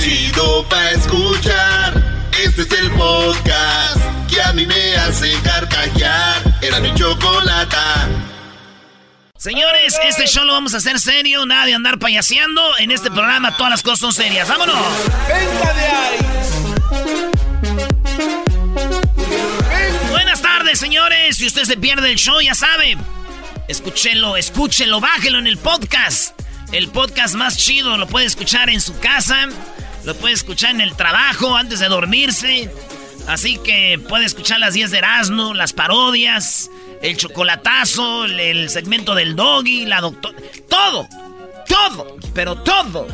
chido pa' escuchar. Este es el podcast que a mí me hace carcajear. Era mi chocolata. Señores, este show lo vamos a hacer serio, nada de andar payaseando. En este programa todas las cosas son serias. ¡Vámonos! ¡Venga de ahí! Buenas tardes, señores. Si usted se pierde el show, ya sabe. Escúchelo, escúchelo, bájelo en el podcast. El podcast más chido lo puede escuchar en su casa, lo puede escuchar en el trabajo, antes de dormirse. Así que puede escuchar las 10 de Erasmo, las parodias, el chocolatazo, el, segmento del doggy, la doctora. Todo, todo, pero todo.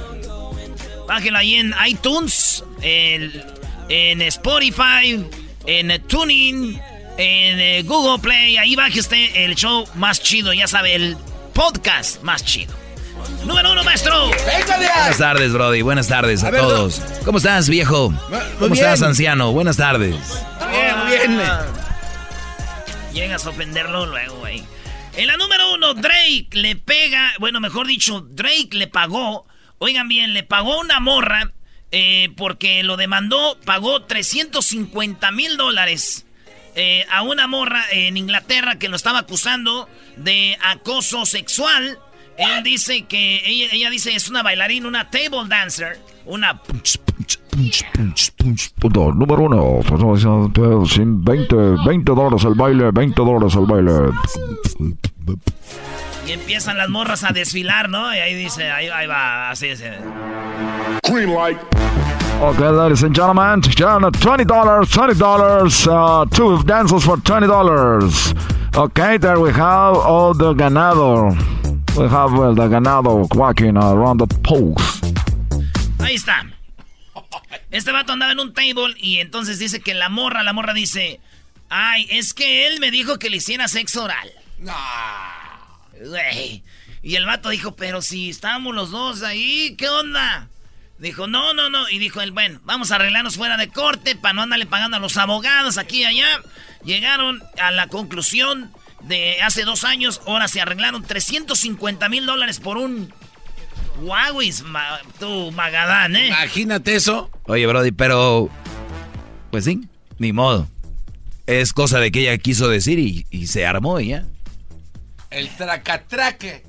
Bájelo ahí en iTunes, en Spotify, en Tuning, en eh, Google Play. Ahí baje usted el show más chido, ya sabe, el podcast más chido. Número uno, maestro. Buenas tardes, Brody. Buenas tardes a, todos. ¿Cómo estás, viejo? ¿Cómo estás, anciano? Buenas tardes. Bien, bien. Llegas a ofenderlo luego, güey. En la número uno, Drake le pega, bueno, mejor dicho, Drake le pagó, oigan bien, le pagó una morra eh, porque lo demandó, pagó 350 mil dólares eh, a una morra en Inglaterra que lo estaba acusando de acoso sexual. Él dice que, ella, ella dice es una bailarina, una table dancer, una... Número uno, 20, 20 dólares al baile, 20 dólares al baile. Y empiezan las morras a desfilar, ¿no? Y ahí dice, ahí, ahí va, así es. Green light. Okay, ladies and gentlemen, $20, $20, uh, two dances for $20. Okay, there we have all the ganado. We have the ganado walking around the post. Ahí está. Este vato andaba en un table y entonces dice que la morra, la morra dice, ay, es que él me dijo que le hiciera sexo oral. Y el vato dijo, pero si estábamos los dos ahí, ¿qué onda? Dijo, no, no, no. Y dijo él, bueno, vamos a arreglarnos fuera de corte para no andarle pagando a los abogados aquí y allá. Llegaron a la conclusión de hace dos años, ahora se arreglaron 350 mil dólares por un Huawei, tu Magadán, ¿eh? Imagínate eso. Oye, Brody, pero. Pues sí, ni modo. Es cosa de que ella quiso decir y, y se armó y ya. El tracatraque.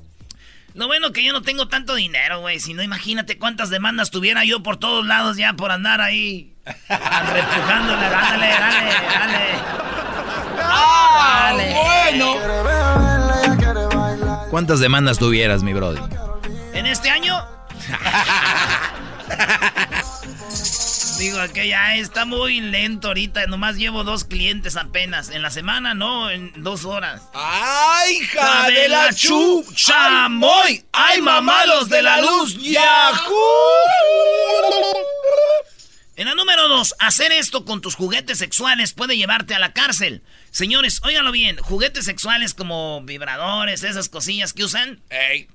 Lo bueno que yo no tengo tanto dinero, güey. Si no, imagínate cuántas demandas tuviera yo por todos lados ya por andar ahí. repujándole. Dale, dale, dale. ¡Ah! Bueno. ¿Cuántas demandas tuvieras, mi Brody? ¿En este año? Digo, que ya está muy lento ahorita. Nomás llevo dos clientes apenas. En la semana, no, en dos horas. ¡Ay, hija de la chu! ¡Chamoy! ¡Ay, mamalos de la luz! ¡Yahoo! En la número dos, hacer esto con tus juguetes sexuales puede llevarte a la cárcel. Señores, óiganlo bien, juguetes sexuales como vibradores, esas cosillas que usan,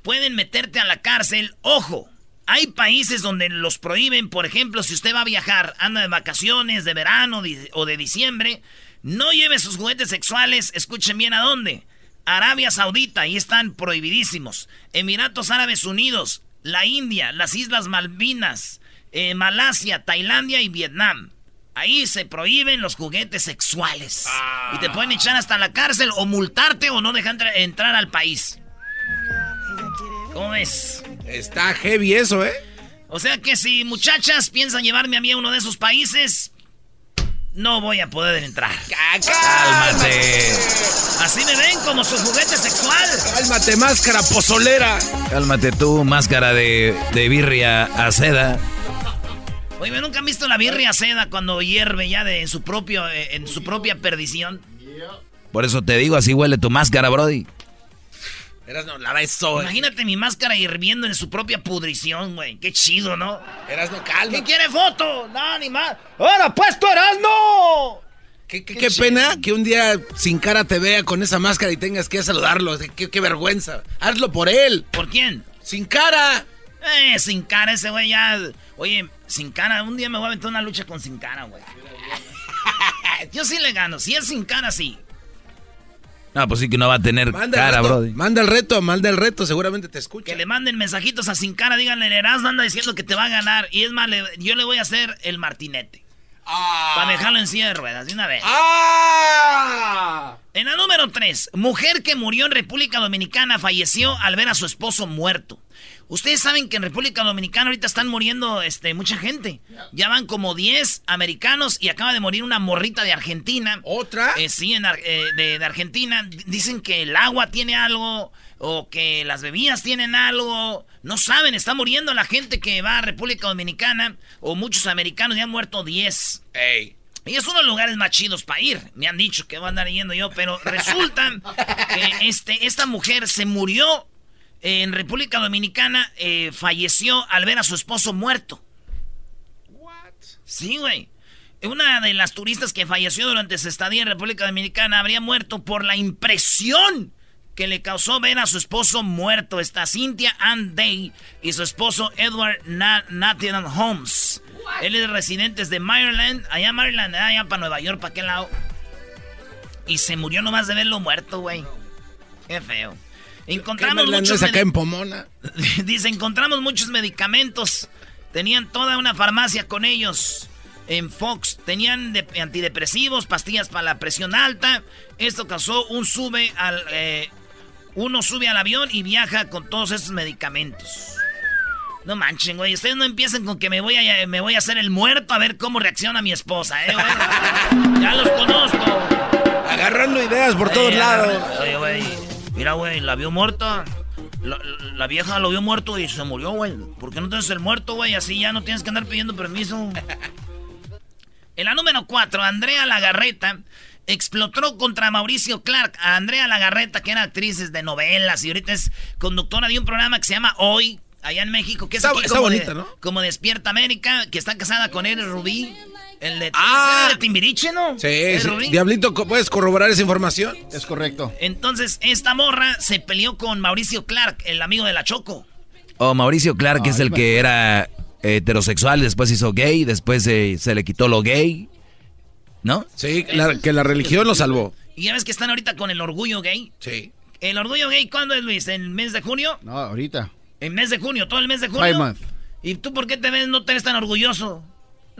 pueden meterte a la cárcel. Ojo, hay países donde los prohíben, por ejemplo, si usted va a viajar, anda de vacaciones, de verano o de diciembre, no lleve sus juguetes sexuales, escuchen bien a dónde. Arabia Saudita, ahí están prohibidísimos. Emiratos Árabes Unidos, la India, las Islas Malvinas, eh, Malasia, Tailandia y Vietnam. Ahí se prohíben los juguetes sexuales. Y te pueden echar hasta la cárcel o multarte o no dejar entrar al país. ¿Cómo ves? Está heavy eso, ¿eh? O sea que si muchachas piensan llevarme a mí a uno de esos países, no voy a poder entrar. Cálmate. Así me ven como su juguete sexual. Cálmate, máscara pozolera. Cálmate tú, máscara de, de birria a seda. Oye, ¿nunca han visto la birria seda cuando hierve ya de, en, su propio, eh, en su propia perdición? Por eso te digo, así huele tu máscara, Brody. Eras no, lava eso. Imagínate mi máscara hirviendo en su propia pudrición, güey. Qué chido, ¿no? Eras no, calma. ¿Quién quiere foto? No, ni más. ¡Ahora, pues tú Erasmo! Qué, qué, qué pena que un día sin cara te vea con esa máscara y tengas que saludarlo. Qué, qué vergüenza. Hazlo por él. ¿Por quién? Sin cara. Eh, sin cara ese güey ya. Oye, sin cara, un día me voy a aventar una lucha con sin cara, güey. Yo sí le gano. Si es sin cara, sí. No, pues sí que no va a tener Manda cara, Brody. manda el reto, manda el reto, seguramente te escucha. Que le manden mensajitos a Sin Cara, díganle, Erasmo anda diciendo que te va a ganar. Y es más, le- yo le voy a hacer el martinete. Para dejarlo en silla de ruedas, de una vez. ¡Ah! En la número 3, mujer que murió en República Dominicana falleció al ver a su esposo muerto. Ustedes saben que en República Dominicana ahorita están muriendo este, mucha gente. Ya van como 10 americanos y acaba de morir una morrita de Argentina. ¿Otra? Eh, sí, en eh, de, de Argentina. Dicen que el agua tiene algo o que las bebidas tienen algo. No saben, está muriendo la gente que va a República Dominicana o muchos americanos, ya han muerto 10. Ey. Y es uno de los lugares más chidos para ir. Me han dicho que voy a andar yendo yo, pero resulta que este, esta mujer se murió en República Dominicana, eh, falleció al ver a su esposo muerto. Sí, güey. Una de las turistas que falleció durante su estadía en República Dominicana habría muerto por la impresión que le causó ver a su esposo muerto. Está Cynthia Ann Day y su esposo Edward Na Nathan Holmes. Él es residente de Maryland, allá en Maryland, allá para Nueva York, para qué lado. Y se murió nomás de verlo muerto, güey. Qué feo. Encontramos ¿Qué no muchos es acá medi- en Pomona? Dice, encontramos muchos medicamentos. Tenían toda una farmacia con ellos. En Fox tenían de- antidepresivos, pastillas para la presión alta. Esto causó un sube al... eh, uno sube al avión y viaja con todos estos medicamentos. No manchen, güey. Ustedes no empiecen con que me voy a, me voy a hacer el muerto a ver cómo reacciona mi esposa, ¿eh, güey? Ya los conozco. Agarrando ideas por todos lados. Oye, güey. Mira, güey, la vio muerta. La, la vieja lo vio muerto y se murió, güey. ¿Por qué no tienes el muerto, güey? Así ya no tienes que andar pidiendo permiso. En la número 4, Andrea Lagarreta explotó contra Mauricio Clark. A Andrea Lagarreta, que era actriz de novelas y ahorita es conductora de un programa que se llama Hoy, allá en México, que es Está- aquí está como, bonita, de, ¿no? como Despierta América, que está casada con él, Rubí. El de, Ah. ¿era de Timbiriche, ¿no? Sí, ¿Es sí. Diablito, ¿co- ¿puedes corroborar esa información? Es correcto. Entonces, esta morra se peleó con Mauricio Clark, el amigo de la Choco. O Mauricio Clark, que es el que era heterosexual, después hizo gay, después eh, se le quitó lo gay. ¿No? Sí, la- que la religión lo salvó. Y ya ves que están ahorita con el orgullo gay. Sí. ¿El orgullo gay cuándo es, Luis? ¿En el mes de junio? No, ahorita. ¿En mes de junio? ¿Todo el mes de junio? Pride Month. ¿Y tú por qué te ves, no te ves tan orgulloso?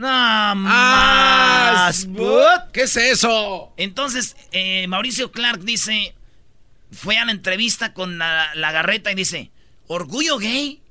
No, más. ¿Qué es eso? Entonces, eh, Mauricio Clark dice, fue a la entrevista con la, la garreta y dice, ¿orgullo gay?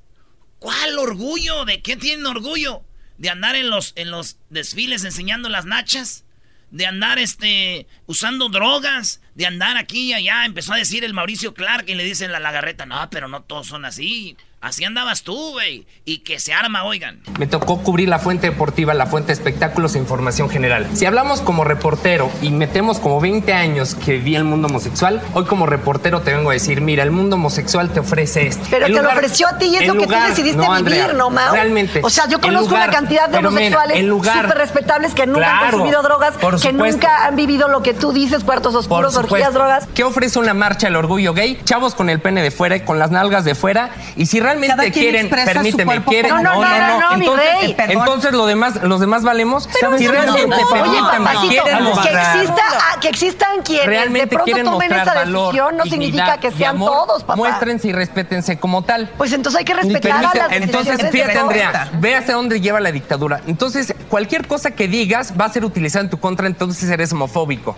¿Cuál orgullo? ¿De qué tienen orgullo? ¿De andar en los, en los desfiles enseñando las nachas? ¿De andar este, usando drogas? ¿De andar aquí y allá? Empezó a decir el Mauricio Clark y le dice la, la garreta, no, pero no todos son así. Así andabas tú, güey. Y que se arma, oigan. Me tocó cubrir la fuente deportiva, la fuente de espectáculos e información general. Si hablamos como reportero y metemos como 20 años que vi el mundo homosexual, hoy como reportero te vengo a decir, mira, el mundo homosexual te ofrece esto. Pero te lo ofreció a ti y es lo que tú decidiste no, vivir, ¿no, Mau? Realmente. O sea, yo conozco lugar- una cantidad de homosexuales súper respetables que nunca han consumido drogas, por que nunca han vivido lo que tú dices, cuartos oscuros, orgías, drogas. ¿Qué ofrece una marcha del orgullo gay? Chavos con el pene de fuera y con las nalgas de fuera. Y si realmente Cada quien quieren, permíteme, quieren. No, no, no, no, no, mi entonces, entonces lo demás, los demás valemos. Pero si realmente, papacito, quieren que, mostrar- exista, ah, que existan quienes realmente de pronto quieren tomen mostrar esa valor, decisión no significa que sean amor, todos, papá. Muéstrense y respétense como tal. Pues entonces hay que respetar a las entonces, fíjate. Andrea, ve hasta dónde lleva la dictadura. Entonces, cualquier cosa que digas va a ser utilizada en tu contra, entonces eres homofóbico.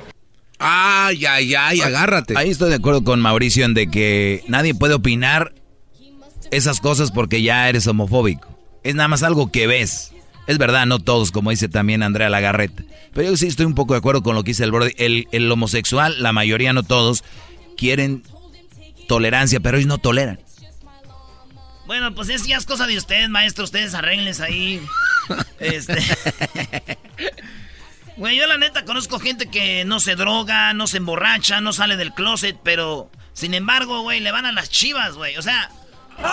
Ay, ay, ay, agárrate. Ahí estoy de acuerdo con Mauricio en de que nadie puede opinar esas cosas porque ya eres homofóbico. Es nada más algo que ves. Es verdad, no todos, como dice también Andrea Lagarreta. Pero yo sí estoy un poco de acuerdo con lo que dice el Brody. El, el homosexual, la mayoría, no todos, quieren tolerancia, pero ellos no toleran. Bueno, pues es ya es cosa de ustedes, maestro. Ustedes arreglenles ahí. Este. Güey, yo la neta conozco gente que no se droga, no se emborracha, no sale del closet, pero sin embargo, güey, le van a las chivas, güey. O sea. Eh,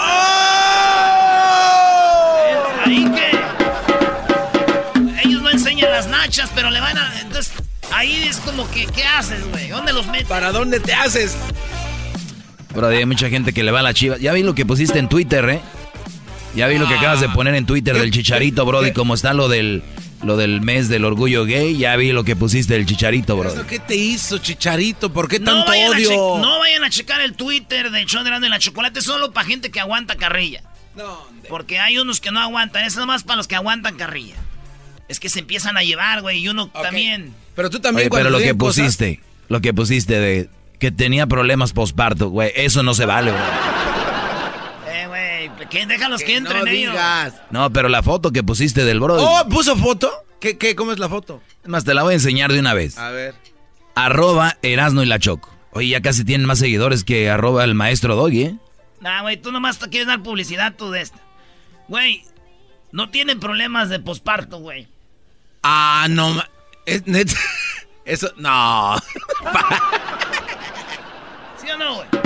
Ahí que. Ellos no enseñan las nachas, pero le van a. Entonces, ahí es como que, ¿qué haces, güey? ¿Dónde los metes? ¿Para dónde te haces? Brody, hay mucha gente que le va a la chiva. Ya vi lo que pusiste en Twitter, ¿eh? Ya vi lo que acabas de poner en Twitter del chicharito, Brody, como está lo del lo del mes del orgullo gay, ya vi lo que pusiste del chicharito, bro. ¿Eso qué te hizo, Chicharito? ¿Por qué No tanto odio? no vayan a checar el Twitter de Chodrán de la Chocolate solo para gente que aguanta carrilla. No, Porque hay unos que no aguantan. Es nomás para los que aguantan carrilla. Es que se empiezan a llevar, güey. Y uno también. Pero tú también Oye, cuando pero lo que cosas- pusiste, lo que pusiste de que tenía problemas postparto, güey, eso no se vale, bro. Déjalos que, Que entren no ellos. digas. No, pero la foto que pusiste del bro. Oh, ¿puso foto? ¿Qué, qué? ¿Cómo es la foto? Es más, te la voy a enseñar de una vez. A ver. Arroba Erasno y la Choco. Oye, ya casi tienen más seguidores que arroba el maestro Doggy, ¿eh? Nah, güey, tú nomás te quieres dar publicidad tú de esta. Güey, no tienen problemas de posparto, güey. Ah, no. ma- Es neta. Eso, no. ¿Sí o no, güey?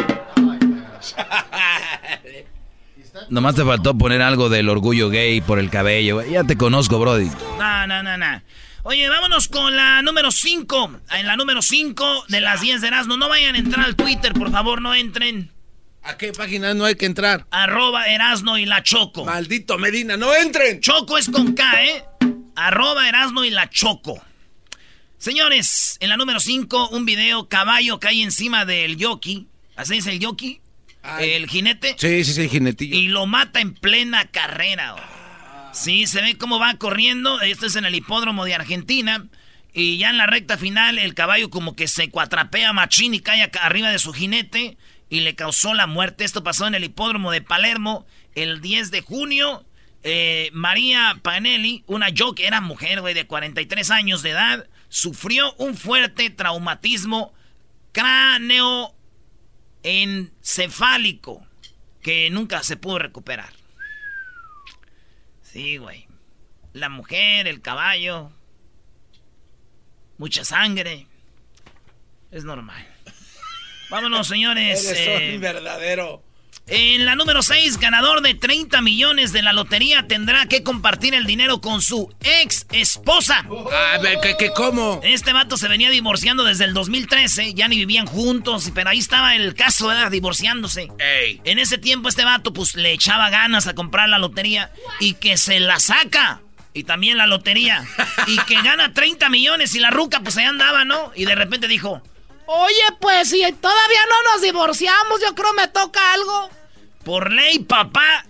Nomás te faltó poner algo del orgullo gay por el cabello. Ya te conozco, Brody. No, no, no, no. Oye, vámonos con la número 5. En la número 5 de las 10 de Erasmo. No vayan a entrar al Twitter, por favor, no entren. ¿A qué página no hay que entrar? Arroba Erasno y la Choco. Maldito Medina, no entren. Choco es con K, ¿eh? Arroba Erasno y la Choco. Señores, en la número 5, un video caballo cae encima del yoki. ¿Así es el yoki? Ay. El jinete. Sí, sí, sí, jinetillo. Y lo mata en plena carrera. güey. Sí, se ve cómo va corriendo. Esto es en el hipódromo de Argentina. Y ya en la recta final, el caballo como que se cuatrapea machín y cae arriba de su jinete. Y le causó la muerte. Esto pasó en el hipódromo de Palermo el 10 de junio. Eh, María Panelli, una yo que era mujer, güey, de 43 años de edad, sufrió un fuerte traumatismo cráneoencefálico que nunca se pudo recuperar. Sí, güey. La mujer, el caballo, mucha sangre. Es normal. Vámonos, señores. Eres eh, un verdadero. En la número 6, ganador de 30 millones de la lotería tendrá que compartir el dinero con su ex esposa. A ver, ¿qué, qué, cómo? Este vato se venía divorciando desde el 2013, ya ni vivían juntos, pero ahí estaba el caso, ¿verdad? Divorciándose. Ey. En ese tiempo este vato pues le echaba ganas a comprar la lotería y que se la saca. Y también la lotería. Y que gana 30 millones y la ruca pues ahí andaba, ¿no? Y de repente dijo, Oye, pues si todavía no nos divorciamos, yo creo me toca algo. por ley papá,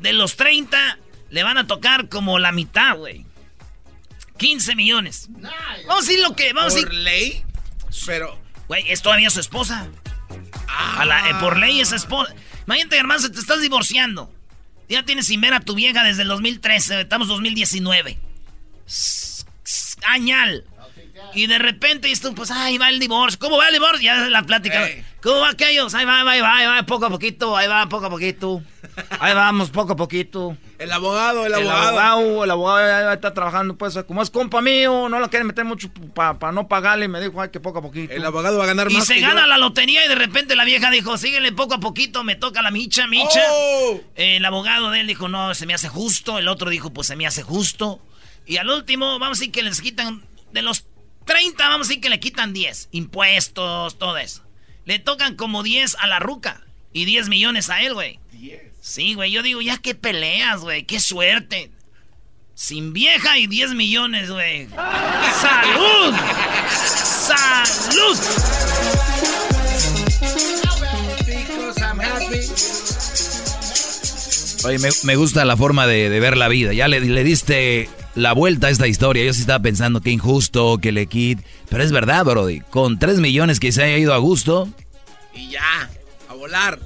de los 30 le van a tocar como la mitad, güey. 15 millones. Vamos a decir lo que, vamos a ¿Por decir... ley? Pero... Güey, es todavía su esposa. A la- eh, por ley es esposa. Imagínate, hermano, se te estás divorciando. Ya tienes sin ver a tu vieja desde el 2013, estamos 2019. S- s- Añal. Y de repente tú, pues ahí va el divorcio. ¿Cómo va el divorcio? Ya es la plática. ¿Cómo va aquellos? Ahí va, ahí va, ahí va, poco a poquito, ahí va, poco a poquito. Ahí vamos, poco a poquito. El abogado, el El abogado. el abogado está trabajando, pues, como es compa mío, no lo quiere meter mucho para no pagarle, me dijo, ay, que poco a poquito. El abogado va a ganar Y más se que gana yo. la lotería y de repente la vieja dijo, síguele poco a poquito, me toca la micha, micha. ¡Oh! El abogado de él dijo, no, se me hace justo. El otro dijo, pues se me hace justo. Y al último, vamos a decir que les quitan, de los 30, vamos a decir que le quitan 10. Impuestos, todo eso. Le tocan como 10 a la ruca y 10 millones a él, güey. Sí, güey, yo digo, ya qué peleas, güey, qué suerte. Sin vieja y 10 millones, güey. ¡Salud! ¡Salud! Oye, me, me gusta la forma de, de ver la vida. Ya le, le diste la vuelta a esta historia. Yo sí estaba pensando que injusto, que le quit. Pero es verdad, Brody. Con 3 millones que se haya ido a gusto. Y ya, a volar.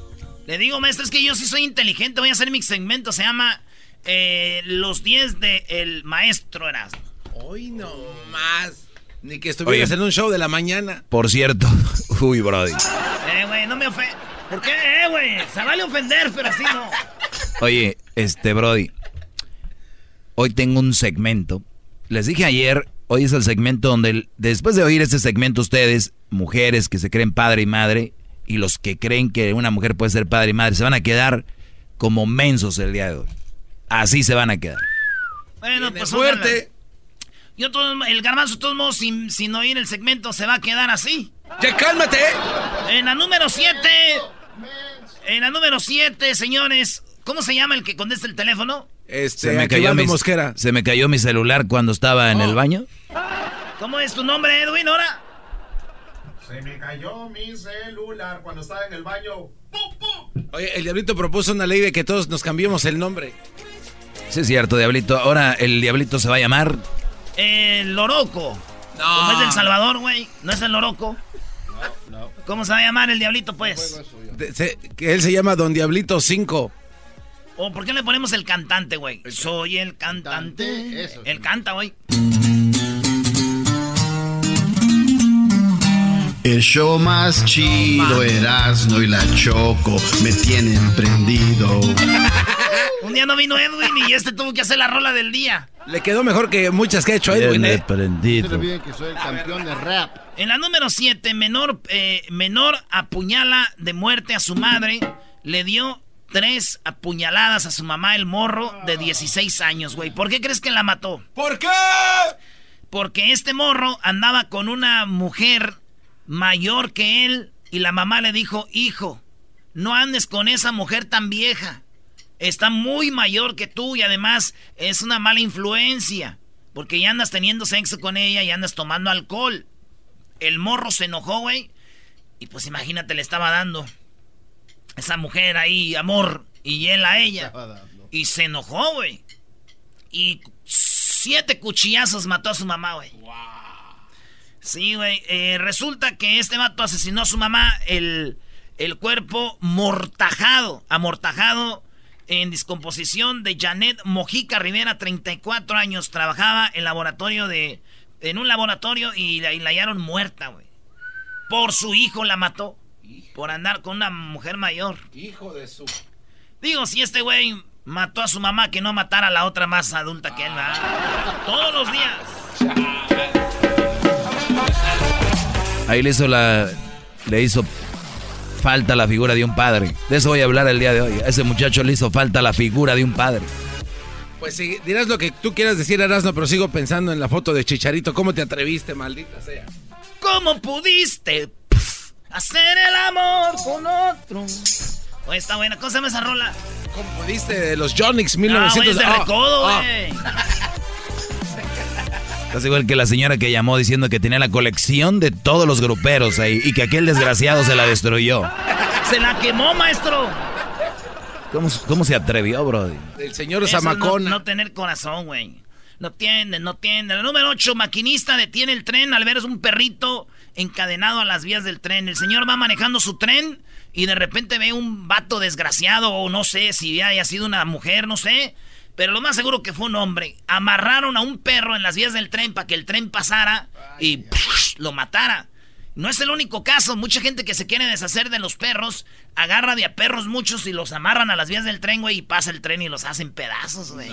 Le digo, maestro, es que yo sí soy inteligente. Voy a hacer mi segmento. Se llama eh, Los 10 del Maestro Erasmo. Hoy no más. Ni que estuvieras Oye. en un show de la mañana. Por cierto. Uy, Brody. Eh, güey, no me ofendas. ¿Por qué, eh, güey? Se vale ofender, pero así no. Oye, este, Brody. Hoy tengo un segmento. Les dije ayer, hoy es el segmento donde, el- después de oír este segmento, ustedes, mujeres que se creen padre y madre, y los que creen que una mujer puede ser padre y madre, se van a quedar como mensos el día de hoy. Así se van a quedar. Bueno, pues fuerte. ojalá. Yo todo, el garbanzo, de todos modos, sin, sin oír el segmento, se va a quedar así. ¡Ya cálmate! En la número 7. En la número 7, señores. ¿Cómo se llama el que contesta el teléfono? Este, Se me, cayó mi, Mosquera. se me cayó mi celular cuando estaba en Oh. el baño. ¿Cómo es tu nombre, Edwin, ahora? Se me cayó mi celular cuando estaba en el baño. Oye, el diablito propuso una ley de que todos nos cambiemos el nombre. Sí, es cierto, Diablito. Ahora el Diablito se va a llamar. El Loroco. No. Como es del Salvador, güey. ¿No es el Loroco? ¿Cómo se va a llamar el diablito, pues? De- se- que él se llama Don Diablito 5. ¿O por qué le ponemos el cantante, güey? Soy el cantante. Cantante, eso, El sí. canta, güey. El show más chido, Erasmo y la Choco me tienen prendido. Un día no vino Edwin y este tuvo que hacer la rola del día. Le quedó mejor que muchas que ha hecho Edwin, ¿eh? No se olviden que soy el campeón de rap. En la número 7, menor, eh, menor apuñala de muerte a su madre. Le dio tres apuñaladas a su mamá, el morro, de 16 años, güey. ¿Por qué crees que la mató? ¿Por qué? Porque este morro andaba con una mujer mayor que él y la mamá le dijo, hijo, no andes con esa mujer tan vieja. Está muy mayor que tú y además es una mala influencia. Porque ya andas teniendo sexo con ella y andas tomando alcohol. El morro se enojó, güey. Y pues imagínate, le estaba dando esa mujer ahí amor y él a ella. Y se enojó, güey. Y siete cuchillazos mató a su mamá, güey. Sí, güey. Eh, resulta que este vato asesinó a su mamá. El, el cuerpo mortajado, amortajado en descomposición de Janet Mojica Rivera, 34 años. Trabajaba en laboratorio de. En un laboratorio y la, y la hallaron muerta, güey. Por su hijo la mató. Por andar con una mujer mayor. Hijo de su. Digo, si este güey mató a su mamá, que no matara a la otra más adulta que él, ¿verdad? Todos los días. Ahí le hizo la. Le hizo falta la figura de un padre. De eso voy a hablar el día de hoy. A ese muchacho le hizo falta la figura de un padre. Pues sí, dirás lo que tú quieras decir, Erasmo, pero sigo pensando en la foto de Chicharito. ¿Cómo te atreviste, maldita sea? ¿Cómo pudiste hacer el amor con otro? Oye, está buena. ¿Cómo se llama esa rola? ¿Cómo pudiste de los Jonix Ah, 1900? güey, es de recodo, ah. güey. Estás igual que la señora que llamó diciendo que tenía la colección de todos los gruperos ahí y que aquel desgraciado se la destruyó. Se la quemó, maestro. ¿Cómo, cómo se atrevió, Brody? El señor Zamacona. No, no tener corazón, güey. No tiende, no tiende. La número 8, maquinista detiene el tren al ver un perrito encadenado a las vías del tren. El señor va manejando su tren y de repente ve un vato desgraciado o no sé si haya sido una mujer, no sé. Pero lo más seguro que fue un hombre. Amarraron a un perro en las vías del tren para que el tren pasara y lo matara. No es el único caso. Mucha gente que se quiere deshacer de los perros agarra de a perros muchos y los amarran a las vías del tren, güey, y pasa el tren y los hacen pedazos, güey.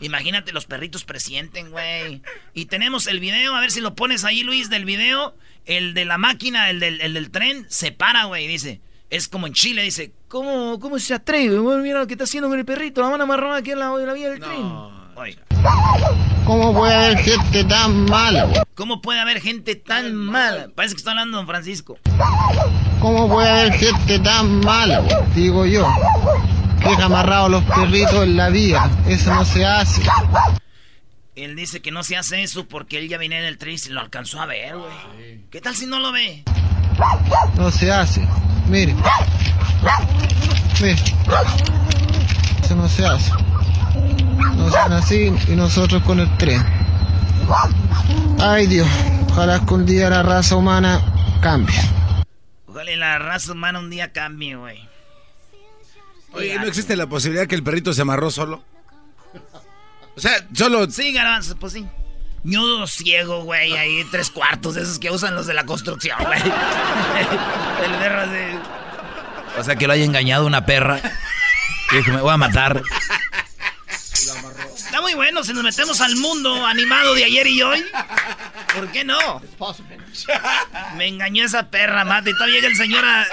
Imagínate, los perritos presienten, güey. Y tenemos el video, a ver si lo pones ahí, Luis, del video. El de la máquina, el del, el del tren, se para, güey, dice. Es como en Chile, dice. ¿Cómo, cómo se atreve? güey? mira lo que está haciendo con el perrito. La van a amarrar aquí en la, en la vía del tren. Oiga. ¿Cómo puede haber gente tan mala? ¿Cómo puede haber gente tan mala? Parece que está hablando Don Francisco. ¿Cómo puede haber gente tan mala? Digo yo. Deja amarrados los perritos en la vía. Eso no se hace. Él dice que no se hace eso porque él ya venía en el tren y se lo alcanzó a ver, güey. ¿Qué tal si no lo ve? No se hace. Mire. Mire. Eso no se hace. No sean así y nosotros con el tren. Ay Dios. Ojalá que un día la raza humana cambie. Ojalá y la raza humana un día cambie, güey. Oye, ¿no existe la posibilidad que el perrito se amarró solo? O sea, solo... Sí, garbanzo, pues sí. Ñudo ciego, güey, ahí tres cuartos, de esos que usan los de la construcción, güey. El perro así. O sea, que lo haya engañado una perra. Y dijo, me voy a matar. Está muy bueno si nos metemos al mundo animado de ayer y hoy. ¿Por qué no? Me engañó esa perra, mate. Y todavía llega el señor a-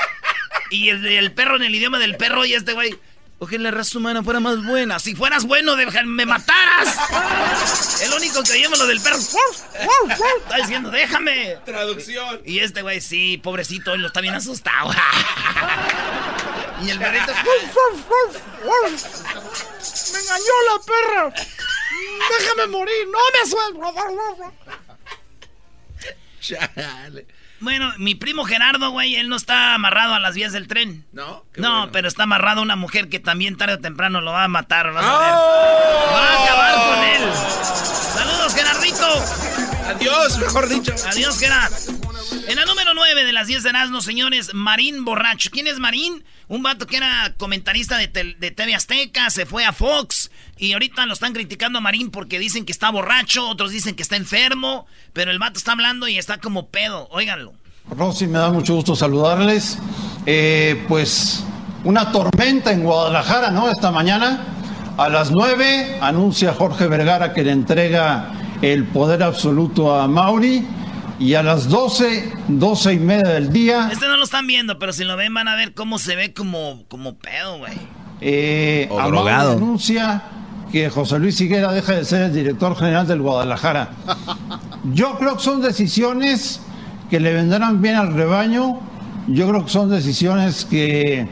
Y el, el perro en el idioma del perro y este güey. Ojalá la raza humana fuera más buena. Si fueras bueno, deja- me mataras. El único que oímos lo del perro. Está diciendo, déjame. Traducción. Y este güey, sí, pobrecito, él lo está bien asustado. Y el perrito. ¡Me engañó la perra! ¡Déjame morir! ¡No me suelto! Chale. Bueno, mi primo Gerardo, güey, él no está amarrado a las vías del tren. No, qué No, bueno. pero está amarrado a una mujer que también tarde o temprano lo va a matar. vas a ver. Va a acabar con él. Saludos, Gerardito. Adiós, mejor dicho. Adiós, Gerard. En la número 9 de las 10 de Erasmo, señores, Marín Borracho. ¿Quién es Marín? Un vato que era comentarista de, de TV Azteca, se fue a Fox y ahorita lo están criticando a Marín porque dicen que está borracho, otros dicen que está enfermo, pero el vato está hablando y está como pedo. Óiganlo. Rosy, me da mucho gusto saludarles. Eh, pues una tormenta en Guadalajara, ¿no? Esta mañana. A las 9 anuncia Jorge Vergara que le entrega el poder absoluto a Mauri. Y a las 12, 12 y media del día, Este no lo están viendo, pero si lo ven van a ver cómo se ve como, como pedo, güey. eh, O a Mauri drogado. anuncia que José Luis Higuera deja de ser el director general del Guadalajara. Yo creo que son decisiones que le vendrán bien al rebaño. Yo creo que son decisiones que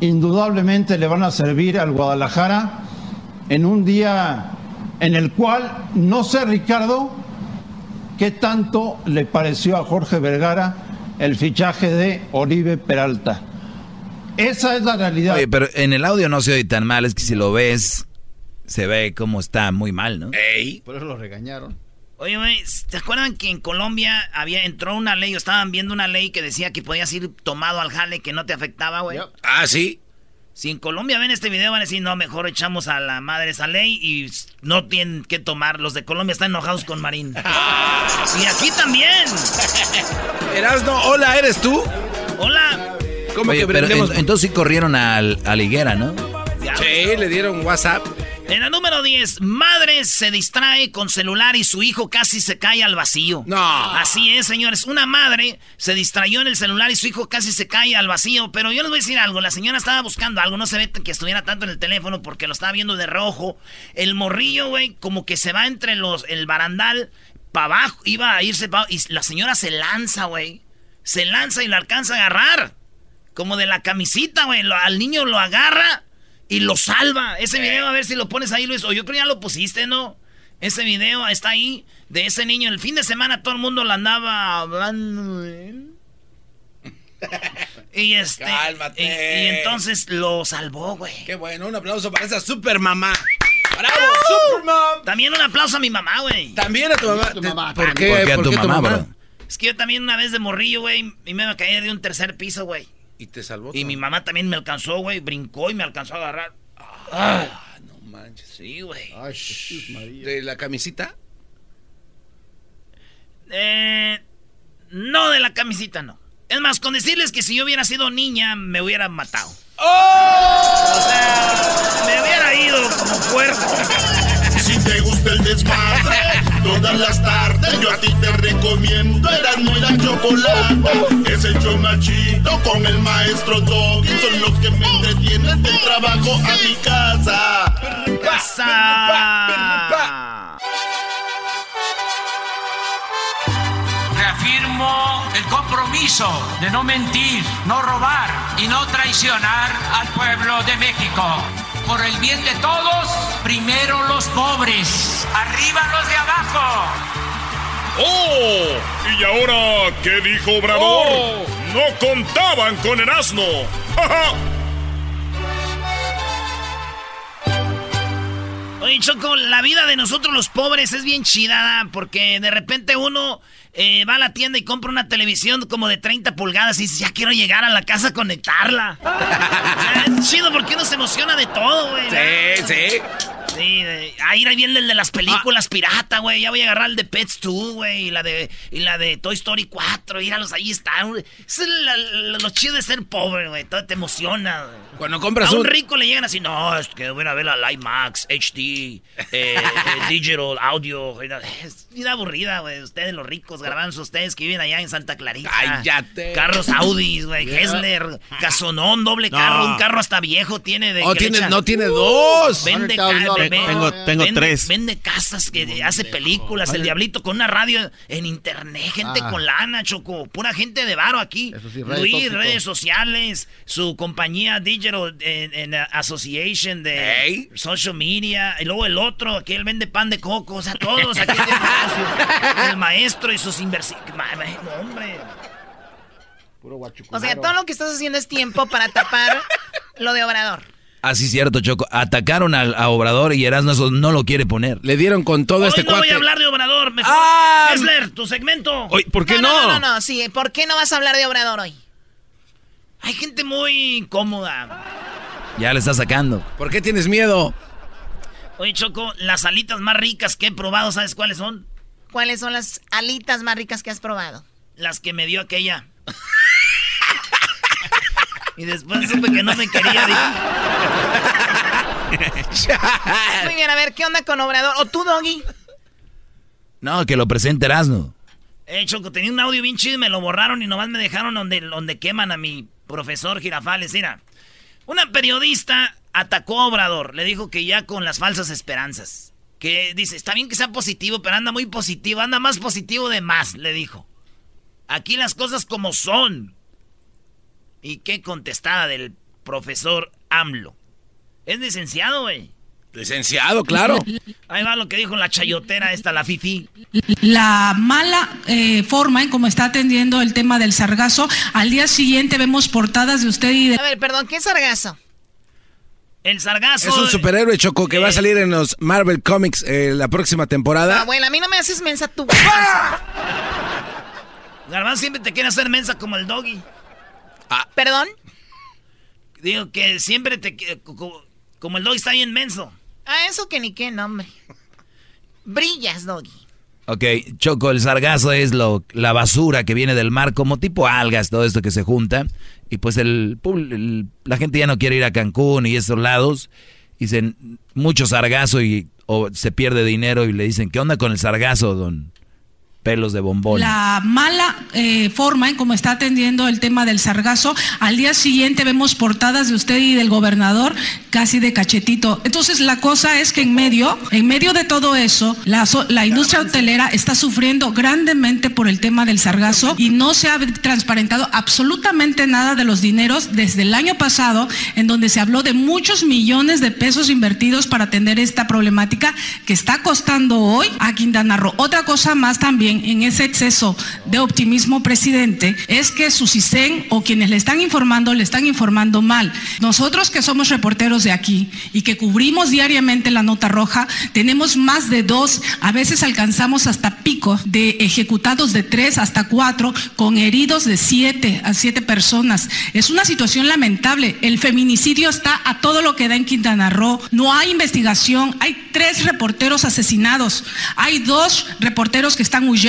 indudablemente le van a servir al Guadalajara en un día en el cual, no sé Ricardo, qué tanto le pareció a Jorge Vergara el fichaje de Oribe Peralta. Esa es la realidad. Oye, pero en el audio no se oye tan mal, es que si lo ves, se ve como está muy mal, ¿no? Ey. Por eso lo regañaron. Oye, güey, ¿te acuerdan que en Colombia había entró una ley, o estaban viendo una ley que decía que podías ir tomado al jale que no te afectaba, güey? Ah, sí. Si en Colombia ven este video van a decir, no, mejor echamos a la madre esa ley y no tienen que tomar. Los de Colombia están enojados con Marín. y aquí también. Erasno, hola, ¿eres tú? Hola. ¿Cómo Oye, que pero en- entonces sí corrieron al, a la higuera, ¿no? Sí, le dieron WhatsApp. En la número 10, madre se distrae con celular y su hijo casi se cae al vacío. No. Así es, señores. Una madre se distrayó en el celular y su hijo casi se cae al vacío. Pero yo les voy a decir algo. La señora estaba buscando algo. No se ve que estuviera tanto en el teléfono porque lo estaba viendo de rojo. El morrillo, güey, como que se va entre los el barandal para abajo. Iba a irse pa' Y la señora se lanza, güey. Se lanza y lo alcanza a agarrar. Como de la camisita, güey. Al niño lo agarra y lo salva. Ese video, a ver si lo pones ahí, Luis. O yo creo que ya lo pusiste, ¿no? Ese video está ahí de ese niño. El fin de semana todo el mundo lo andaba hablando de él. Y este. Cálmate. Y, y entonces lo salvó, güey. Qué bueno, un aplauso para esa super mamá. ¡Bravo, Supermam! También un aplauso a mi mamá, güey. También a tu mamá. tu mamá, ¿Por qué? ¿Por qué a ¿Por tu qué mamá, bro? Es que yo también una vez de morrillo, güey, y me iba a caer de un tercer piso, güey. Y te salvó. Y mi mamá. también me alcanzó, güey. Brincó y me alcanzó a agarrar. Ah, no manches. Sí, güey. Ay, Jesús María. ¿De la camisita? Eh, no de la camisita, no. Es más, con decirles que si yo hubiera sido niña, me hubieran matado. O sea, me hubiera ido como puerco. Si te gusta el desmadre, todas las tardes yo a ti te recomiendo Eran muy la chocolate. Ese show machito con el maestro Doggy son los que me entretienen del trabajo a mi casa. Pasa. Reafirmo el compromiso de no mentir, no robar y no traicionar al pueblo de México. Por el bien de todos, primero los pobres, arriba los de abajo. ¡Oh! ¿Y ahora qué dijo Obrador? No contaban con el asno. ¡Ja, ja! Oye, Choco, la vida de nosotros los pobres es bien chida, porque de repente uno eh, va a la tienda y compra una televisión como de 30 pulgadas y dice, ya quiero llegar a la casa a conectarla. O sea, es chido porque uno se emociona de todo, güey. Sí, sí. Sí, de, ahí viene el de las películas pirata, güey. Ya voy a agarrar el de Pets 2, güey. Y la de, y la de Toy Story 4. Míralos, ahí están. Eso es la- la- lo chido de ser pobre, güey. Todo te emociona, güey. Cuando compras A un un... rico le llegan así, no, es que voy a ver la Live Max, HD, eh, eh, Digital, Audio. Es vida aburrida, güey. Ustedes, los ricos, garbanzos, ustedes que viven allá en Santa Clarita. Cállate. Carros Audis, güey, Yeah. Hessler, Casonón, doble carro. Un carro hasta viejo tiene de. Oh, tiene, no tiene dos. Vende, $100,000 ca- tengo, tengo vende, tres. Vende casas, que hace películas, el diablito con una radio en internet, gente Ah. con lana, Choco, pura gente de varo aquí. sí, redes Luis, tóxico. redes sociales, su compañía Digital en, en, Association de social media, y luego el otro, que él vende pan de coco, o sea, todos aquí tienen negocio. el maestro y sus inversiones. Hombre. O sea, todo lo que estás haciendo es tiempo para tapar lo de Obrador. Así es cierto, Choco. Atacaron al- a, Obrador y Erasmo no lo quiere poner. Le dieron con todo Hoy este no voy a hablar de Obrador, mejor. Ah. Kessler, tu segmento. Oye, ¿por qué no? No, no, no, sí. ¿Por qué no vas a hablar de Obrador hoy? Hay gente muy incómoda. Ya le está sacando. ¿Por qué tienes miedo? Oye, Choco, las alitas más ricas que he probado, ¿sabes cuáles son? ¿Cuáles son las alitas más ricas que has probado? Las que me dio aquella. y después supe que no me quería. Muy bien, a ver, ¿qué onda con Obrador? ¿O tú, Doggy? No, que lo presente Erasmo. Eh, Choco, tenía un audio bien chido y me lo borraron y nomás me dejaron donde, donde queman a mi profesor Girafales. Mira, una periodista atacó a Obrador. Le dijo que ya con las falsas esperanzas. Que dice, está bien que sea positivo, pero anda muy positivo. Anda más positivo de más, le dijo. Aquí las cosas como son. ¿Y qué contestada del profesor AMLO? Es licenciado, güey. Licenciado, claro. Ahí va lo que dijo la chayotera esta, la fifi. la mala eh, forma en cómo está atendiendo el tema del sargazo. Al día siguiente vemos portadas de usted y de... A ver, perdón, ¿qué es sargazo? El sargazo. Es un superhéroe Choco que va a salir en los Marvel Comics eh, la próxima temporada. Abuela, a mí no me haces mensa tú. Garbanzo siempre te quiere hacer mensa como el doggy. ¿Perdón? Digo que siempre te... Como el doggy está bien menso. Ah, eso que ni qué nombre. Brillas, Doggy. Ok, Choco, el sargazo es lo, la basura que viene del mar, como tipo algas, todo esto que se junta. Y pues el, el- la gente ya no quiere ir a Cancún y esos lados. Dicen mucho sargazo y o se pierde dinero y le dicen, ¿qué onda con el sargazo, don? Pelos de bombón. La mala eh, forma en cómo está atendiendo el tema del sargazo. Al día siguiente vemos portadas de usted y del gobernador casi de cachetito. Entonces la cosa es que en medio, en medio de todo eso, la, la industria hotelera está sufriendo grandemente por el tema del sargazo y no se ha transparentado absolutamente nada de los dineros desde el año pasado, en donde se habló de muchos millones de pesos invertidos para atender esta problemática que está costando hoy a Quintana Roo. Otra cosa más también en ese exceso de optimismo, presidente, es que su CISEN o quienes le están informando le están informando mal. Nosotros que somos reporteros de aquí y que cubrimos diariamente la nota roja, tenemos más de dos, a veces alcanzamos hasta pico de ejecutados de tres hasta cuatro con heridos de siete a siete personas. Es una situación lamentable. El feminicidio está a todo lo que da en Quintana Roo. No hay investigación. Hay tres reporteros asesinados. Hay dos reporteros que están huyendo.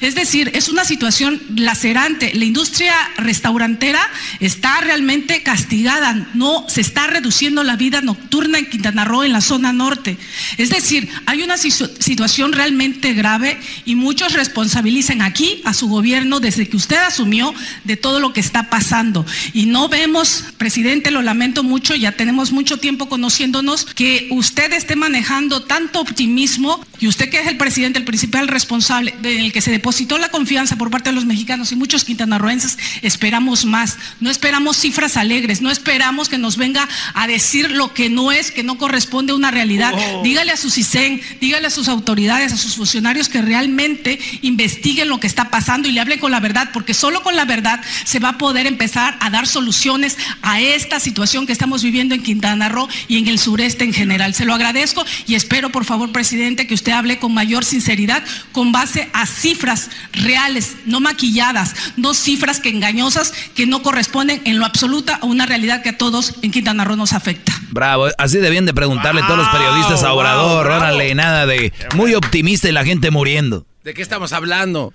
Es decir, es una situación lacerante. La industria restaurantera está realmente castigada. No se está reduciendo la vida nocturna en Quintana Roo, en la zona norte. Es decir, hay una situación realmente grave y muchos responsabilizan aquí a su gobierno desde que usted asumió de todo lo que está pasando. Y no vemos, presidente, lo lamento mucho, ya tenemos mucho tiempo conociéndonos, que usted esté manejando tanto optimismo y usted que es el presidente, el principal responsable, en el que se depositó la confianza por parte de los mexicanos y muchos quintanarroenses, esperamos más. No esperamos cifras alegres, no esperamos que nos venga a decir lo que no es, que no corresponde a una realidad. Oh. Dígale a su CISEN, dígale a sus autoridades, a sus funcionarios que realmente investiguen lo que está pasando y le hablen con la verdad, porque solo con la verdad se va a poder empezar a dar soluciones a esta situación que estamos viviendo en Quintana Roo y en el sureste en general. Se lo agradezco y espero, por favor, presidente, que usted hable con mayor sinceridad, con base a cifras reales, no maquilladas, no cifras que engañosas que no corresponden en lo absoluta a una realidad que a todos en Quintana Roo nos afecta. Bravo, así debían de preguntarle todos los periodistas a wow, Obrador, bravo. órale, nada de muy optimista y la gente muriendo. ¿De qué estamos hablando?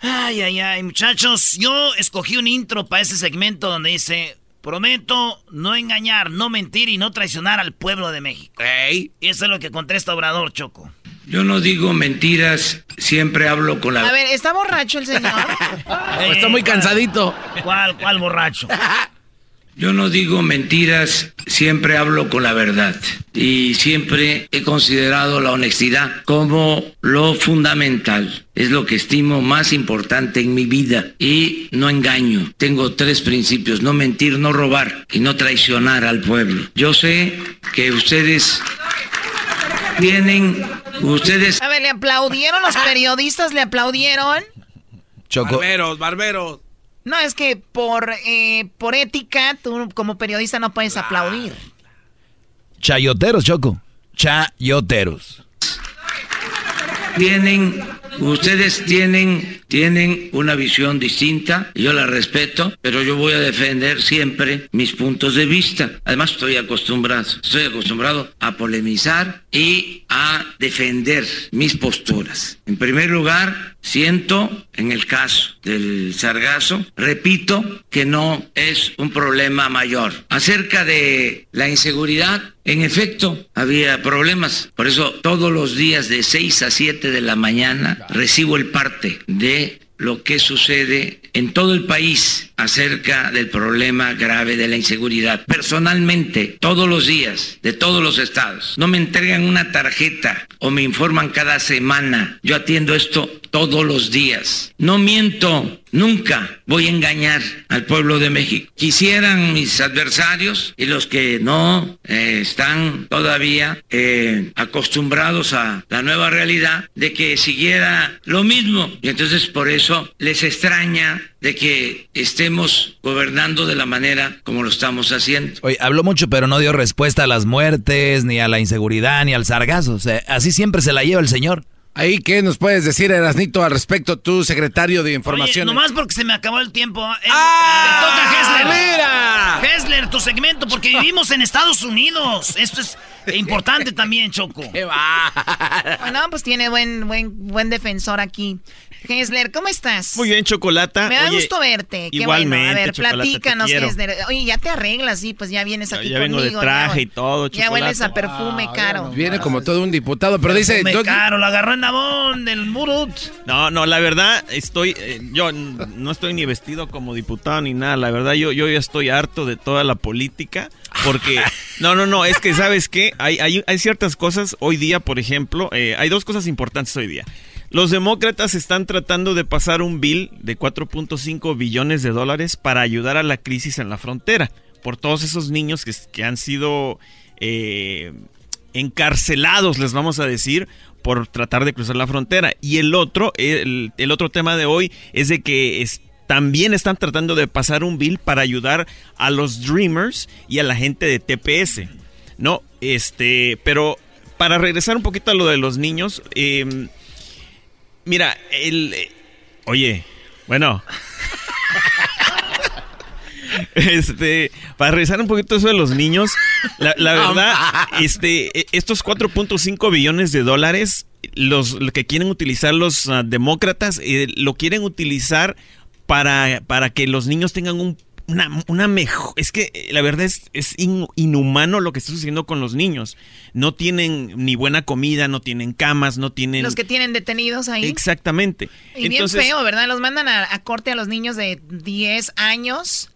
Ay, ay, ay, muchachos, yo escogí un intro para ese segmento donde dice, prometo no engañar, no mentir y no traicionar al pueblo de México. Y eso es lo que contesta Obrador, Choco. Yo no digo mentiras, siempre hablo con A la ver, ¿está borracho el señor? está muy cansadito. ¿Cuál, cuál borracho? Yo no digo mentiras, siempre hablo con la verdad y siempre he considerado la honestidad como lo fundamental. Es lo que estimo más importante en mi vida y no engaño. Tengo tres principios, no mentir, no robar y no traicionar al pueblo. Yo sé que ustedes tienen, ustedes... A ver, ¿le aplaudieron los periodistas? ¿Le aplaudieron? Choco. Barberos, barberos. No, es que por, eh, por ética, tú como periodista no puedes aplaudir. Chayoteros, Choco. Chayoteros. Tienen, ustedes tienen, tienen una visión distinta, yo la respeto, pero yo voy a defender siempre mis puntos de vista. Además estoy acostumbrado, estoy acostumbrado a polemizar y a defender mis posturas. En primer lugar, siento en el caso del sargazo, repito que no es un problema mayor. Acerca de la inseguridad, en efecto, había problemas. Por eso todos los días de 6 a 7 de la mañana recibo el parte de lo que sucede en todo el país acerca del problema grave de la inseguridad. Personalmente, todos los días, de todos los estados, no me entregan una tarjeta o me informan cada semana. Yo atiendo esto todos los días. No miento, nunca voy a engañar al pueblo de México. Quisieran mis adversarios y los que no eh, están todavía eh, acostumbrados a la nueva realidad de que siguiera lo mismo. Y entonces por eso les extraña de que estemos gobernando de la manera como lo estamos haciendo. Oye, habló mucho, pero no dio respuesta a las muertes, ni a la inseguridad, ni al sargazo. O sea, así siempre se la lleva el señor. Ahí, ¿qué nos puedes decir, Erasnito, al respecto, tu secretario de Oye, Información? nomás porque se me acabó el tiempo. eh, ¡Ah! te toca, Hessler. ¡Mira! Hessler, tu segmento, porque vivimos en Estados Unidos. Esto es importante también, Choco. ¡Qué va! Bueno, pues tiene buen, buen, buen defensor aquí. Hesler, ¿cómo estás? Muy bien, Chocolata. Me da Oye, gusto verte. Qué igualmente, bueno. A ver, Chocolata, platícanos. Hesler. Oye, ya te arreglas, sí, pues ya vienes aquí ya vengo conmigo. de traje ya, y todo, Ya Chocolata. hueles a perfume caro. Viene como todo un diputado, pero dice... Me Doggy- caro, lo agarró en Nabón del Murut. No, no, la verdad, estoy, eh, yo no estoy ni vestido como diputado ni nada. La verdad, yo, yo ya estoy harto de toda la política. Porque, no, no, no, es que, ¿sabes qué? Hay, hay, hay ciertas cosas hoy día, por ejemplo, eh, hay dos cosas importantes hoy día. Los demócratas están tratando de pasar un bill de 4.5 billones de dólares para ayudar a la crisis en la frontera. Por todos esos niños que, que han sido eh, encarcelados, les vamos a decir, por tratar de cruzar la frontera. Y el otro, el, el otro tema de hoy es de que también están tratando de pasar un bill para ayudar a los Dreamers y a la gente de TPS. No, este, pero para regresar un poquito a lo de los niños, eh, mira, el, eh, oye, bueno. Este, para regresar un poquito eso de los niños, la, la verdad, este, e- estos 4.5 billones de dólares, los, lo que quieren utilizar los ah, demócratas, eh, lo quieren utilizar para, para que los niños tengan un, una, una mejor... Es que eh, la verdad es, es in- inhumano lo que está sucediendo con los niños. No tienen ni buena comida, no tienen camas, no tienen... Los que tienen detenidos ahí. Exactamente. Y bien feo, ¿verdad? Los mandan a, a corte a los niños de 10 años.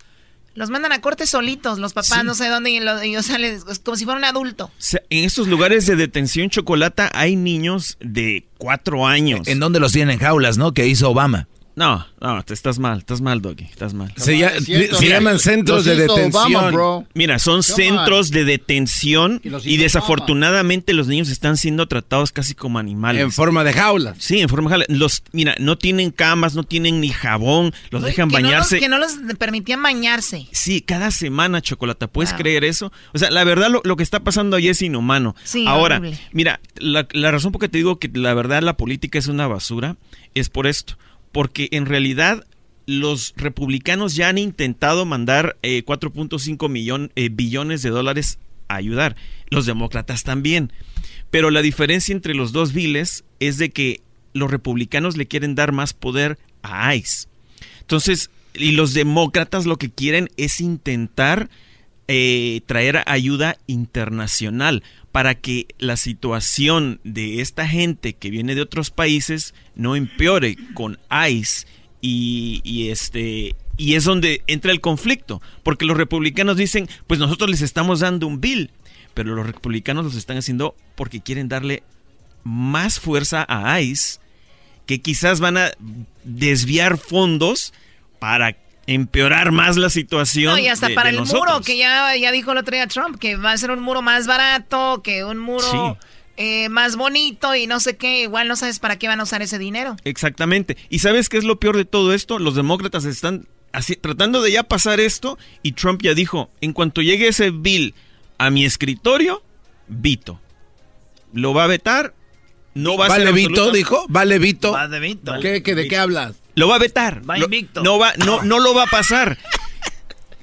Los mandan a corte solitos, los papás, Sí. no sé dónde, y, lo- y, o sea, les- es como si fuera un adulto. O sea, en estos lugares de detención chocolata hay niños de cuatro años. ¿En dónde los tienen? En jaulas, ¿no? Que hizo Obama. No, no, te estás mal, estás mal, Doggy, estás mal. Se, ya- se llaman centros de detención. Mira, son Come centros de detención Y desafortunadamente los niños están siendo tratados casi como animales. En forma de jaula. Sí, en forma de jaula. Los, mira, no tienen camas, no tienen ni jabón, los dejan que bañarse. No los, que no los permitían bañarse. Sí, cada semana, Chocolata. ¿Puedes Wow. creer eso? O sea, la verdad, lo, lo que está pasando ahí es inhumano. Sí, Ahora, horrible. mira, la, la razón por que te digo que la verdad la política es una basura es por esto. Porque en realidad los republicanos ya han intentado mandar eh, 4.5 millón, eh, billones de dólares a ayudar. Los demócratas también. Pero la diferencia entre los dos biles es de que los republicanos le quieren dar más poder a ICE. Entonces, y los demócratas lo que quieren es intentar eh, traer ayuda internacional para que la situación de esta gente que viene de otros países no empeore con ICE y, y este Y es donde entra el conflicto, porque los republicanos dicen, pues nosotros les estamos dando un bill, pero los republicanos los están haciendo porque quieren darle más fuerza a ICE, que quizás van a desviar fondos para empeorar más la situación. No, y hasta de- para de el nosotros. muro, que ya, ya dijo el otro día Trump, que va a ser un muro más barato, que un muro eh, más bonito y no sé qué. Igual no sabes para qué van a usar ese dinero. Exactamente. ¿Y sabes qué es lo peor de todo esto? Los demócratas están así, tratando de ya pasar esto y Trump ya dijo, en cuanto llegue ese bill a mi escritorio, Vito. Lo va a vetar, no va a ¿Vale ser Vito, absoluta- dijo? ¿Vale Vito? Va de Vito. ¿Qué, qué, ¿De qué hablas? Lo va a vetar. Va Lo- invicto. No, va, no, no lo va a pasar.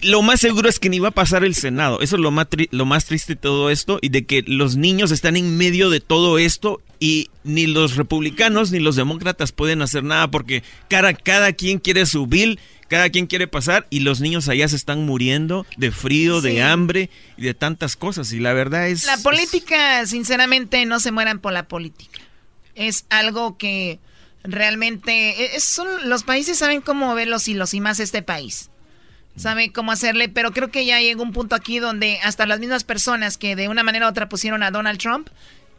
Lo más seguro es que ni va a pasar el Senado. Eso es lo más, lo más triste de todo esto y de que los niños están en medio de todo esto y ni los republicanos ni los demócratas pueden hacer nada porque cada, cada quien quiere su bill, cada quien quiere pasar y los niños allá se están muriendo de frío, Sí. de hambre y de tantas cosas. Y la verdad es... La política, sinceramente, no se mueran por la política. Es algo que realmente... e, son- los países saben cmo mover los hilos y más este país. Sabe cómo hacerle, pero creo que ya llegó un punto aquí donde hasta las mismas personas que de una manera u otra pusieron a Donald Trump,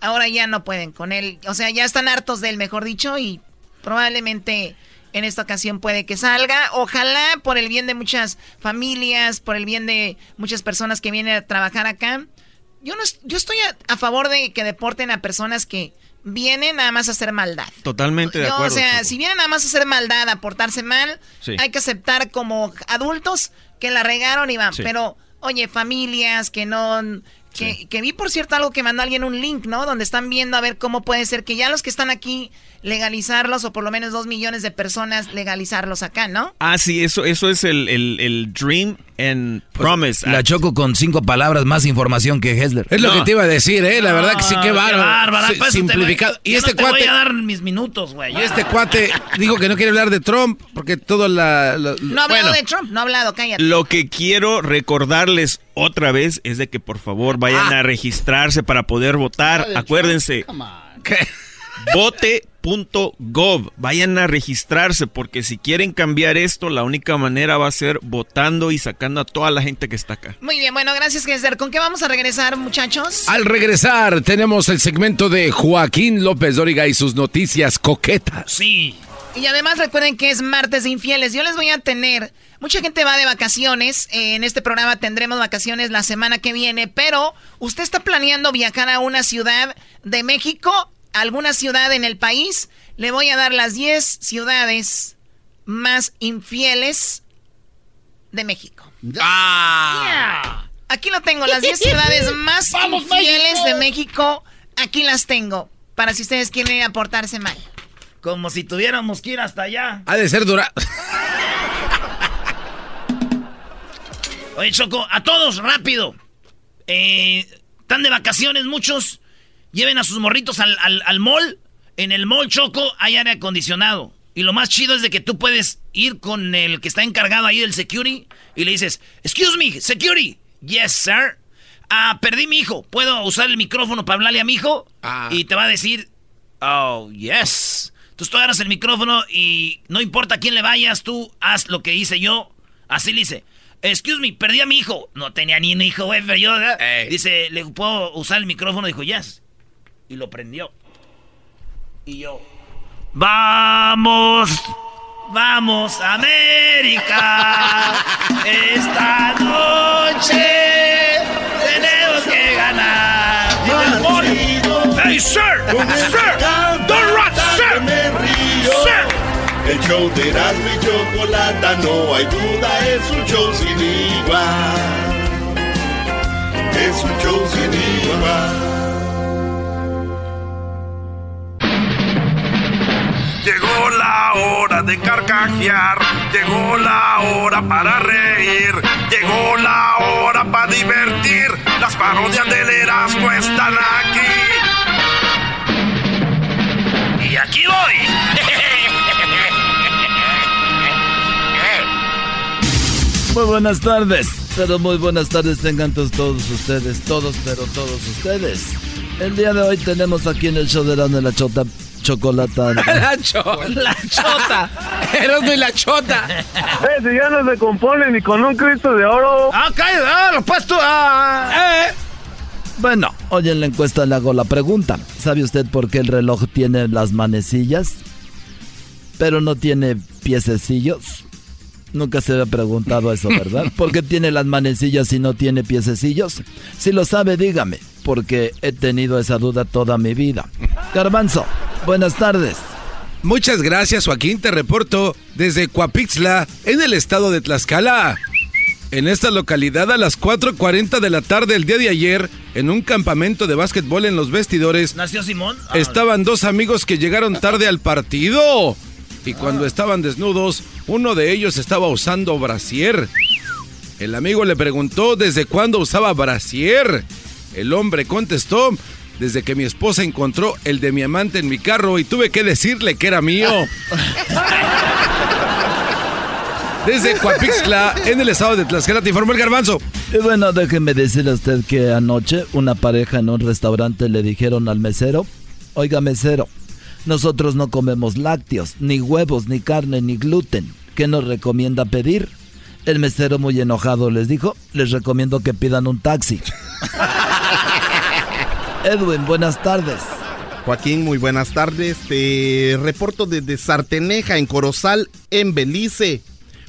ahora ya no pueden con él. O sea, ya están hartos de él, mejor dicho, y probablemente en esta ocasión puede que salga. Ojalá por el bien de muchas familias, por el bien de muchas personas que vienen a trabajar acá. Yo no, yo estoy a favor de que deporten a personas que vienen nada más a hacer maldad. Totalmente de Yo, acuerdo. o sea, si vienen nada más a hacer maldad, a portarse mal, Sí. hay que aceptar como adultos que la regaron y van. Sí. Pero, oye, familias que no... Que, que vi, por cierto, algo que mandó alguien un link, ¿no? Donde están viendo a ver cómo puede ser que ya los que están aquí legalizarlos, o por lo menos dos millones de personas legalizarlos acá, ¿no? Ah, sí, eso, eso es el, el, el Dream and Promise. La choco con cinco palabras más información que Hessler. Es lo que te iba a decir, ¿eh? La verdad que sí, Ah, qué bárbaro. bárbara, Sí, voy- simplificado. Y este no te cuate... voy a dar mis minutos, güey. Y este cuate dijo que no quiere hablar de Trump porque todo la... la- No ha hablado Bueno. de Trump, no ha hablado, cállate. Lo que quiero recordarles otra vez es de que por favor vayan a registrarse para poder votar. Acuérdense, vote.gov. Vayan a registrarse porque si quieren cambiar esto, la única manera va a ser votando y sacando a toda la gente que está acá. Muy bien, bueno, gracias, Gessler. ¿Con qué vamos a regresar, muchachos? Al regresar tenemos el segmento de Joaquín López Dóriga y sus noticias coquetas. Sí. Y además recuerden que es martes de infieles. Yo les voy a tener. Mucha gente va de vacaciones. eh, En este programa tendremos vacaciones la semana que viene. Pero usted está planeando viajar a una ciudad de México, alguna ciudad en el país. Le voy a dar las 10 ciudades más infieles de México. Ah. Aquí lo tengo, las 10 ciudades más ¡Vamos, infieles México! de México. Aquí las tengo. Para si ustedes quieren ir a portarse mal. Como si tuviéramos que ir hasta allá. Ha de ser dura. Oye, Choco, a todos, rápido. Eh, Están de vacaciones muchos. Lleven a sus morritos al, al, al mall. En el mall, Choco, hay aire acondicionado. Y lo más chido es de que tú puedes ir con el que está encargado ahí del security y le dices, excuse me, security. Yes, sir. Ah, perdí mi hijo. ¿Puedo usar el micrófono para hablarle a mi hijo? Y te va a decir, oh, yes. Entonces tú agarras el micrófono y no importa a quién le vayas, tú haz lo que hice yo. Así le dice, excuse me, perdí a mi hijo. No tenía ni un hijo, güey, pero yo. Dice, ¿le puedo usar el micrófono? Dijo, yes. Y lo prendió. Y yo, vamos, vamos, América. Esta noche tenemos que ganar. Hey, sir, sir, show y Chocolata, no hay duda, es un show sin igual. Es un show sin igual. Llegó la hora de carcajear, llegó la hora para reír, llegó la hora para divertir. Las parodias del Erasmo están aquí. Y aquí voy. Muy buenas tardes, pero muy buenas tardes tengan todos, todos ustedes, todos, pero todos ustedes. El día de hoy tenemos aquí en el show de la, de la chota chocolata. La chota. La chota. Erasmo y la chota. Eh, si ya no se compone ni con un Cristo de oro. Ah, cállate, ah, lo puesto. Ah. Eh. Bueno, hoy en la encuesta le hago la pregunta. ¿Sabe usted por qué el reloj tiene las manecillas, pero no tiene piececillos? Nunca se había preguntado eso, ¿verdad? ¿Por qué tiene las manecillas y no tiene piececillos? Si lo sabe, dígame, porque he tenido esa duda toda mi vida. Garbanzo, buenas tardes. Muchas gracias, Joaquín. Te reporto desde Coapixla, en el estado de Tlaxcala. En esta localidad, a las 4:40 de la tarde el día de ayer, en un campamento de básquetbol en los vestidores, ¿Nació Simón? Ah, estaban dos amigos que llegaron tarde al partido. Y cuando estaban desnudos, uno de ellos estaba usando brasier. El amigo le preguntó desde cuándo usaba brasier. El hombre contestó, desde que mi esposa encontró el de mi amante en mi carro y tuve que decirle que era mío. Desde Coapixla, en el estado de Tlaxcala, te informó el garbanzo. Y bueno, déjeme decirle a usted que anoche una pareja en un restaurante le dijeron al mesero, oiga mesero, nosotros no comemos lácteos, ni huevos, ni carne, ni gluten. ¿Qué nos recomienda pedir? El mesero muy enojado les dijo, les recomiendo que pidan un taxi. Edwin, buenas tardes. Joaquín, muy buenas tardes. Te reporto desde Sarteneja, en Corozal, en Belice.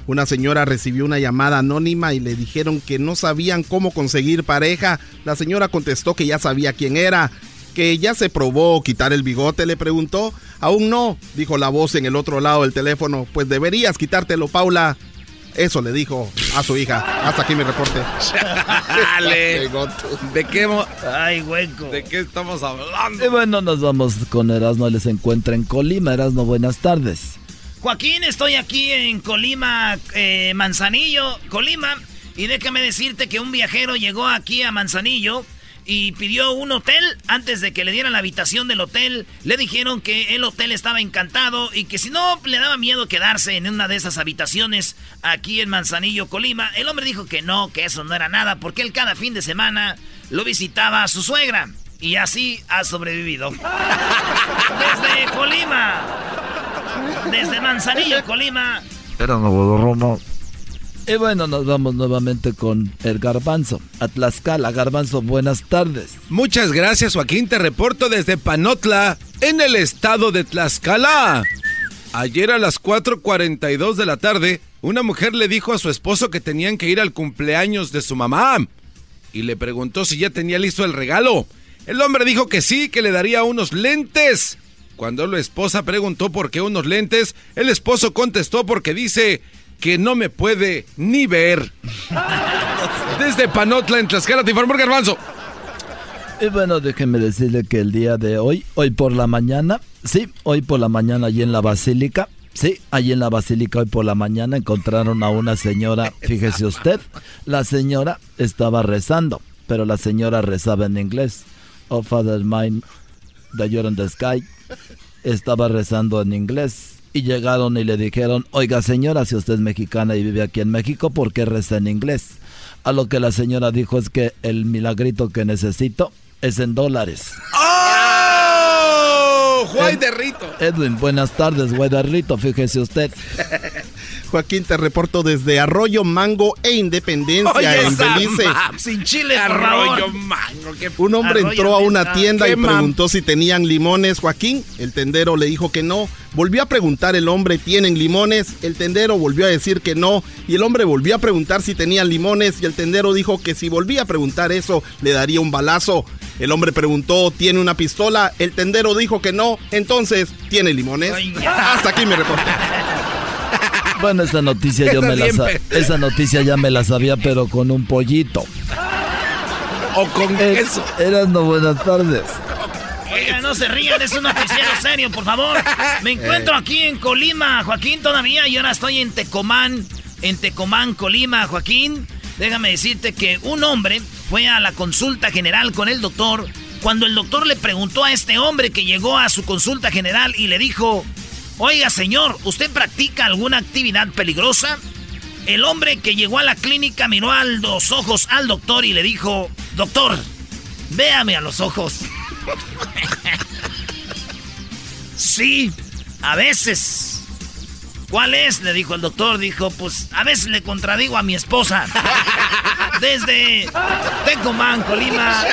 Una señora recibió una llamada anónima y le dijeron que no sabían cómo conseguir pareja. La señora contestó que ya sabía quién era. Que ya se probó quitar el bigote, le preguntó. Aún no, dijo la voz en el otro lado del teléfono. Pues deberías quitártelo, Paula. Eso le dijo a su hija. Hasta aquí mi reporte. Dale. ¿De qué, Ay, hueco. ¿De qué estamos hablando? Y bueno, nos vamos con Erasmo, les encuentra en Colima. Erasmo, buenas tardes. Joaquín, estoy aquí en Colima, eh, Manzanillo, Colima. Y déjame decirte que un viajero llegó aquí a Manzanillo y pidió un hotel. Antes de que le dieran la habitación del hotel, le dijeron que el hotel estaba encantado y que si no le daba miedo quedarse en una de esas habitaciones aquí en Manzanillo, Colima. El hombre dijo que no, que eso no era nada, porque él cada fin de semana lo visitaba a su suegra. Y así ha sobrevivido. Desde Colima. Desde Manzanillo, Colima. Era Roma. Y bueno, nos vamos nuevamente con el Garbanzo. A Tlaxcala, Garbanzo, buenas tardes. Muchas gracias, Joaquín. Te reporto desde Panotla, en el estado de Tlaxcala. Ayer a las 4:42 de la tarde, una mujer le dijo a su esposo que tenían que ir al cumpleaños de su mamá y le preguntó si ya tenía listo el regalo. El hombre dijo que sí, que le daría unos lentes. Cuando la esposa preguntó por qué unos lentes, el esposo contestó porque dice que no me puede ni ver. Desde Panotla, en Tlaxcala, te informó garbanzo. Y bueno, déjeme decirle que el día de hoy, hoy por la mañana, sí, hoy por la mañana allí en la basílica, sí, allí en la basílica hoy por la mañana encontraron a una señora, fíjese usted, la señora estaba rezando, pero la señora rezaba en inglés. Oh Father mine, that you're in the sky, estaba rezando en inglés. Y llegaron y le dijeron, oiga señora, si usted es mexicana y vive aquí en México, ¿por qué reza en inglés? A lo que la señora dijo es que el milagrito que necesito es en dólares. ¡Oh! Juay de Rito. Edwin, buenas tardes, güey de Rito, fíjese usted. Joaquín, te reporto desde Arroyo Mango e Independencia, Oye, en Belice. Sin chile, Arroyo mango, qué- Un hombre entró a una tienda y preguntó si tenían limones, Joaquín. El tendero le dijo que no. Volvió a preguntar el hombre, ¿tienen limones? El tendero volvió a decir que no. Y el hombre volvió a preguntar si tenían limones. Y el tendero dijo que si volvía a preguntar eso, le daría un balazo. El hombre preguntó, ¿tiene una pistola? El tendero dijo que no. Entonces, ¿tiene limones? Hasta aquí mi reporte. Bueno, esa noticia yo me la esa noticia ya me la sabía, pero con un pollito. O con Eh, queso. Eras no buenas tardes. Oiga, no se rían, es un noticiero serio, por favor. Me encuentro aquí en Colima, Joaquín, todavía, y ahora estoy en Tecomán, en Tecomán, Colima, Joaquín. Déjame decirte que un hombre fue a la consulta general con el doctor cuando el doctor le preguntó a este hombre que llegó a su consulta general y le dijo, oiga señor, ¿usted practica alguna actividad peligrosa? El hombre que llegó a la clínica miró a los ojos al doctor y le dijo, doctor, véame a los ojos. Sí, a veces. ¿Cuál es? Le dijo el doctor. Dijo, pues a veces le contradigo a mi esposa. Desde Tecomán, Colima,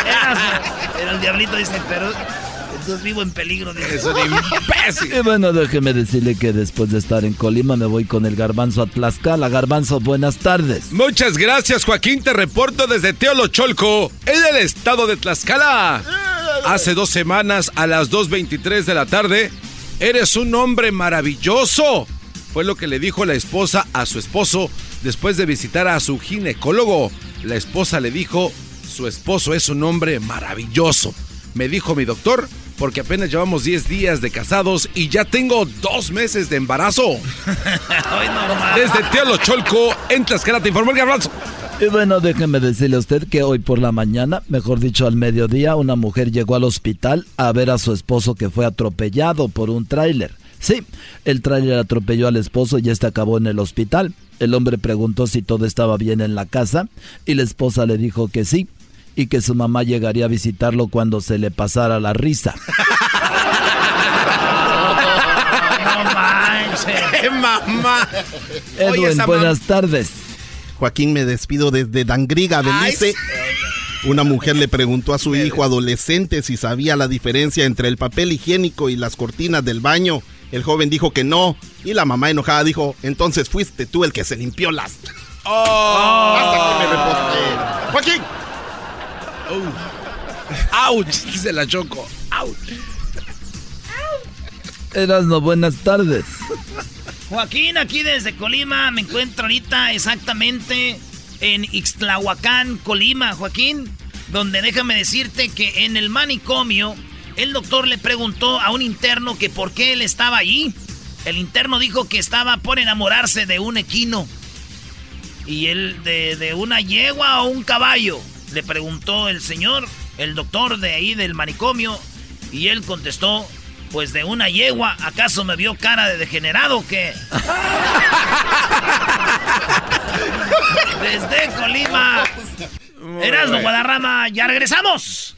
Era el diablito dice, pero entonces vivo en peligro. de Es un imbécil. Y bueno, déjeme decirle que después de estar en Colima me voy con el garbanzo a Tlaxcala. Garbanzo, buenas tardes. Muchas gracias, Joaquín. Te reporto desde Teolocholco, en el estado de Tlaxcala. Hace dos semanas, a las 2.23 de la tarde, eres un hombre maravilloso. Fue lo que le dijo la esposa a su esposo después de visitar a su ginecólogo. La esposa le dijo, su esposo es un hombre maravilloso. Me dijo mi doctor, porque apenas llevamos 10 días de casados y ya tengo dos meses de embarazo. Desde Teolocholco, en Tlaxcala, te informó el garbanzo. Y bueno, déjeme decirle a usted que hoy por la mañana, mejor dicho al mediodía, una mujer llegó al hospital a ver a su esposo que fue atropellado por un tráiler. Sí, el tráiler atropelló al esposo y este acabó en el hospital. El hombre preguntó si todo estaba bien en la casa y la esposa le dijo que sí y que su mamá llegaría a visitarlo cuando se le pasara la risa. no manches. mamá! Edwin, buenas tardes. Joaquín, me despido desde Dangriga, Belice. Una mujer le preguntó a su hijo adolescente si sabía la diferencia entre el papel higiénico y las cortinas del baño. El joven dijo que no. Y la mamá enojada dijo, entonces fuiste tú el que se limpió las... ¡Oh! Hasta que me reporté. ¡Joaquín! ¡Auch! Dice la Choco. ¡Auch! Erasno, buenas tardes. Joaquín, aquí desde Colima, me encuentro ahorita exactamente en Ixtlahuacán, Colima, Joaquín, donde déjame decirte que en el manicomio el doctor le preguntó a un interno que por qué él estaba allí. El interno dijo que estaba por enamorarse de un equino. Y él de, de una yegua o un caballo. Le preguntó el señor, el doctor de ahí del manicomio. Y él contestó, pues de una yegua, ¿acaso me vio cara de degenerado o qué? Desde Colima. Erasmo Guadarrama, ya regresamos.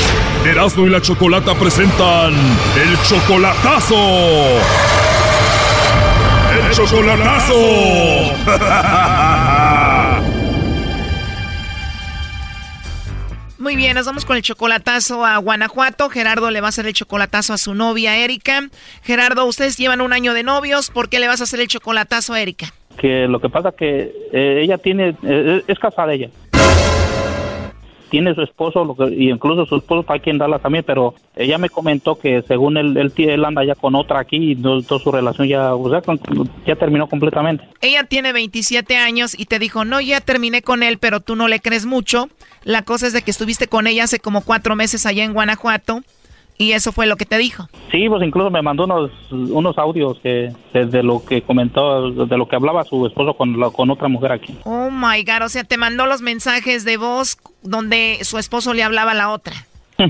Erasmo y la Chocolata presentan el chocolatazo. El chocolatazo. Muy bien, nos vamos con el chocolatazo a Guanajuato. Gerardo le va a hacer el chocolatazo a su novia Erika. Gerardo, ustedes llevan un año de novios. ¿Por qué le vas a hacer el chocolatazo a Erika? Que lo que pasa que eh, ella tiene, eh, es casada ella tiene su esposo, y incluso su esposo está aquí en Dallas también, pero ella me comentó que según él, él, él anda ya con otra aquí y toda su relación ya, o sea, ya terminó completamente. Ella tiene 27 años y te dijo, no, ya terminé con él, pero tú no le crees mucho. La cosa es de que estuviste con ella hace como cuatro meses allá en Guanajuato y eso fue lo que te dijo. Sí, pues incluso me mandó unos, unos audios que de lo que comentó, de lo que hablaba su esposo con, con otra mujer aquí. Oh my God, o sea, te mandó los mensajes de voz donde su esposo le hablaba a la otra.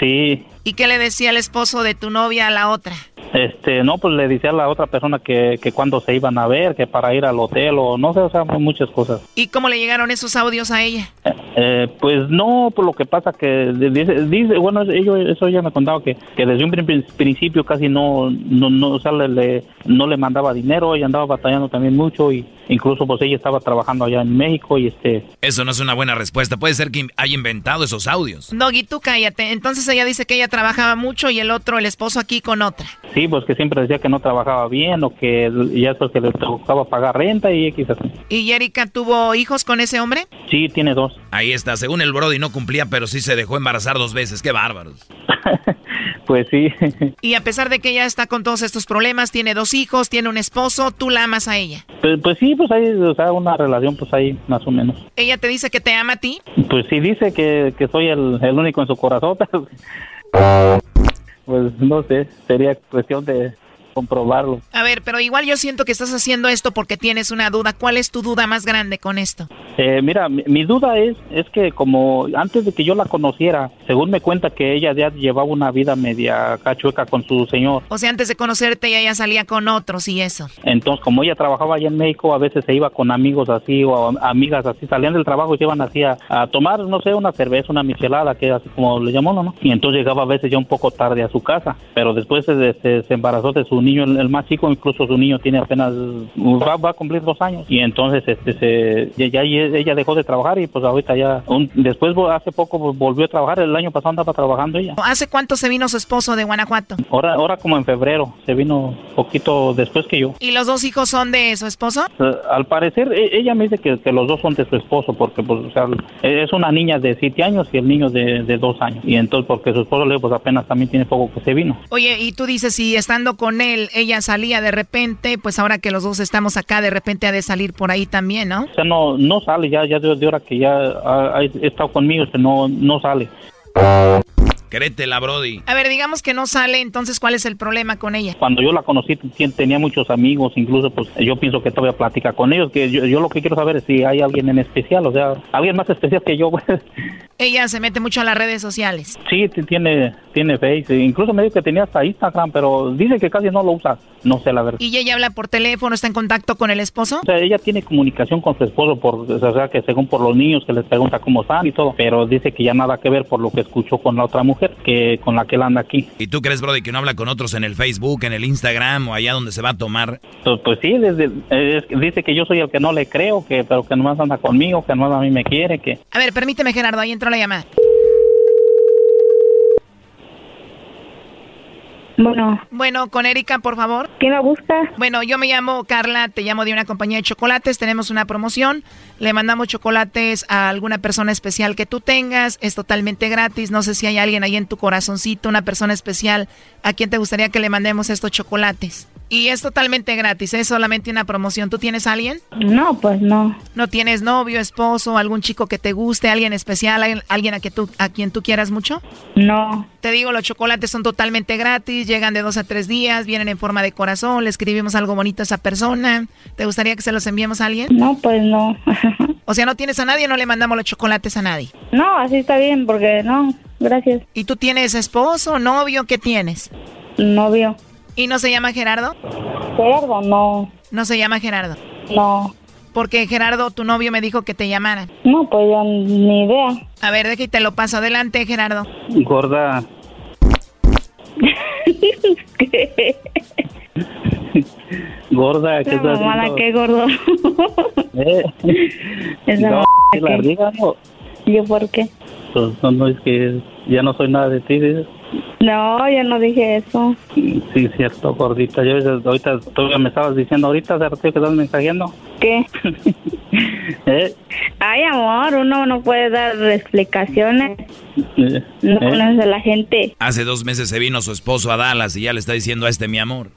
sí. ¿Y qué le decía el esposo de tu novia a la otra? Este, no, pues le decía a la otra persona que, que cuando se iban a ver, que para ir al hotel o no sé, o sea, muchas cosas. ¿Y cómo le llegaron esos audios a ella? Eh, pues no, por lo que pasa que dice, dice bueno, ellos, eso ella me contaba que, que desde un principio casi no, no, no, o sea, le, no le mandaba dinero, ella andaba batallando también mucho y incluso pues ella estaba trabajando allá en México y este... Eso no es una buena respuesta, puede ser que haya inventado esos audios. Doggy, tú cállate, entonces ella dice que ella trabajaba mucho y el otro, el esposo aquí con otra. Sí, pues que siempre decía que no trabajaba bien o que ya es que le tocaba pagar renta y X así. ¿Y Erika tuvo hijos con ese hombre? Sí, tiene dos. Ahí está, según el Brody no cumplía, pero sí se dejó embarazar dos veces, qué bárbaros. pues sí. y a pesar de que ella está con todos estos problemas, tiene dos hijos, tiene un esposo, ¿tú la amas a ella? Pues, pues sí, pues hay, o sea, una relación pues ahí más o menos. ¿Ella te dice que te ama a ti? Pues sí, dice que, que soy el, el único en su corazón, pero pues no sé, sería cuestión de comprobarlo. A ver, pero igual yo siento que estás haciendo esto porque tienes una duda. ¿Cuál es tu duda más grande con esto? Eh, mira, mi, mi duda es, es que como antes de que yo la conociera, según me cuenta que ella ya llevaba una vida media cachueca con su señor. O sea, antes de conocerte ella ya salía con otros y eso. Entonces, como ella trabajaba allá en México, a veces se iba con amigos así o amigas así, salían del trabajo y se iban así a, a tomar, no sé, una cerveza, una michelada, que así como le llamó, ¿no? Y entonces llegaba a veces ya un poco tarde a su casa, pero después se, se- se embarazó de su niño, el, más chico, incluso su niño tiene apenas, va, va a cumplir dos años. Y entonces este, se, ya, ella dejó de trabajar y pues ahorita ya, un- después hace poco pues, volvió a trabajar, el año pasado andaba trabajando ella. ¿Hace cuánto se vino su esposo de Guanajuato? Ahora, ahora como en febrero, se vino poquito después que yo. ¿Y los dos hijos son de su esposo? Eh, al parecer, e- ella me dice que, que los dos son de su esposo, porque pues, o sea, es una niña de siete años y el niño de, de dos años. Y entonces, porque su esposo, le pues apenas también tiene poco que se vino. Oye, y tú dices, si estando con él, ella salía de repente, pues ahora que los dos estamos acá, de repente ha de salir por ahí también, ¿no? O sea, no, no sale, ya, ya de, de hora que ya ha, ha estado conmigo, que no, no sale. Créetela, Brody. A ver, digamos que no sale, entonces, ¿cuál es el problema con ella? Cuando yo la conocí, tenía muchos amigos, incluso, pues yo pienso que todavía platica con ellos, que yo, yo lo que quiero saber es si hay alguien en especial, o sea, alguien más especial que yo, pues. Ella se mete mucho a las redes sociales. Sí, tiene, tiene Face, incluso me dijo que tenía hasta Instagram, pero dice que casi no lo usa, no sé la verdad. Y ella habla por teléfono, está en contacto con el esposo. O sea, ella tiene comunicación con su esposo, por, o sea, que según por los niños que les pregunta cómo están y todo, pero dice que ya nada que ver por lo que escuchó con la otra mujer, que con la que él anda aquí. ¿Y tú crees, Brody, que no habla con otros en el Facebook, en el Instagram o allá donde se va a tomar? Pues, pues sí, desde, eh, es- dice que yo soy el que no le creo, que pero que nomás anda conmigo, que nomás a mí me quiere, que... A ver, permíteme, Gerardo, ahí entró la llamada. Bueno. Bueno, con Erika, por favor. ¿Quién la busca? Bueno, yo me llamo Carla, te llamo de una compañía de chocolates, tenemos una promoción, le mandamos chocolates a alguna persona especial que tú tengas, es totalmente gratis, no sé si hay alguien ahí en tu corazoncito, una persona especial a quien te gustaría que le mandemos estos chocolates. Y es totalmente gratis, es solamente una promoción. ¿Tú tienes a alguien? No, pues no. ¿No tienes novio, esposo, algún chico que te guste, alguien especial, alguien, alguien a, que tú, a quien tú quieras mucho? No. Te digo, los chocolates son totalmente gratis, llegan de dos a tres días, vienen en forma de corazón, le escribimos algo bonito a esa persona. ¿Te gustaría que se los enviemos a alguien? No, pues no. O sea, no tienes a nadie, no le mandamos los chocolates a nadie. No, así está bien, porque no, gracias. ¿Y tú tienes esposo, novio? ¿Qué tienes? Novio. ¿Y no se llama Gerardo? Gerardo, no. No se llama Gerardo. No. Porque Gerardo, tu novio, me dijo que te llamara. No, pues yo ni idea. A ver, deja y te lo paso. Adelante, Gerardo. Gorda, ¿Qué? gorda, ¿qué La estás mamada, haciendo? qué gordo. Eh, Esa no, mamada ¿sí la que- diga, no? ¿Yo por qué? Pues no, no, es que ya no soy nada de ti, dices. No, yo no dije eso. Sí, cierto, gordita. Yo ahorita, tú ya me estabas diciendo ahorita, ratito que estás mensajeando. ¿Qué? ¿Eh? Ay, amor, uno no puede dar explicaciones. Eh, No ¿eh? conoces a la gente. Hace dos meses se vino su esposo a Dallas y ya le está diciendo a este mi amor.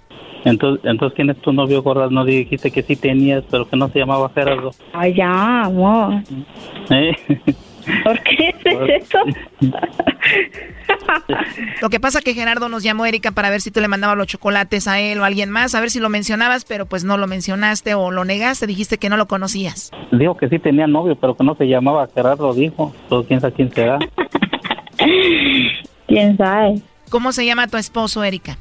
Entonces, entonces, ¿quién es tu novio, gorda? No dijiste que sí tenías, pero que no se llamaba Gerardo. Ay, ya, amor. ¿Eh? ¿Por qué haces eso? Lo que pasa que Gerardo nos llamó Erika para ver si tú le mandabas los chocolates a él o a alguien más, a ver si lo mencionabas, pero pues no lo mencionaste o lo negaste, dijiste que no lo conocías. Dijo que sí tenía novio, pero que no se llamaba Gerardo, dijo. Entonces, quién sabe quién será. ¿Quién sabe? ¿Cómo se llama tu esposo, Erika?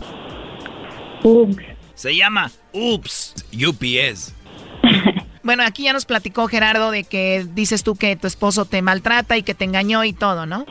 Ups. Se llama Ups UPS. Bueno, aquí ya nos platicó Gerardo de que dices tú que tu esposo te maltrata y que te engañó y todo, ¿no?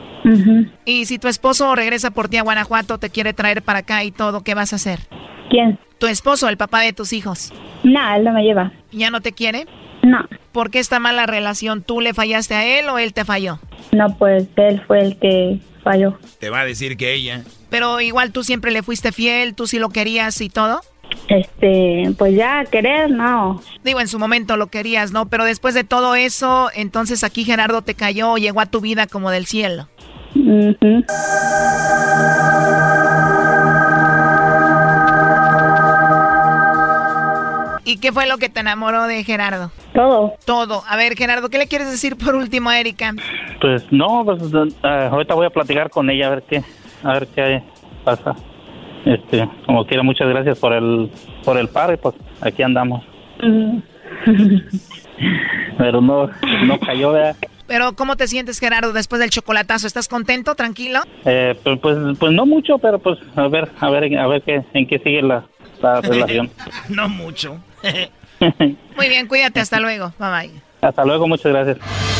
Y si tu esposo regresa por ti a Guanajuato, te quiere traer para acá y todo, ¿qué vas a hacer? ¿Quién? Tu esposo, el papá de tus hijos. No, él no me lleva. ¿Ya no te quiere? No. ¿Por qué está mala relación? ¿Tú le fallaste a él o él te falló? No, pues él fue el que falló. Te va a decir que ella. Pero igual tú siempre le fuiste fiel, tú sí lo querías y todo. Este, pues ya, querer, no. Digo, en su momento lo querías, ¿no? Pero después de todo eso, entonces aquí Gerardo te cayó, llegó a tu vida como del cielo. Ujú. ¿Y qué fue lo que te enamoró de Gerardo? Todo. Todo. A ver, Gerardo, ¿qué le quieres decir por último a Erika? Pues no, pues eh, ahorita voy a platicar con ella a ver qué, a ver qué pasa. Este, como quiera, muchas gracias por el, por el paro y pues aquí andamos. Pero no, no cayó, ¿verdad? Pero ¿cómo te sientes, Gerardo, después del chocolatazo? ¿Estás contento, tranquilo? Eh, pues, pues, pues no mucho, pero pues a ver, a ver, a ver qué, en qué sigue la, la relación. no mucho. Muy bien, cuídate, hasta luego. Bye bye. Hasta luego, muchas gracias.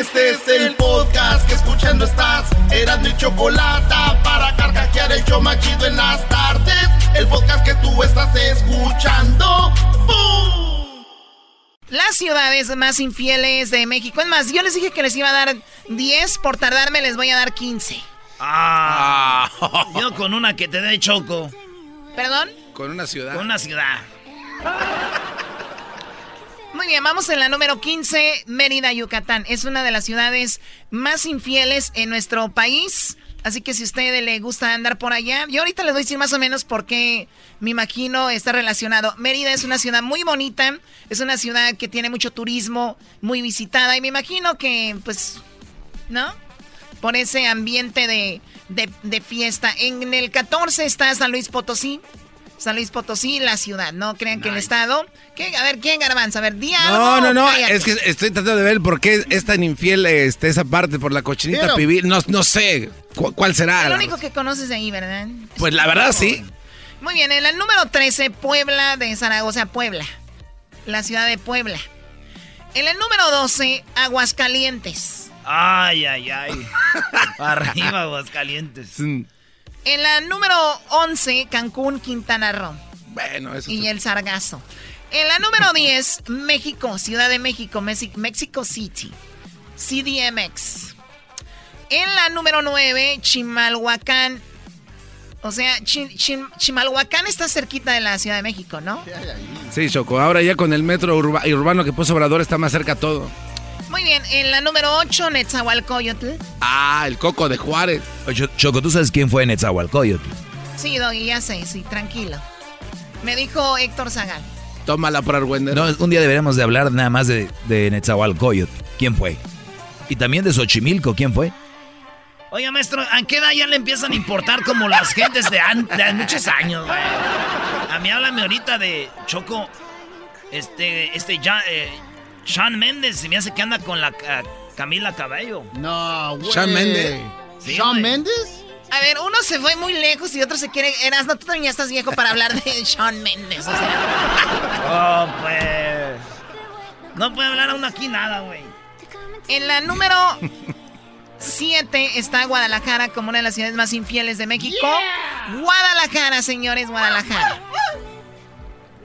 Este es el podcast que escuchando estás. Eran mi chocolate para carcajear el yo machido en las tardes. El podcast que tú estás escuchando. ¡Bum! Las ciudades más infieles de México. Es más, yo les dije que les iba a dar 10. Por tardarme les voy a dar 15. Ah, yo con una que te dé choco. ¿Perdón? Con una ciudad. Con una ciudad. Muy bien, vamos en la número 15, Mérida, Yucatán. Es una de las ciudades más infieles en nuestro país. Así que si a usted le gusta andar por allá, yo ahorita les voy a decir más o menos por qué me imagino está relacionado. Mérida es una ciudad muy bonita, es una ciudad que tiene mucho turismo, muy visitada y me imagino que, pues, ¿no? Por ese ambiente de, de, de fiesta. En el 14 está San Luis Potosí. San Luis Potosí, la ciudad, no crean que el estado. ¿Qué? A ver, ¿quién garbanza? A ver, día. No, no, no, es que estoy tratando de ver por qué es tan infiel este, esa parte por la cochinita Pero- pibil. No, no sé cu- cuál será. Lo único que conoces de ahí, ¿verdad? Pues la verdad sí. Muy bien, en el número 13, Puebla de Zaragoza, Puebla. La ciudad de Puebla. En el número 12, Aguascalientes. Ay, ay, ay. Arriba, Aguascalientes. En la número 11, Cancún, Quintana Roo. Bueno, eso Y el Sargazo. En la número 10, México, Ciudad de México, Mexi- Mexico City. CDMX. En la número 9, Chimalhuacán. O sea, Chi- Chi- Chimalhuacán está cerquita de la Ciudad de México, ¿no? Sí, Choco. Ahora ya con el metro urba- urbano que puso Obrador está más cerca todo. Muy bien, en la número 8, Netzahualcoyotl. Ah, el coco de Juárez. Oye, Choco, ¿tú sabes quién fue Netzahualcoyotl? Sí, Doggy, ya sé, sí, tranquilo. Me dijo Héctor Zagal. Tómala por argüender. No, un día deberíamos de hablar nada más de, de Netzahualcoyotl. ¿Quién fue? Y también de Xochimilco, ¿quién fue? Oiga, maestro, ¿a qué edad ya le empiezan a importar como las gentes de, an- de muchos años, güey? A mí háblame ahorita de Choco, este, este, ya, eh, Sean Méndez, se me hace que anda con la ca- Camila Cabello. No, güey. Shawn Mendes. Sí, ¿Shawn güey. Mendes? A ver, uno se fue muy lejos y otro se quiere... Eras, no, tú también ya estás viejo para hablar de Sean Méndez, o sea... Oh, pues... No puede hablar aún aquí nada, güey. En la número 7 está Guadalajara como una de las ciudades más infieles de México. Guadalajara, señores, Guadalajara.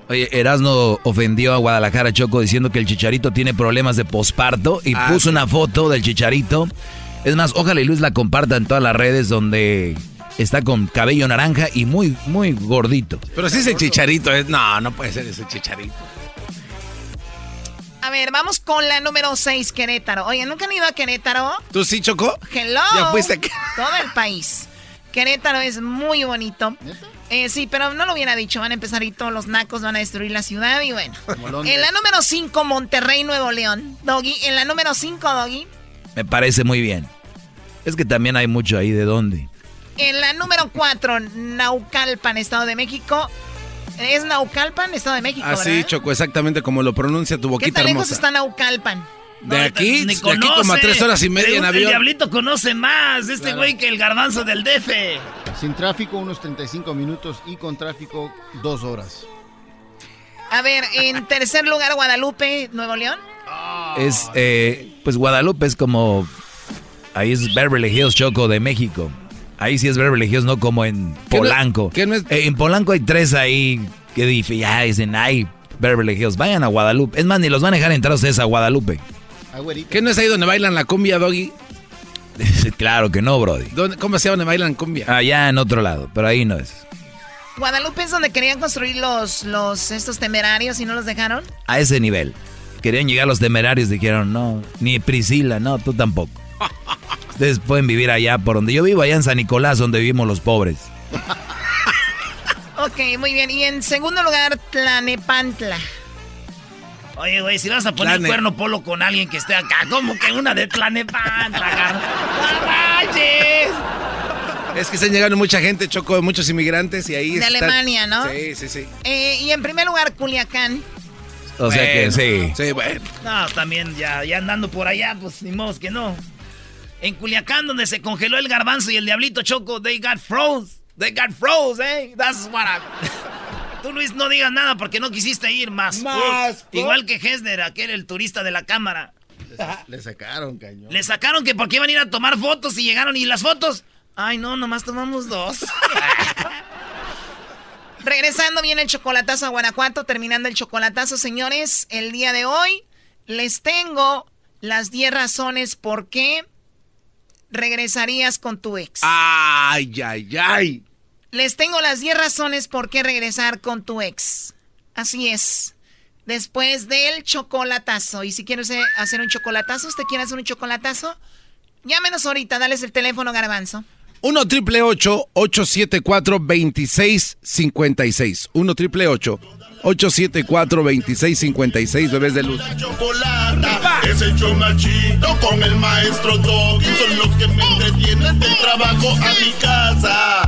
Oye, Erasno ofendió a Guadalajara Choco diciendo que el chicharito tiene problemas de posparto y Ah, puso sí. una foto del chicharito. Es más, ojalá y Luis la comparta en todas las redes donde está con cabello naranja y muy, muy gordito. Pero si ese chicharito es. No, no puede ser ese chicharito. A ver, vamos con la número 6, Querétaro. Oye, ¿nunca han ido a Querétaro? ¿Tú sí, Choco? Hello. ¿Ya fuiste Todo el país. Querétaro es muy bonito. Eh, sí, pero no lo hubiera dicho. Van a empezar y todos los nacos van a destruir la ciudad y bueno. En la número 5, Monterrey, Nuevo León. Doggy. En la número 5, Doggy. Me parece muy bien. Es que también hay mucho ahí de dónde. En la número 4, Naucalpan, Estado de México. Es Naucalpan, Estado de México, Así, ¿verdad? Choco, exactamente como lo pronuncia tu ¿Qué boquita tan lejos hermosa. está Naucalpan? De aquí, Ni de aquí como a tres horas y media El- en El avión. diablito conoce más este Claro. güey que el garbanzo del DF. Sin tráfico, unos 35 minutos y con tráfico, dos horas. A ver, en tercer lugar, Guadalupe, Nuevo León. Es, eh, pues Guadalupe es como, ahí es Beverly Hills Choco de México. Ahí sí es Beverly Hills, no como en ¿Qué no- Polanco. qué no es- Eh, en Polanco hay tres ahí que dije, ya dicen, ay, Beverly Hills, vayan a Guadalupe. Es más, ni los van a dejar entrar ustedes a Guadalupe. ¿Qué no es ahí donde bailan la cumbia, Doggy? claro que no, Brody. ¿Dónde- ¿Cómo se llama donde bailan cumbia? Allá en otro lado, pero ahí no es. Guadalupe es donde querían construir los, los estos temerarios y no los dejaron. A ese nivel. querían llegar los temerarios, dijeron, no, ni Priscila, no, tú tampoco. Ustedes pueden vivir allá por donde yo vivo, allá en San Nicolás, donde vivimos los pobres. Ok, muy bien. Y en segundo lugar, Tlanepantla. Oye, güey, si vas a poner cuerno polo con alguien que esté acá, como que una de Tlanepantla, ¡No manches! Es que están llegando mucha gente, Choco, muchos inmigrantes y ahí De Alemania, ¿no? Sí, sí, sí. Eh, y en primer lugar, Culiacán. O sea que sí. Sí, bueno. No, también ya, ya andando por allá, pues ni modo que no. En Culiacán, donde se congeló el garbanzo y el diablito Choco, they got froze. They got froze, eh. That's what I... Tú, Luis, no digas nada porque no quisiste ir más. Más. Igual que Hesner, aquel, el turista de la cámara. Le sacaron, cañón. Le sacaron que porque iban a ir a tomar fotos y llegaron y las fotos. Ay, no, nomás tomamos dos. Regresando viene el chocolatazo a Guanajuato, terminando el chocolatazo, señores. El día de hoy les tengo las 10 razones por qué regresarías con tu ex. Ay, ay, ay. Les tengo las 10 razones por qué regresar con tu ex. Así es. Después del chocolatazo. Y si quieres eh, hacer un chocolatazo, ¿usted quiere hacer un chocolatazo? Llámenos ahorita, dales el teléfono, Garbanzo. 1 triple 874 2656 1 triple 874 2656 bebés de luz. Chocolata, es más chido con el maestro Doggy. Son los que me entretienen del trabajo a mi casa.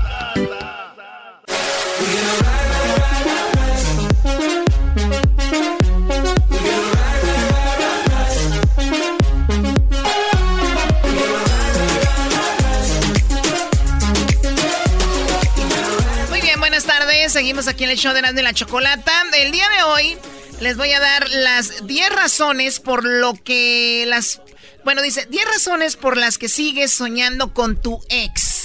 Seguimos aquí en el show de Erasmo y la Chocolata. El día de hoy les voy a dar las 10 razones por lo que las... Bueno, dice, 10 razones por las que sigues soñando con tu ex.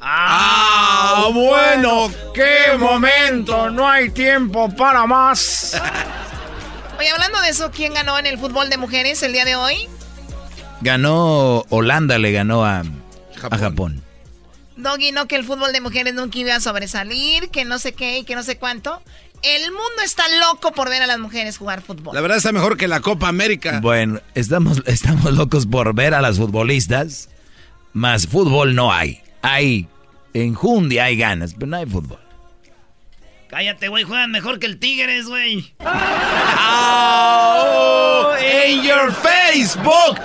Ah, bueno, qué momento. No hay tiempo para más. Oye, hablando de eso, ¿quién ganó en el fútbol de mujeres el día de hoy? Ganó Holanda, le ganó a a Japón. Doggy, no que el fútbol de mujeres nunca iba a sobresalir, que no sé qué y que no sé cuánto. El mundo está loco por ver a las mujeres jugar fútbol. La verdad está mejor que la Copa América. Bueno, estamos, estamos locos por ver a las futbolistas, más fútbol no hay. Hay enjundia, hay ganas, pero no hay fútbol. Cállate, güey, juegan mejor que el Tigres, güey. Oh, in your Facebook.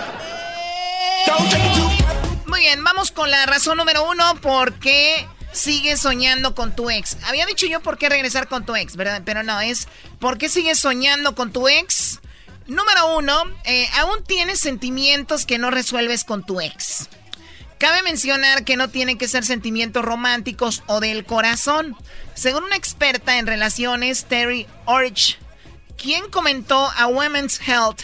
Muy bien, vamos con la razón número uno, ¿por qué sigues soñando con tu ex? Había dicho yo por qué regresar con tu ex, ¿verdad? Pero no, es ¿por qué sigues soñando con tu ex? Número uno, eh, aún tienes sentimientos que no resuelves con tu ex. Cabe mencionar que no tienen que ser sentimientos románticos o del corazón. Según una experta en relaciones, Terry Orich, quien comentó a Women's Health,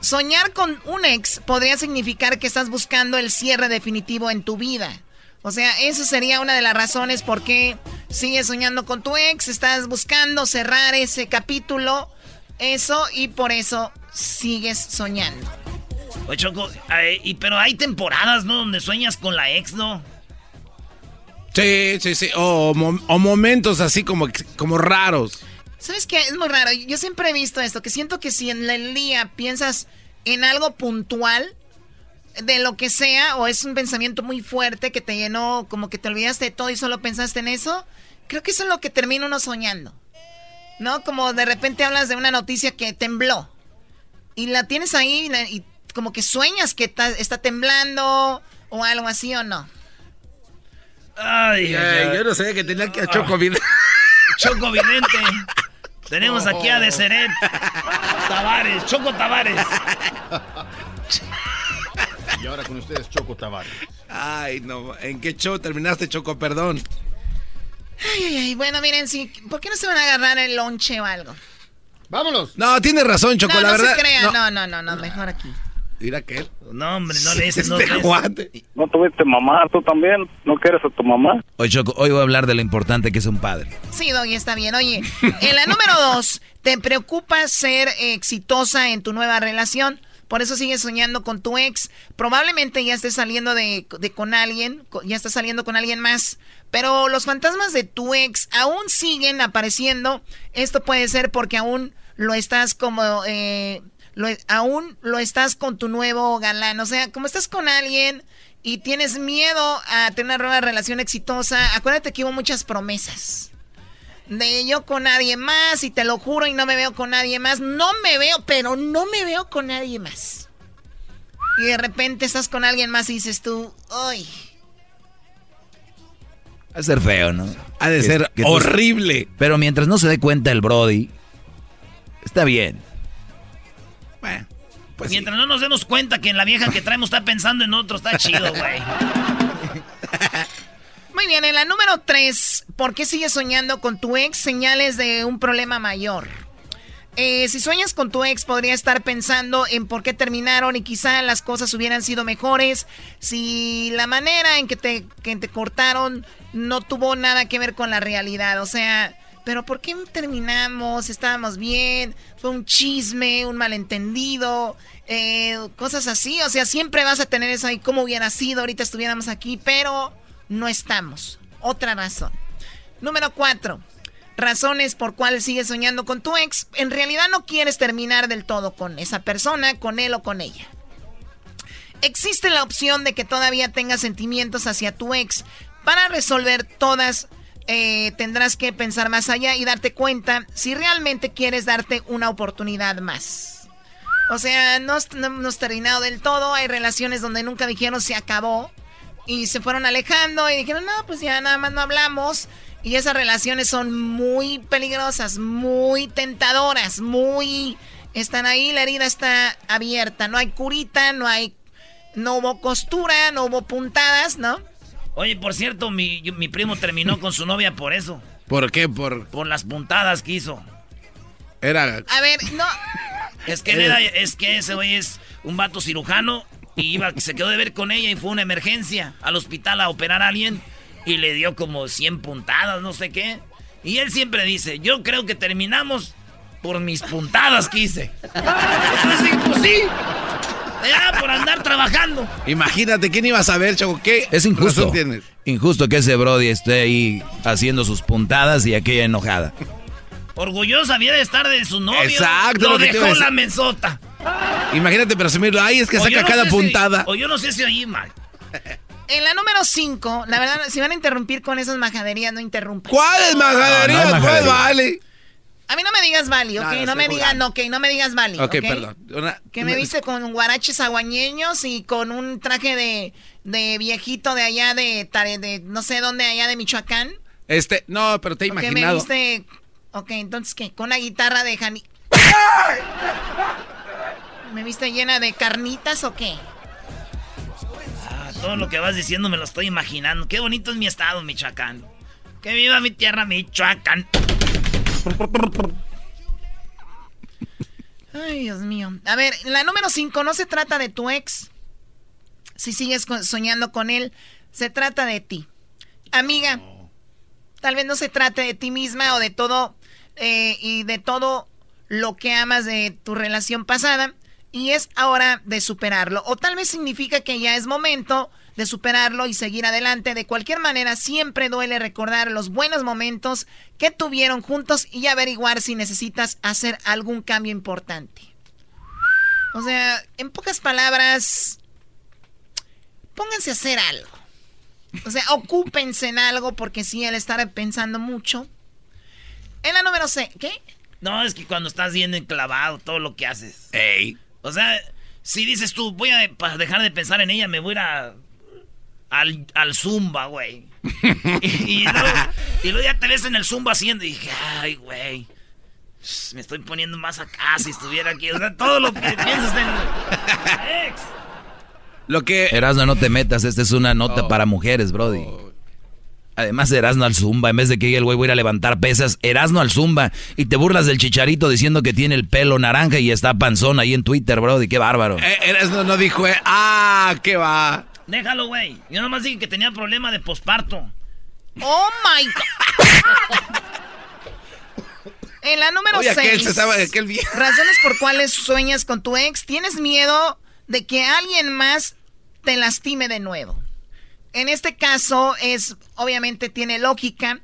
soñar con un ex podría significar que estás buscando el cierre definitivo en tu vida. O sea, eso sería una de las razones por qué sigues soñando con tu ex, estás buscando cerrar ese capítulo, eso, y por eso sigues soñando. Oye, Choco, eh, y, pero hay temporadas, ¿no? Donde sueñas con la ex, ¿no? Sí, sí, sí. O, mo- o momentos así como, como raros. ¿Sabes qué? Es muy raro. Yo siempre he visto esto, que siento que si en el día piensas en algo puntual, de lo que sea, o es un pensamiento muy fuerte que te llenó, como que te olvidaste de todo y solo pensaste en eso, creo que eso es lo que termina uno soñando. ¿No? Como de repente hablas de una noticia que tembló. Y la tienes ahí y, la- y como que sueñas que ta- está temblando o algo así o no. Ay, Ay, yo no sabía que tenía que a Choco Vidente. Choco Vidente. Tenemos aquí a Deseret. Tavares, Choco Tavares. Y ahora con ustedes, Choco Tavares. Ay, no. ¿En qué show terminaste, Choco? Perdón. Ay, ay, ay. Bueno, miren, sí, ¿por qué no se van a agarrar el lonche o algo? Vámonos. No, tienes razón, Choco, no, la no verdad. se crean, no. no, no, no, no, mejor aquí. Mira que. No, hombre, no le dices, no Este le. ¿No tuviste mamá? ¿Tú también? ¿No quieres a tu mamá? Hoy, Choco, hoy voy a hablar de lo importante que es un padre. Sí, Doggy, está bien. Oye, en la número dos, ¿te preocupa ser exitosa en tu nueva relación? Por eso sigues soñando con tu ex. Probablemente ya estés saliendo de, de con alguien, ya estás saliendo con alguien más. Pero los fantasmas de tu ex aún siguen apareciendo. Esto puede ser porque aún lo estás como eh, lo, aún lo estás con tu nuevo galán. O sea, como estás con alguien y tienes miedo a tener una nueva relación exitosa, acuérdate que hubo muchas promesas. De yo con nadie más, y te lo juro, y no me veo con nadie más. No me veo, pero no me veo con nadie más. Y de repente estás con alguien más y dices tú, ¡ay! Ha de ser feo, ¿no? Ha de ser horrible. Pero mientras no se dé cuenta el Brody, está bien. Bueno. Pues mientras no nos demos cuenta que en la vieja que traemos está pensando en otro, está chido, güey. Muy bien, en la número 3, ¿por qué sigues soñando con tu ex? Señales de un problema mayor. Eh, si sueñas con tu ex, podría estar pensando en por qué terminaron y quizá las cosas hubieran sido mejores. Si la manera en que te, que te cortaron no tuvo nada que ver con la realidad. O sea, ¿pero por qué terminamos? Estábamos bien, fue un chisme, un malentendido, eh, cosas así. O sea, siempre vas a tener eso ahí, cómo hubiera sido, ahorita estuviéramos aquí, pero no estamos. Otra razón. Número cuatro razones por cuales sigues soñando con tu ex, en realidad no quieres terminar del todo con esa persona, con él o con ella. Existe la opción de que todavía tengas sentimientos hacia tu ex. Para resolver todas, eh, tendrás que pensar más allá y darte cuenta si realmente quieres darte una oportunidad más. O sea, no, no, has terminado del todo. Hay relaciones donde nunca dijeron se acabó y se fueron alejando y dijeron, no, pues ya nada más no hablamos. Y esas relaciones son muy peligrosas, muy tentadoras, muy... Están ahí, la herida está abierta, no hay curita, no hay... No hubo costura, no hubo puntadas, ¿no? Oye, por cierto, mi, mi primo terminó con su novia por eso. ¿Por qué? Por... Por las puntadas que hizo. Era... A ver, no... Es que, era, es que ese güey es un vato cirujano y iba, se quedó de ver con ella y fue una emergencia al hospital a operar a alguien y le dio como 100 puntadas, no sé qué. Y él siempre dice, yo creo que terminamos por mis puntadas que hice. pues sí. Ya, por andar trabajando. Imagínate, ¿quién iba a saber, Choco? ¿Qué es injusto? Tienes? Injusto que ese Brody esté ahí haciendo sus puntadas y aquella enojada. Orgullosa había de estar de su novio. Exacto. Lo, dejó la mesota. Imagínate presumirlo. Ay, es que saca cada puntada. o yo no sé si oí mal. En la número 5, la verdad, si van a interrumpir con esas majaderías, no interrumpan. ¿Cuáles majaderías? No, ¿Cuál vale? A mí no me digas Vali, ok, no, me digas, no, ok, no me digas Vali. Ok, perdón. que me viste con guaraches aguañeños y con un traje de, de viejito de allá de, de, no sé dónde, allá de Michoacán. Este, no, pero te he okay, imaginado. me viste, ok, entonces, ¿qué? Con una guitarra de Jani... ¿Me viste llena de carnitas o qué? Todo lo que vas diciendo me lo estoy imaginando. Qué bonito es mi estado, Michoacán. Que viva mi tierra, Michoacán. Ay, Dios mío. A ver, la número 5 no se trata de tu ex. Si sigues soñando con él, se trata de ti. Amiga, tal vez no se trate de ti misma o de todo eh, y de todo lo que amas de tu relación pasada, y es hora de superarlo. O tal vez significa que ya es momento de superarlo y seguir adelante. De cualquier manera, siempre duele recordar los buenos momentos que tuvieron juntos y averiguar si necesitas hacer algún cambio importante. O sea, en pocas palabras, pónganse a hacer algo. O sea, ocúpense en algo porque si él estará pensando mucho. En la número C, ¿qué? No, es que cuando estás bien enclavado, todo lo que haces. Ey. O sea, si dices tú, voy a dejar de pensar en ella, me voy a ir a, al, al Zumba, güey. y, luego, ya te ves en el Zumba haciendo y dije, ay, güey. Me estoy poniendo más acá si estuviera aquí. O sea, todo lo que piensas en ex. Lo que... Erasmo, no te metas. Esta es una nota oh. para mujeres, Brody. Oh. Además, Erasno al Zumba, en vez de que el güey voy a ir a levantar pesas, Erasno al Zumba. Y te burlas del chicharito diciendo que tiene el pelo naranja y está panzón ahí en Twitter, bro. Y qué bárbaro. Eh, Erasno no dijo, eh, ah, qué va. Déjalo, güey. Yo nomás dije que tenía problema de posparto. Oh my God. en la número 6. Razones por cuales sueñas con tu ex. Tienes miedo de que alguien más te lastime de nuevo. En este caso es, obviamente tiene lógica.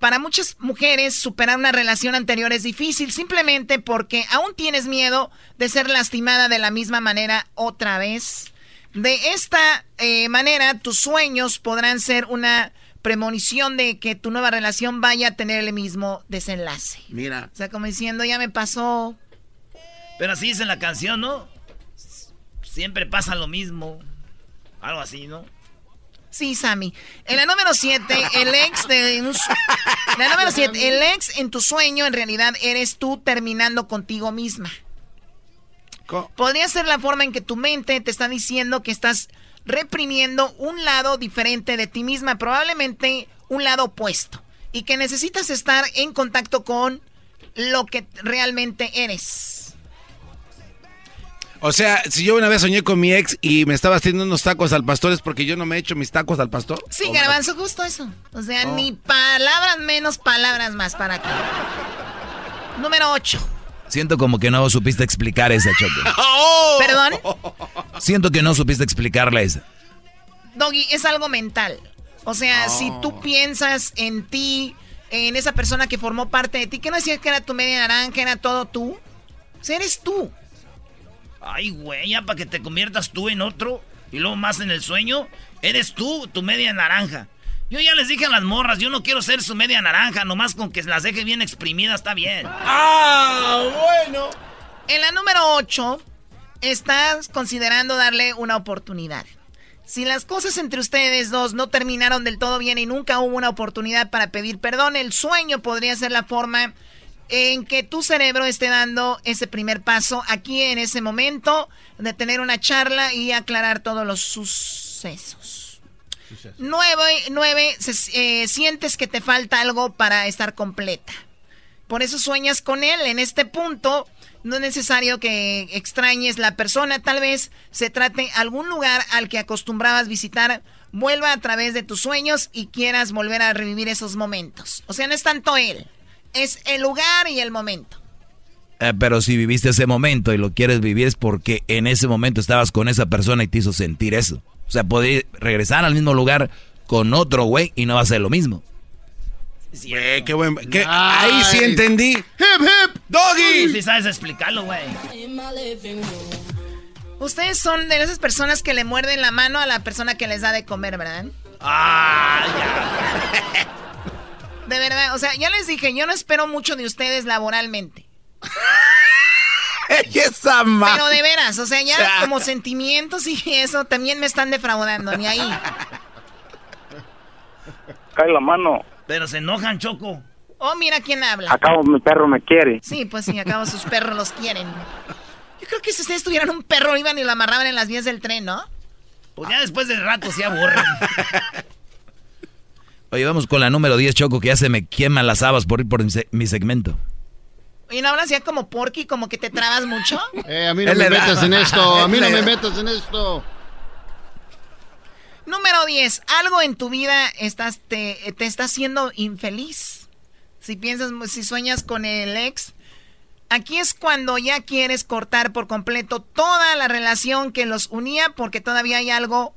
para muchas mujeres superar una relación anterior es difícil simplemente porque aún tienes miedo de ser lastimada de la misma manera otra vez. De esta eh, manera, tus sueños podrán ser una premonición de que tu nueva relación vaya a tener el mismo desenlace. Mira. O sea, como diciendo, ya me pasó. Pero así dice la canción, ¿no? Siempre pasa lo mismo. Algo así, ¿no? Sí, Sammy. En la número 7, el ex de un La número 7, el ex en tu sueño en realidad eres tú terminando contigo misma. Podría ser la forma en que tu mente te está diciendo que estás reprimiendo un lado diferente de ti misma, probablemente un lado opuesto, y que necesitas estar en contacto con lo que realmente eres. O sea, si yo una vez soñé con mi ex y me estaba haciendo unos tacos al pastor, ¿es porque yo no me he hecho mis tacos al pastor? Sí, garbanzo, justo eso. O sea, ni palabras menos, palabras más para aquí. Número 8. Siento como que no supiste explicar esa, Choco. Oh. ¿Perdón? Siento que no supiste explicarla esa. Doggy, es algo mental. O sea, si tú piensas en ti, en esa persona que formó parte de ti, que no decías que era tu media naranja, era todo tú. O sea, eres tú. Ay, güey, ya para que te conviertas tú en otro y luego más en el sueño, eres tú, tu media naranja. Yo ya les dije a las morras, yo no quiero ser su media naranja, nomás con que las deje bien exprimidas está bien. ¡Ah, bueno! En la número 8, estás considerando darle una oportunidad. Si las cosas entre ustedes dos no terminaron del todo bien y nunca hubo una oportunidad para pedir perdón, el sueño podría ser la forma en que tu cerebro esté dando ese primer paso aquí en ese momento de tener una charla y aclarar todos los sucesos. Nueve, nueve se- eh, sientes que te falta algo para estar completa. Por eso sueñas con él. En este punto, no es necesario que extrañes la persona. Tal vez se trate algún lugar al que acostumbrabas visitar. Vuelva a través de tus sueños y quieras volver a revivir esos momentos. O sea, no es tanto él, es el lugar y el momento. Eh, pero si viviste ese momento y lo quieres vivir es porque en ese momento estabas con esa persona y te hizo sentir eso. O sea, podés regresar al mismo lugar con otro güey y no va a ser lo mismo. Güey, qué buen. qué- ahí sí entendí. ¡Hip, hip! ¡Doggy! Sí sabes explicarlo, güey. Ustedes son de esas personas que le muerden la mano a la persona que les da de comer, ¿verdad? Ah, De verdad, o sea, ya les dije, yo no espero mucho de ustedes laboralmente. esa Pero de veras, o sea, ya como sentimientos y eso también me están defraudando, ni ahí. Cae la mano. Pero se enojan, Choco. Oh, mira quién habla. Acabo, mi perro me quiere. Sí, pues sí, acabo sus perros los quieren. Yo creo que si ustedes tuvieran un perro iban y lo amarraban en las vías del tren, ¿no? Pues ya después de rato se aburren. Oye, vamos con la número 10, Choco, que ya se me queman las habas por ir por mi segmento. Y no hablas ya como porky, como que te trabas mucho. Eh, a mí no me metas en esto, a mí no me metas en esto. Número 10. Algo en tu vida estás, te, te está haciendo infeliz. Si piensas, si sueñas con el ex, aquí es cuando ya quieres cortar por completo toda la relación que los unía porque todavía hay algo,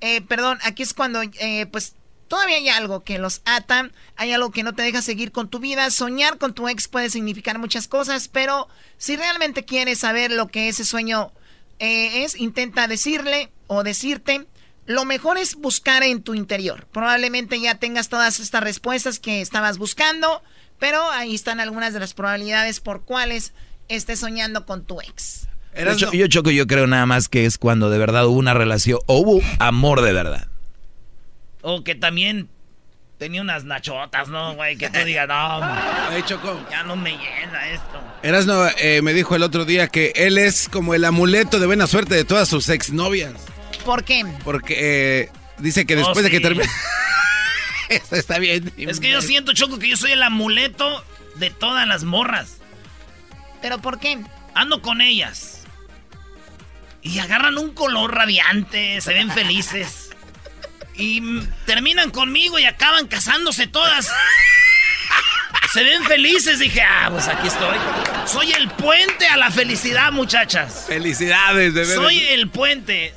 eh, perdón, aquí es cuando eh, pues todavía hay algo que los ata, hay algo que no te deja seguir con tu vida. Soñar con tu ex puede significar muchas cosas, pero si realmente quieres saber lo que ese sueño eh, es, intenta decirle o decirte. Lo mejor es buscar en tu interior. Probablemente ya tengas todas estas respuestas que estabas buscando, pero ahí están algunas de las probabilidades por cuales estés soñando con tu ex. Yo, Cho- yo, Choco, yo creo nada más que es cuando de verdad hubo una relación o hubo amor de verdad. O que también tenía unas nachotas, ¿no, güey? Que tú digas, no, Ay, Choco. ya no me llena esto. Erasno eh, me dijo el otro día que él es como el amuleto de buena suerte de todas sus exnovias. ¿Por qué? Porque eh, dice que Oh, después de que termine. Esto está bien. Es que yo siento, Choco, que yo soy el amuleto de todas las morras. ¿Pero por qué? Ando con ellas. Y agarran un color radiante, se ven felices. Y terminan conmigo y acaban casándose todas. Se ven felices, dije, ah, pues aquí estoy. Soy el puente a la felicidad, muchachas. Felicidades, de verdad. Soy el puente.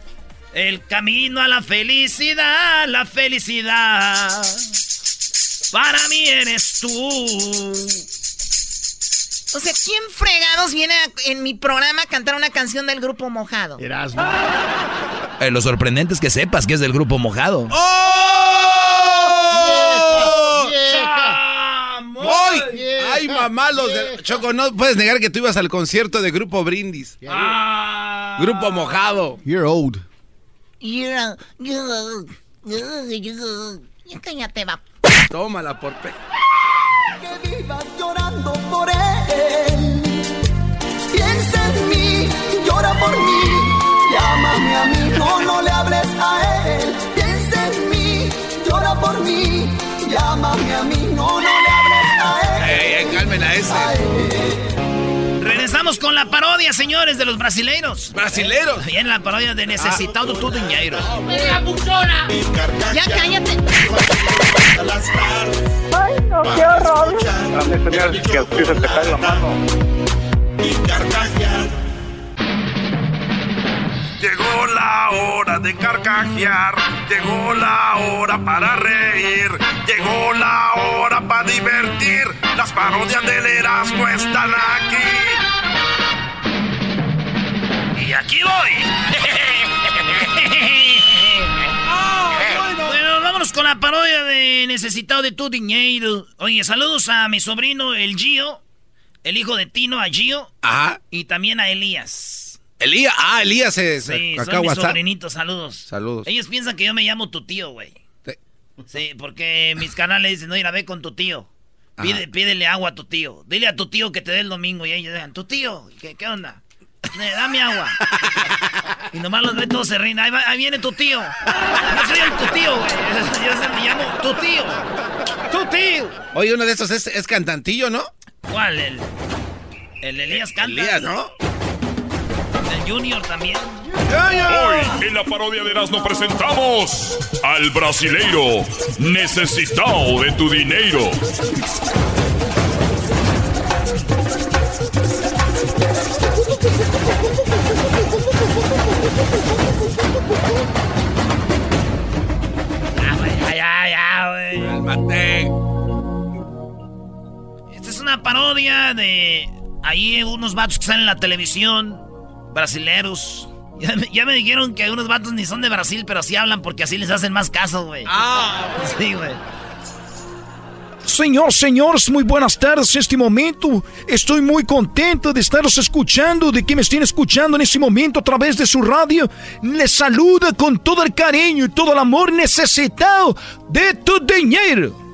El camino a la felicidad, la felicidad. para mí eres tú. O sea, ¿quién fregados viene en mi programa a cantar una canción del grupo Mojado? Erasmo. Eh, lo sorprendente es que sepas que es del grupo Mojado. ¡Oh! ¡Vieja! ¡Ay! ¡Ay, mamá! Los de... Choco, no puedes negar que tú ibas al concierto de Grupo Brindis. Grupo Mojado. You're old. Yeah, yeah, yeah, yeah. Ya cállate, va. Tómala por pe... Que vivas llorando por él. Piensa en mí, llora por mí. Llámame a mí, no, no le hables a él. Piensa en mí, llora por mí. Llámame a mí, no, no le hables a él. ¡Ey, ey, calmen a ese! Regresamos con la parodia, señores, de los brasileiros. ¿Brasileros? Y en la parodia de Necesitado tu dinero. Ya cállate. Ay, no, qué horror. que así se te cae la mano. Llegó la hora de carcajear, llegó la hora para reír, llegó la hora para divertir. Las parodias del Erasmo están aquí. Y aquí voy. bueno, vámonos con la parodia de Necesitado de tu dinero. Oye, saludos a mi sobrino, el Gio, el hijo de Tino, a Gio. Ajá. Y también a Elías. Elías, ah, Elías es Sí, acá son mis sobrinitos, saludos. Saludos. Ellos piensan que yo me llamo tu tío, güey. Sí. Sí, porque mis canales dicen, no, ir a ver con tu tío. Pide, pídele agua a tu tío. Dile a tu tío que te dé el domingo. Y ellos digan, tu tío, ¿qué, qué onda? Eh, Dame agua. y nomás los ve todos se ríen. Ahí, va- ahí viene tu tío. Yo soy el tu tío, güey. Yo se me llamo tu tío. Tu tío. Oye, uno de esos es, es cantantillo, ¿no? ¿Cuál? El, el Elías canta. Elías, ¿no? El Junior también. Hoy en la parodia de Erasmo presentamos al brasileiro necesitado de tu dinero. Ya, güey, ya, ya, ya, güey. Cálmate. Esta es una parodia de ahí unos vatos que salen en la televisión, brasileros. Ya me, ya me dijeron que unos vatos ni son de Brasil, pero sí hablan porque así les hacen más caso, güey. Ah, sí, güey. Señor, señores, muy buenas tardes en este momento. Estoy muy contento de estaros escuchando, de que me estén escuchando en este momento a través de su radio. Les saluda con todo el cariño y todo el amor necesitado de tu dinero.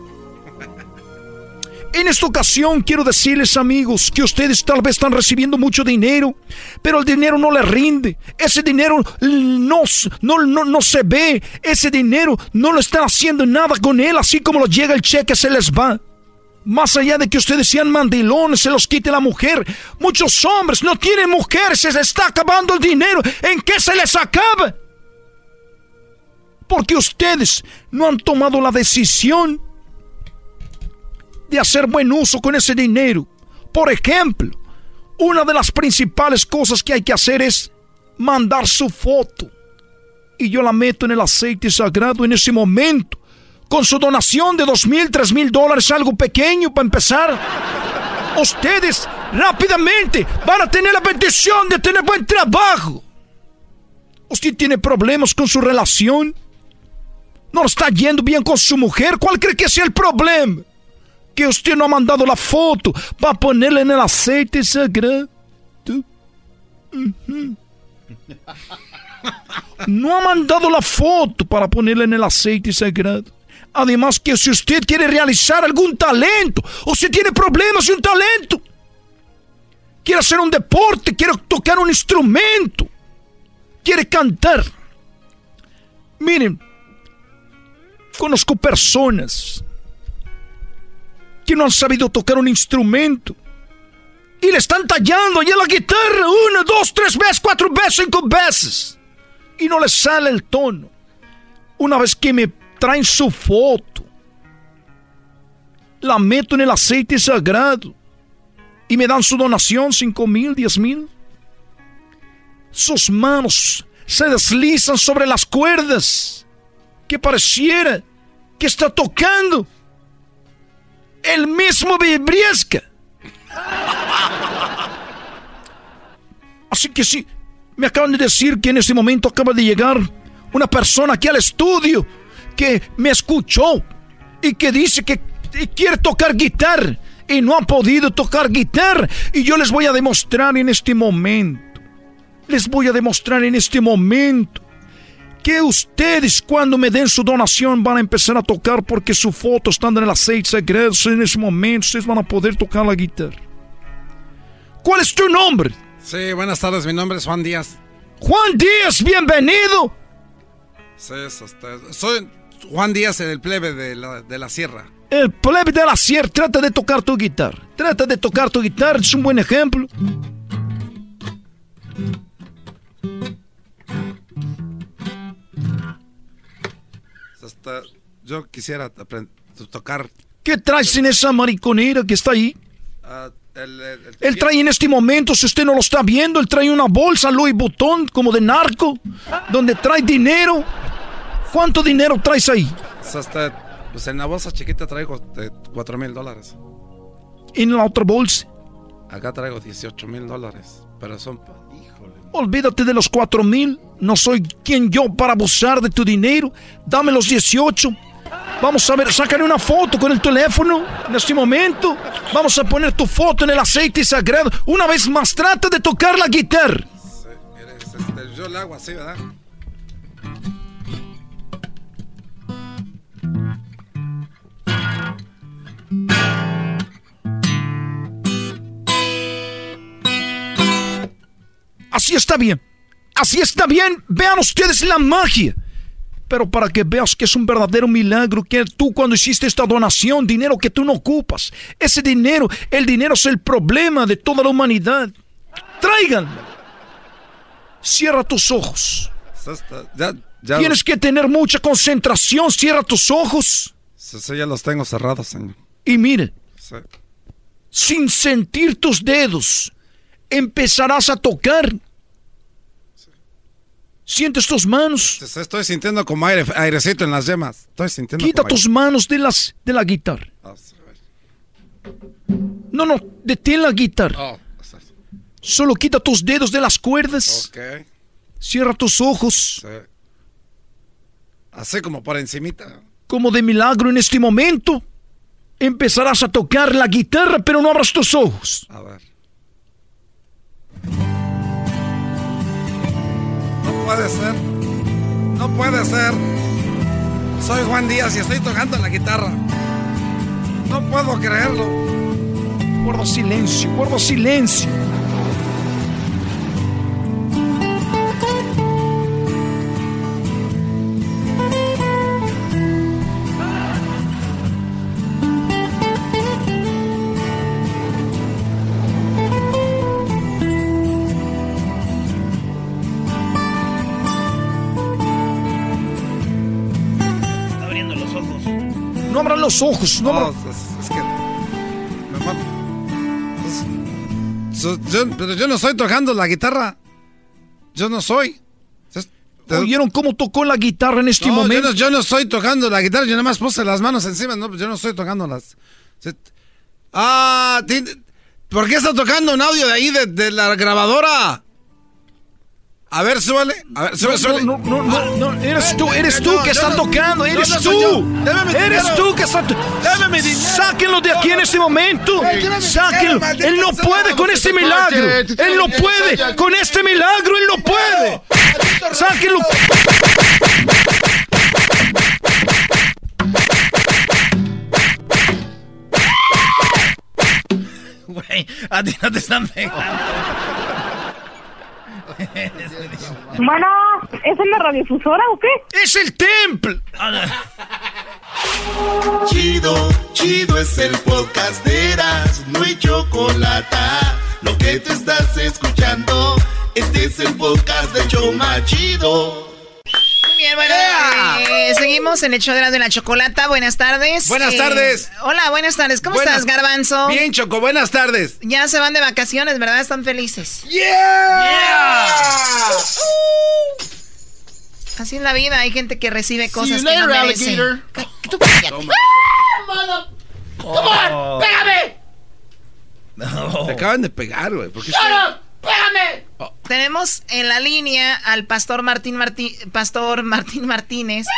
En esta ocasión quiero decirles amigos que ustedes tal vez están recibiendo mucho dinero, pero el dinero no les rinde. Ese dinero no, no, no, no se ve. Ese dinero no lo están haciendo nada con él. Así como lo llega el cheque se les va. Más allá de que ustedes sean mandilones, se los quite la mujer. Muchos hombres no tienen mujeres, se les está acabando el dinero. ¿En qué se les acaba? Porque ustedes no han tomado la decisión de hacer buen uso con ese dinero. Por ejemplo, una de las principales cosas que hay que hacer es mandar su foto. Y yo la meto en el aceite sagrado en ese momento. Con su donación de dos mil, tres mil dólares, algo pequeño para empezar. Ustedes rápidamente van a tener la bendición de tener buen trabajo. Usted tiene problemas con su relación. No está yendo bien con su mujer. ¿Cuál cree que sea el problema? Que usted no ha mandado la foto para ponerla en el aceite sagrado. No ha mandado la foto para ponerla en el aceite sagrado. Además que si usted quiere realizar algún talento, o si tiene problemas y un talento, quiere hacer un deporte, quiere tocar un instrumento, quiere cantar. Miren, conozco personas que no han sabido tocar un instrumento. Y le están tallando allá la guitarra una, dos, tres veces, cuatro veces, cinco veces. Y no les sale el tono. Una vez que me traen su foto, la meto en el aceite sagrado y me dan su donación, cinco mil, diez mil. Sus manos se deslizan sobre las cuerdas que pareciera que está tocando El mismo Briesca. Así que sí, me acaban de decir que en este momento acaba de llegar una persona aquí al estudio que me escuchó y que dice que quiere tocar guitarra y no ha podido tocar guitarra. Y yo les voy a demostrar en este momento, les voy a demostrar en este momento que ustedes cuando me den su donación van a empezar a tocar porque su foto está en el aceite sagrado. En ese momento ustedes van a poder tocar la guitarra. ¿Cuál es tu nombre? Sí, buenas tardes, mi nombre es Juan Díaz. Juan Díaz, bienvenido. Sí, eso está- Soy Juan Díaz, el plebe de la, de la sierra. El plebe de la sierra trata de tocar tu guitarra. Trata de tocar tu guitarra, es un buen ejemplo. Hasta yo quisiera tocar. ¿Qué traes en esa mariconera que está ahí? ah, el, el- el- Él trae en este momento, si usted no lo está viendo, él trae una bolsa Louis Vuitton como de narco, donde trae dinero. ¿Cuánto dinero traes ahí? hasta, pues en la bolsa chiquita traigo de 4 mil dólares. En la otra bolsa. Acá traigo 18 mil dólares. Pero son. Olvídate de los cuatro mil. No soy quien yo para abusar de tu dinero. Dame los 18. Vamos a ver, sácale una foto con el teléfono en este momento. Vamos a poner tu foto en el aceite sagrado. Una vez más, trata de tocar la guitarra. Yo le hago así, ¿verdad? Así está bien. Así está bien. Vean ustedes la magia. Pero para que veas que es un verdadero milagro que tú cuando hiciste esta donación, dinero que tú no ocupas, ese dinero, el dinero es el problema de toda la humanidad. Tráiganlo. Cierra tus ojos. Ya, ya, Tienes que tener mucha concentración. Cierra tus ojos. Sí, sí, ya los tengo cerrados, señor. Y mire, Sí. sin sentir tus dedos, empezarás a tocar. Sientes tus manos. Estoy sintiendo como aire, airecito en las yemas. Estoy sintiendo Quita como tus manos de las de la guitarra. Ah, No, no, detén la guitarra. Oh, Solo quita tus dedos de las cuerdas. Cierra tus ojos. Sí. Así como por encimita. Como de milagro en este momento. Empezarás a tocar la guitarra, pero no abras tus ojos. A ver. No puede ser. No puede ser. Soy Juan Díaz y estoy tocando la guitarra. No puedo creerlo. Guarda silencio, guarda silencio. Los ojos, no, No, es, es que. es- so- yo- pero yo no estoy tocando la guitarra. Yo no soy. ¿Oyeron cómo tocó la guitarra en este No, yo momento? no, yo no estoy tocando la guitarra, yo nada más puse las manos encima, no, yo no estoy tocando las... Ah, ¿por qué está tocando un audio de ahí de, de la grabadora? A ver, súbale. A ver, súbale, súbale. No, no, no, no, eres tú, eres tú que yo está no- tocando, eres tú. Eres tú que está Dame. Sáquenlo de aquí en este momento. Sáquenlo. Él no puede con este te milagro. Él no puede con este milagro. Él no puede. Sáquenlo. Güey, a ti no te están pegando. Bueno, ¿es en la radiodifusora o qué? Es el templo. Chido, chido es el podcast de Eras, no hay chocolate. Lo que te estás escuchando, este es el podcast de Choma Chido. Muy bien, bueno, eh, seguimos en el show de la, de la chocolata. Buenas tardes. Buenas Eh, tardes. Hola, buenas tardes. ¿Cómo Buenas- estás, Garbanzo? Bien, Choco, buenas tardes. Ya se van de vacaciones, ¿verdad? Están felices. Yeah. Así es la vida. Hay gente que recibe cosas you que no merece. tú cállate. Come on, pégame. Te acaban de pegar, güey. ¿Por qué Shut up, pégame. Tenemos en la línea al pastor Martín Martí, Pastor Martín Martínez.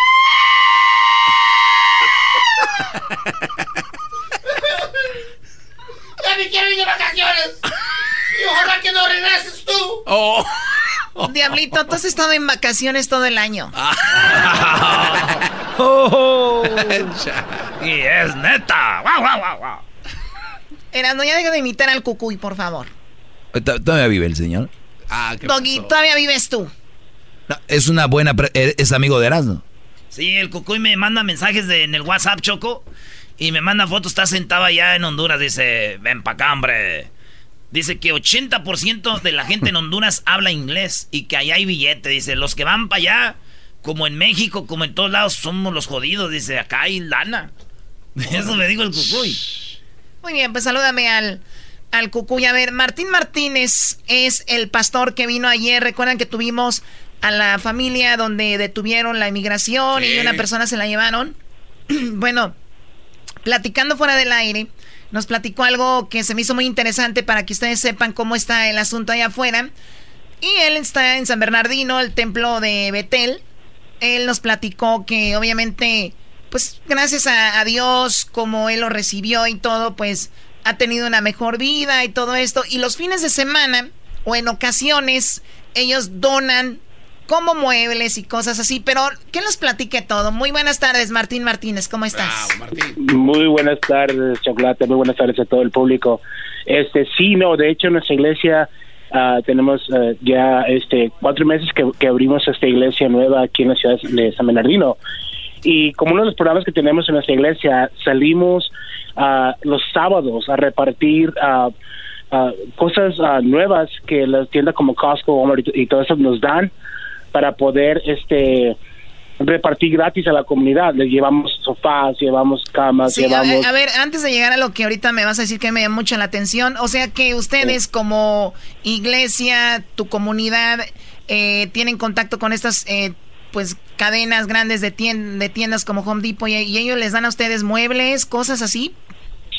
Ya me quiero ir de vacaciones. Y ojalá que no regreses tú. Oh. Diablito, tú has estado en vacaciones todo el año. y es neta. ¡Wow, wow, wow, wow! Ya deja de imitar al cucuy, por favor. ¿T- ¿Todavía vive el señor? Ah, Doggy, todavía vives tú. No, es una buena... pre- eh, es amigo de Erasmo. Sí, el Cucuy me manda mensajes de, en el WhatsApp, Choco. Y me manda fotos, está sentado allá en Honduras. Dice, ven pa' acá, hombre. Dice que 80% de la gente en Honduras habla inglés y que allá hay billete. Dice, los que van para allá, como en México, como en todos lados, somos los jodidos. Dice, acá hay lana. Eso me dijo el Cucuy. Muy bien, pues salúdame al, al cucuy. A ver, Martín Martínez es el pastor que vino ayer. Recuerdan que tuvimos a la familia donde detuvieron la inmigración y una persona se la llevaron. bueno, platicando fuera del aire, nos platicó algo que se me hizo muy interesante para que ustedes sepan cómo está el asunto allá afuera. Y él está en San Bernardino, el templo de Betel. Él nos platicó que obviamente, pues gracias a, a Dios, como él lo recibió y todo, pues ha tenido una mejor vida y todo esto. Y los fines de semana, o en ocasiones, ellos donan como muebles y cosas así. Pero que nos platique todo. Muy buenas tardes, Martín Martínez, ¿cómo estás? Muy buenas tardes, Chocolate. Muy buenas tardes a todo el público. Este, sí, no, de hecho, en nuestra iglesia ah, tenemos ah, ya este cuatro meses que, que abrimos esta iglesia nueva aquí en la ciudad de San Bernardino. Y como uno de los programas que tenemos en nuestra iglesia, salimos ah, los sábados a repartir ah, cosas nuevas que las tiendas como Costco, Walmart y, y todo eso nos dan para poder este repartir gratis a la comunidad. Les llevamos sofás, llevamos camas, Sí, llevamos... a ver, antes de llegar a lo que ahorita me vas a decir que me llama mucho la atención, o sea que ustedes como iglesia, tu comunidad, eh, tienen contacto con estas eh, pues cadenas grandes de, tien- de tiendas como Home Depot y, y ellos les dan a ustedes muebles, cosas así.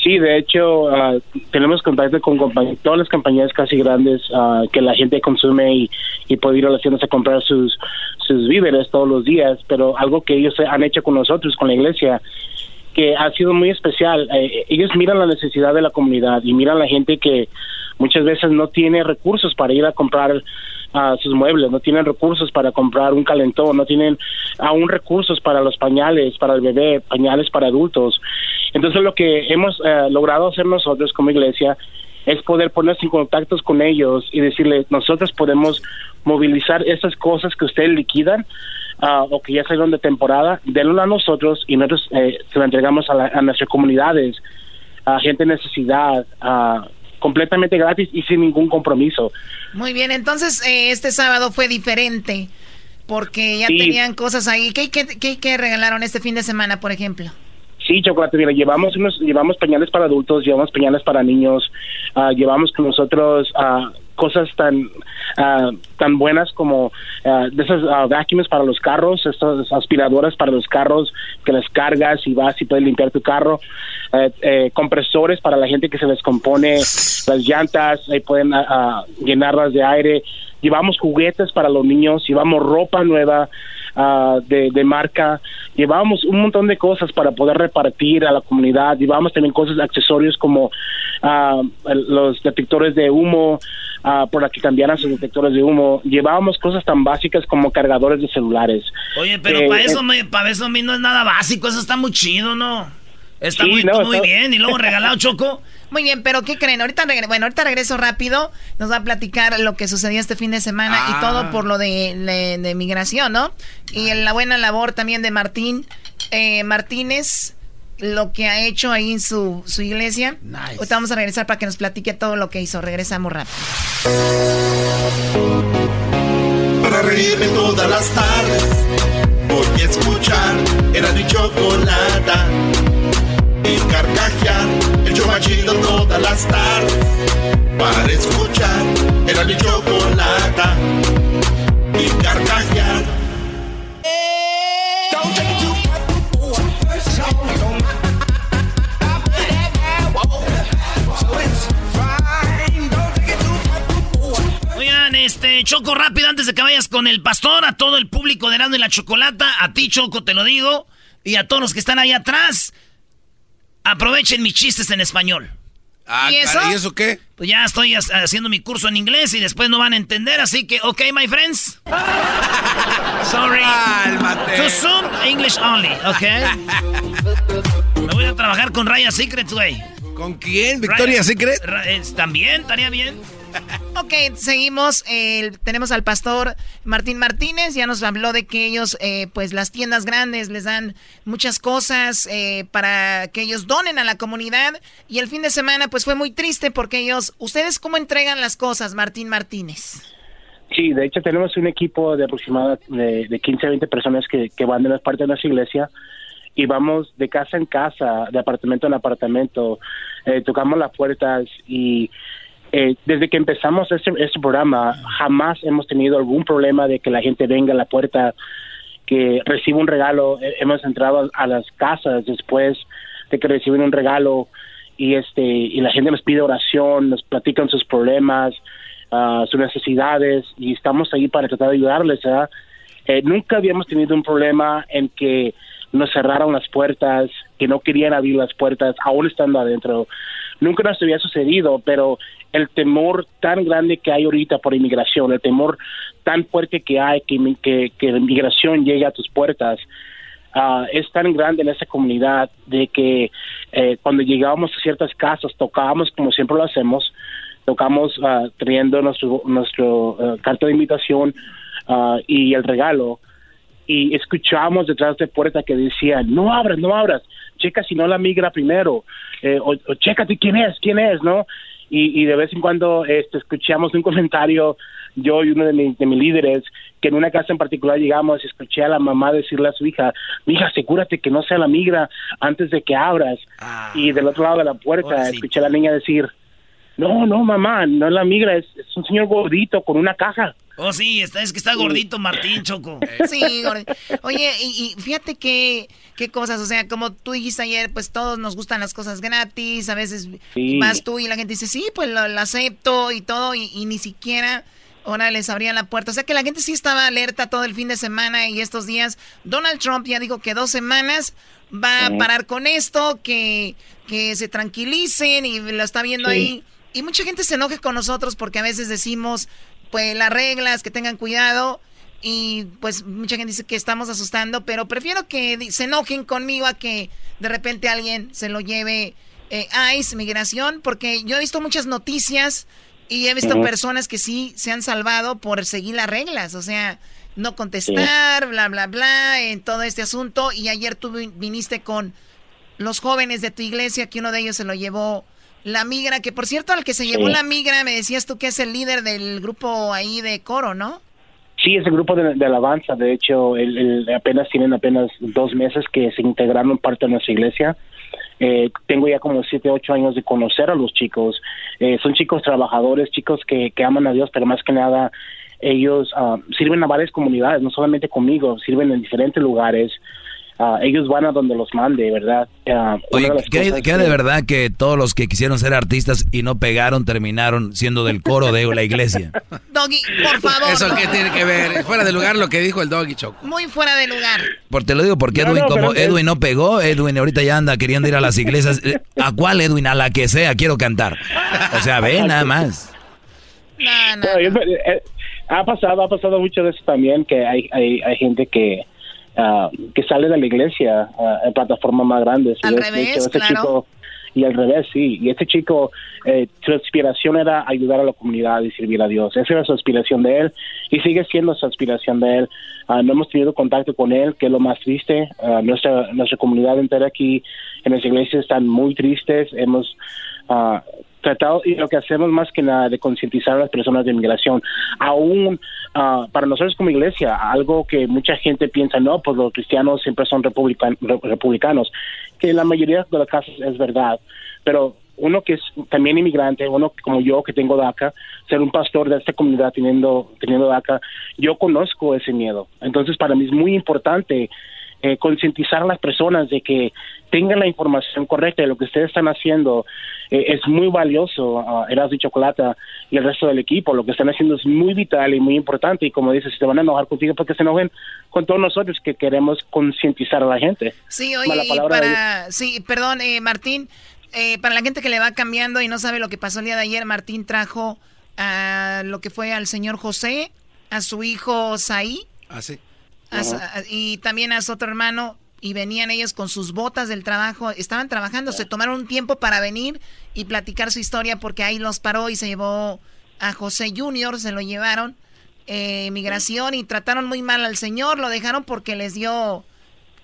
Sí, de hecho, ah, tenemos contacto con todas las compañías casi grandes ah, que la gente consume y, y puede ir a las tiendas a comprar sus, sus víveres todos los días, pero algo que ellos han hecho con nosotros, con la iglesia, que ha sido muy especial. Eh, ellos miran la necesidad de la comunidad y miran la gente que muchas veces no tiene recursos para ir a comprar ah, sus muebles, no tienen recursos para comprar un calentón, no tienen aún recursos para los pañales, para el bebé, pañales para adultos. Entonces lo que hemos eh, logrado hacer nosotros como iglesia es poder ponerse en contactos con ellos y decirles, nosotros podemos movilizar esas cosas que ustedes liquidan ah, o que ya salieron de temporada, denlo a nosotros y nosotros eh, se lo entregamos a, la- a nuestras comunidades, a gente en necesidad, ah, completamente gratis y sin ningún compromiso. Muy bien, entonces eh, este sábado fue diferente porque ya Sí. tenían cosas ahí. ¿Qué, qué, qué, qué regalaron este fin de semana, por ejemplo? Sí, chocolate, mira, llevamos unos, llevamos pañales para adultos, llevamos pañales para niños, ah, llevamos con nosotros ah, cosas tan ah, tan buenas como ah, de esas ah, vacuums para los carros, estas aspiradoras para los carros que las cargas y vas y puedes limpiar tu carro, eh, eh, compresores para la gente que se descompone las llantas, ahí pueden llenarlas de aire, llevamos juguetes para los niños, llevamos ropa nueva de, de marca, llevamos un montón de cosas para poder repartir a la comunidad, llevamos también cosas, accesorios como los detectores de humo, ah, para que cambiaran sus detectores de humo, llevábamos cosas tan básicas como cargadores de celulares. Oye, pero Eh, para eh, eso, me- para eso a mí no es nada básico, eso está muy chido, ¿no? Está Sí, muy, no, muy está- bien. Y luego regalado, Choco. Muy bien, pero ¿qué creen? Ahorita regre- bueno, ahorita regreso rápido. Nos va a platicar lo que sucedió este fin de semana y Ah. todo por lo de, de- de migración, ¿no? Y la buena labor también de Martín eh, Martínez, lo que ha hecho ahí en su, su iglesia. Ahorita vamos a regresar para que nos platique todo lo que hizo. Regresamos rápido. Para reírme todas las tardes Voy a escuchar Era mi chocolata Y carcajear El show más chido todas las tardes Para escuchar Era mi chocolata Choco, rápido, antes de que vayas con el pastor, a todo el público de Erasmo y la Chocolata, a ti, Choco, te lo digo, y a todos los que están ahí atrás, aprovechen mis chistes en español. Ah, ¿Y eso? ¿y eso qué? Pues ya estoy ha- haciendo mi curso en inglés y después no van a entender, así que, ok, my friends. Sorry. To Zoom, English only, ok. Me voy a trabajar con Raya Secret, güey. ¿Con quién? ¿Victoria Secret? También, estaría bien. Ok, seguimos. eh, tenemos al pastor Martín Martínez. Ya nos habló de que ellos, eh, pues las tiendas grandes les dan muchas cosas eh, para que ellos donen a la comunidad. Y el fin de semana, pues fue muy triste porque ellos, ¿ustedes cómo entregan las cosas, Martín Martínez? Sí, de hecho tenemos un equipo de aproximadamente de, de 15 a 20 personas que, que van de las partes de nuestra iglesia y vamos de casa en casa, de apartamento en apartamento, eh, tocamos las puertas y eh, desde que empezamos este, este programa jamás hemos tenido algún problema de que la gente venga a la puerta, que reciba un regalo. Eh, hemos entrado a, las casas después de que reciben un regalo y este y la gente nos pide oración, nos platican sus problemas, ah, sus necesidades y estamos ahí para tratar de ayudarles. Eh, nunca habíamos tenido un problema en que nos cerraron las puertas, que no querían abrir las puertas, aún estando adentro. Nunca nos había sucedido, pero el temor tan grande que hay ahorita por inmigración, el temor tan fuerte que hay que, que, la inmigración llegue a tus puertas, ah, es tan grande en esa comunidad de que eh, cuando llegábamos a ciertas casas tocábamos como siempre lo hacemos, tocamos ah, trayendo nuestro, nuestro ah, carta de invitación y el regalo y escuchamos detrás de puerta que decían, no abras, no abras, checa si no la migra primero, eh, o, o chécate quién es, quién es, ¿no? Y, y de vez en cuando este, escuchamos un comentario, yo y uno de, mis de mis líderes, que en una casa en particular llegamos y escuché a la mamá decirle a su hija, hija, asegúrate que no sea la migra antes de que abras. y del otro lado de la puerta escuché a la niña decir, no, no, mamá, no es la migra, es, es un señor gordito con una caja. Oh, sí, está, es que está gordito Martín, Choco. Sí, gordo. Oye, y, y fíjate que, qué cosas, o sea, como tú dijiste ayer, pues todos nos gustan las cosas gratis, a veces Sí. vas tú y la gente dice, sí, pues lo, lo acepto y todo, y, y ni siquiera ahora les abrían la puerta. O sea que la gente sí estaba alerta todo el fin de semana y estos días. Donald Trump ya dijo que dos semanas va a parar con esto, que, que se tranquilicen y lo está viendo Sí. ahí. Y mucha gente se enoja con nosotros porque a veces decimos, pues las reglas, que tengan cuidado. Y pues mucha gente dice que estamos asustando, pero prefiero que se enojen conmigo a que de repente alguien se lo lleve eh, ICE, migración, porque yo he visto muchas noticias y he visto personas que sí se han salvado por seguir las reglas, o sea, no contestar, bla, bla, bla, en todo este asunto. Y ayer tú vi- viniste con los jóvenes de tu iglesia, que uno de ellos se lo llevó la migra, que por cierto, al que se Sí. llevó la migra, me decías tú que es el líder del grupo ahí de coro, ¿no? Sí, ese grupo de, de alabanza, de hecho, el, el- apenas tienen apenas dos meses que se integraron parte de nuestra iglesia. Eh, tengo ya como siete, ocho años de conocer a los chicos. Eh, son chicos trabajadores, chicos que, que aman a Dios, pero más que nada ellos ah, sirven a varias comunidades, no solamente conmigo, sirven en diferentes lugares. Ah, ellos van a donde los mande, ¿verdad? Ah, Oye, ¿qué, que- de verdad que todos los que quisieron ser artistas y no pegaron terminaron siendo del coro de la iglesia? Doggy, por favor. ¿Eso qué no. tiene que ver? Fuera de lugar lo que dijo el doggy, Choco. Muy fuera de lugar. Por, te lo digo porque No, Edwin, no, como Edwin no pegó, Edwin ahorita ya anda queriendo ir a las iglesias. Eh, ¿A cuál Edwin? A la que sea, quiero cantar. O sea, ve nada más. Bueno, yo- eh, ha pasado, ha pasado mucho de eso también, que hay, hay, hay gente que ah, que sale de la iglesia ah, en plataformas más grandes. Al Y revés, hecho, este claro. chico- y al revés, sí. Y este chico, eh, su aspiración era ayudar a la comunidad y servir a Dios. Esa era su aspiración de él y sigue siendo su aspiración de él. Ah, no hemos tenido contacto con él, que es lo más triste. Nuestra, nuestra comunidad entera aquí en nuestra iglesia están muy tristes. Hemos ah, tratado, y lo que hacemos más que nada de concientizar a las personas de inmigración. Aún ah, para nosotros como iglesia, algo que mucha gente piensa, no, pues los cristianos siempre son republican- re- republicanos, que en la mayoría de los casos es verdad, pero uno que es también inmigrante, uno como yo que tengo DACA, ser un pastor de esta comunidad teniendo, teniendo DACA, yo conozco ese miedo. Entonces para mí es muy importante eh, concientizar a las personas de que tengan la información correcta de lo que ustedes están haciendo eh, es muy valioso, uh, Erasmo y Chocolata y el resto del equipo. Lo que están haciendo es muy vital y muy importante. Y como dices, si te van a enojar contigo, porque se enojen con todos nosotros que queremos concientizar a la gente. Sí, oye, Mala y para... Sí, perdón, eh, Martín, eh, para la gente que le va cambiando y no sabe lo que pasó el día de ayer, Martín trajo a lo que fue al señor José, a su hijo Saí, Ah, sí. A su- a- y también a su otro hermano, y venían ellos con sus botas del trabajo, estaban trabajando, se tomaron un tiempo para venir y platicar su historia porque ahí los paró y se llevó a José Junior, se lo llevaron, eh, migración, y trataron muy mal al señor, lo dejaron porque les dio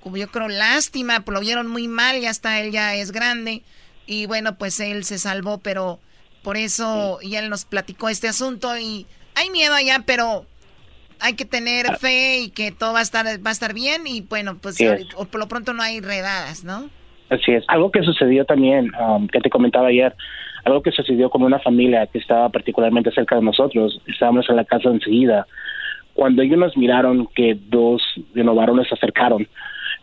como yo creo, lástima, lo vieron muy mal, ya hasta él ya es grande. Y bueno, pues él se salvó, pero por eso ya él nos platicó este asunto y hay miedo allá, pero hay que tener fe y que todo va a estar va a estar bien y bueno, pues Sí. ahorita- o por lo pronto no hay redadas, ¿no? Así es. Algo que sucedió también, um, que te comentaba ayer, algo que sucedió con una familia que estaba particularmente cerca de nosotros. Estábamos en la casa enseguida. Cuando ellos nos miraron que dos de los varones se acercaron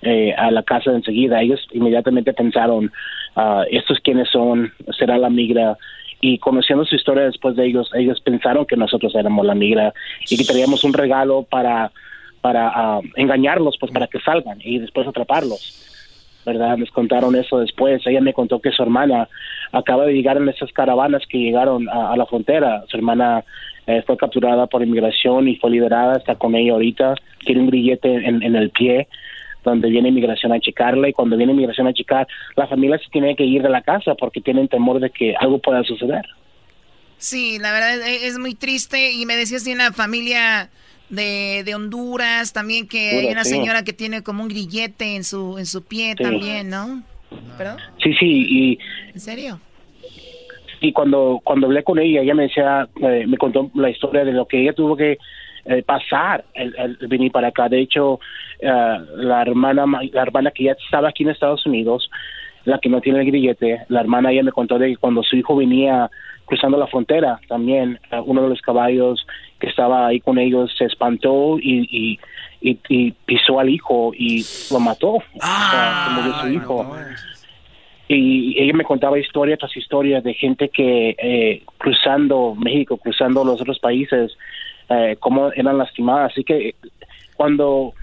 eh, a la casa enseguida, ellos inmediatamente pensaron, ah, estos quiénes son, será la migra. Y conociendo su historia después de ellos, ellos pensaron que nosotros éramos la migra y que traíamos un regalo para, para ah, engañarlos, pues para que salgan y después atraparlos. ¿verdad? Nos contaron eso después. Ella me contó que su hermana acaba de llegar en esas caravanas que llegaron a, a la frontera. Su hermana eh, fue capturada por inmigración y fue liberada, está con ella ahorita. Tiene un grillete en, en el pie donde viene inmigración a checarla y cuando viene inmigración a checar, la familia se tiene que ir de la casa porque tienen temor de que algo pueda suceder. Sí, la verdad es, es muy triste y me decías de una familia de, de Honduras también que hay una sí. señora que tiene como un grillete en su en su pie Sí. también, ¿no? ¿Perdón? Sí, sí, y ¿En serio? y cuando cuando hablé con ella ella me decía eh, me contó la historia de lo que ella tuvo que eh, pasar el, el venir para acá de hecho eh, la hermana ma- la hermana que ya estaba aquí en Estados Unidos la que no tiene el grillete la hermana ella me contó de que cuando su hijo venía cruzando la frontera también eh, uno de los caballos que estaba ahí con ellos se espantó y, y y, y pisó al hijo y lo mató. O sea, se murió su hijo y ella me contaba historia tras historia de gente que eh, cruzando México, cruzando los otros países, eh, cómo eran lastimadas. Así que cuando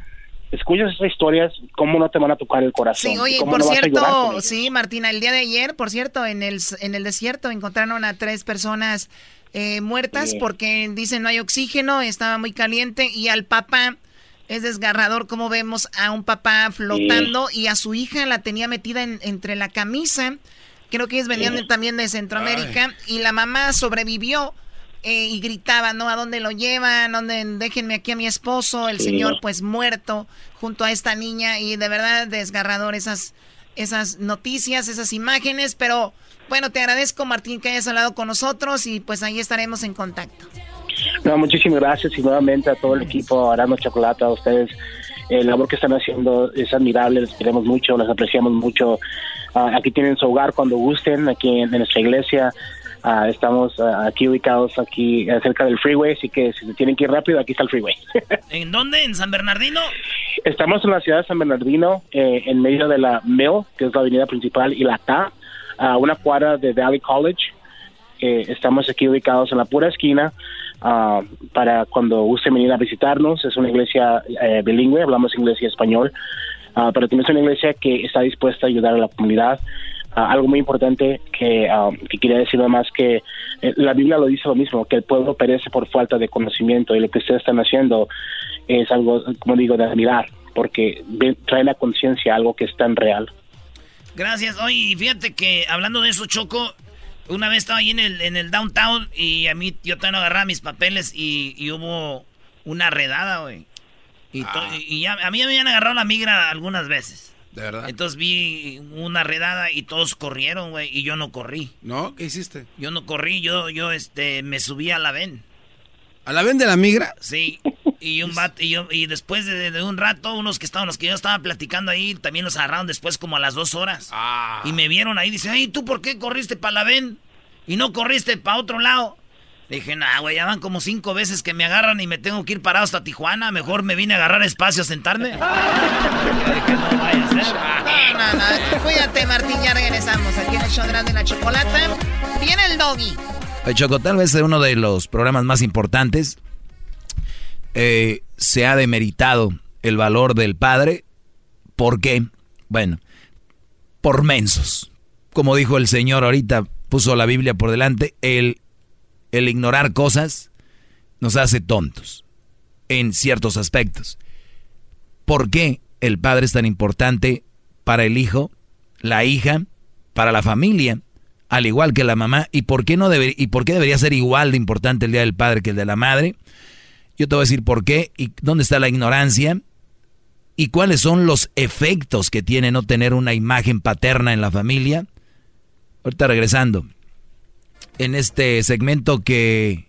escuchas esas historias, ¿cómo no te van a tocar el corazón? Sí, oye, ¿Cómo por no cierto, sí, Martina, el día de ayer, por cierto, en el, en el desierto encontraron a tres personas eh, muertas Sí. porque dicen no hay oxígeno, estaba muy caliente y al papá es desgarrador como vemos a un papá flotando y a su hija la tenía metida en- entre la camisa. Creo que ellos venían Sí. también de Centroamérica y la mamá sobrevivió eh, y gritaba, ¿no? ¿A dónde lo llevan? ¿Dónde? Déjenme aquí a mi esposo, el señor pues muerto junto a esta niña y de verdad desgarrador esas, esas noticias, esas imágenes, pero bueno, te agradezco Martín que hayas hablado con nosotros y pues ahí estaremos en contacto. No, muchísimas gracias y nuevamente a todo el equipo, Arano Chocolate, a ustedes. El labor que están haciendo es admirable, les queremos mucho, les apreciamos mucho. Ah, aquí tienen su hogar cuando gusten, aquí en, en nuestra iglesia. Ah, estamos ah, aquí ubicados aquí eh, cerca del freeway, así que si se tienen que ir rápido, aquí está el freeway. ¿En dónde? ¿En San Bernardino? Estamos en la ciudad de San Bernardino, eh, en medio de la Mill, que es la avenida principal, y la T, a una cuadra de Valley College. Eh, estamos aquí ubicados en la pura esquina ah, para cuando gusten venir a visitarnos. Es una iglesia eh, bilingüe, hablamos inglés y español, ah, pero también es una iglesia que está dispuesta a ayudar a la comunidad. Ah, algo muy importante que, ah, que quería decir además que eh, la Biblia lo dice lo mismo, que el pueblo perece por falta de conocimiento y lo que ustedes están haciendo es algo, como digo, de admirar, porque ven- traen a conciencia algo que es tan real. Gracias. Oye, y fíjate que hablando de eso, Choco, una vez estaba ahí en el, en el downtown y a mí yo también agarraba mis papeles y, y hubo una redada, güey. Y, to- y ya, a mí me habían agarrado la migra algunas veces. ¿De verdad? Entonces vi una redada y todos corrieron, güey, y yo no corrí. ¿No? ¿Qué hiciste? Yo no corrí, yo, yo, este, me subí a la ven. ¿A la ven de la migra? Sí. Y un vato, y, yo, y después de, de un rato, unos que estaban, los que yo estaba platicando ahí, también los agarraron después como a las dos horas. Y me vieron ahí, dice, ay, ¿tú por qué corriste para la ven? Y no corriste para otro lado. Dije, nah, güey, ya van como cinco veces que me agarran y me tengo que ir parado hasta Tijuana. Mejor me vine a agarrar espacio a sentarme. dije, no vaya a ser. No, no, Cuídate, Martín, ya regresamos. Aquí en el show de la chocolata. Viene el doggy. El Choco, tal vez es uno de los programas más importantes. Eh, se ha demeritado el valor del padre. ¿Por qué? Bueno, por mensos. Como dijo el Señor ahorita, puso la Biblia por delante, el, el ignorar cosas nos hace tontos en ciertos aspectos. ¿Por qué el padre es tan importante para el hijo, la hija, para la familia, al igual que la mamá? ¿Y por qué, no debe, y por qué debería ser igual de importante el Día del Padre que el de la Madre? Yo te voy a decir por qué y dónde está la ignorancia y cuáles son los efectos que tiene no tener una imagen paterna en la familia. Ahorita regresando, en este segmento que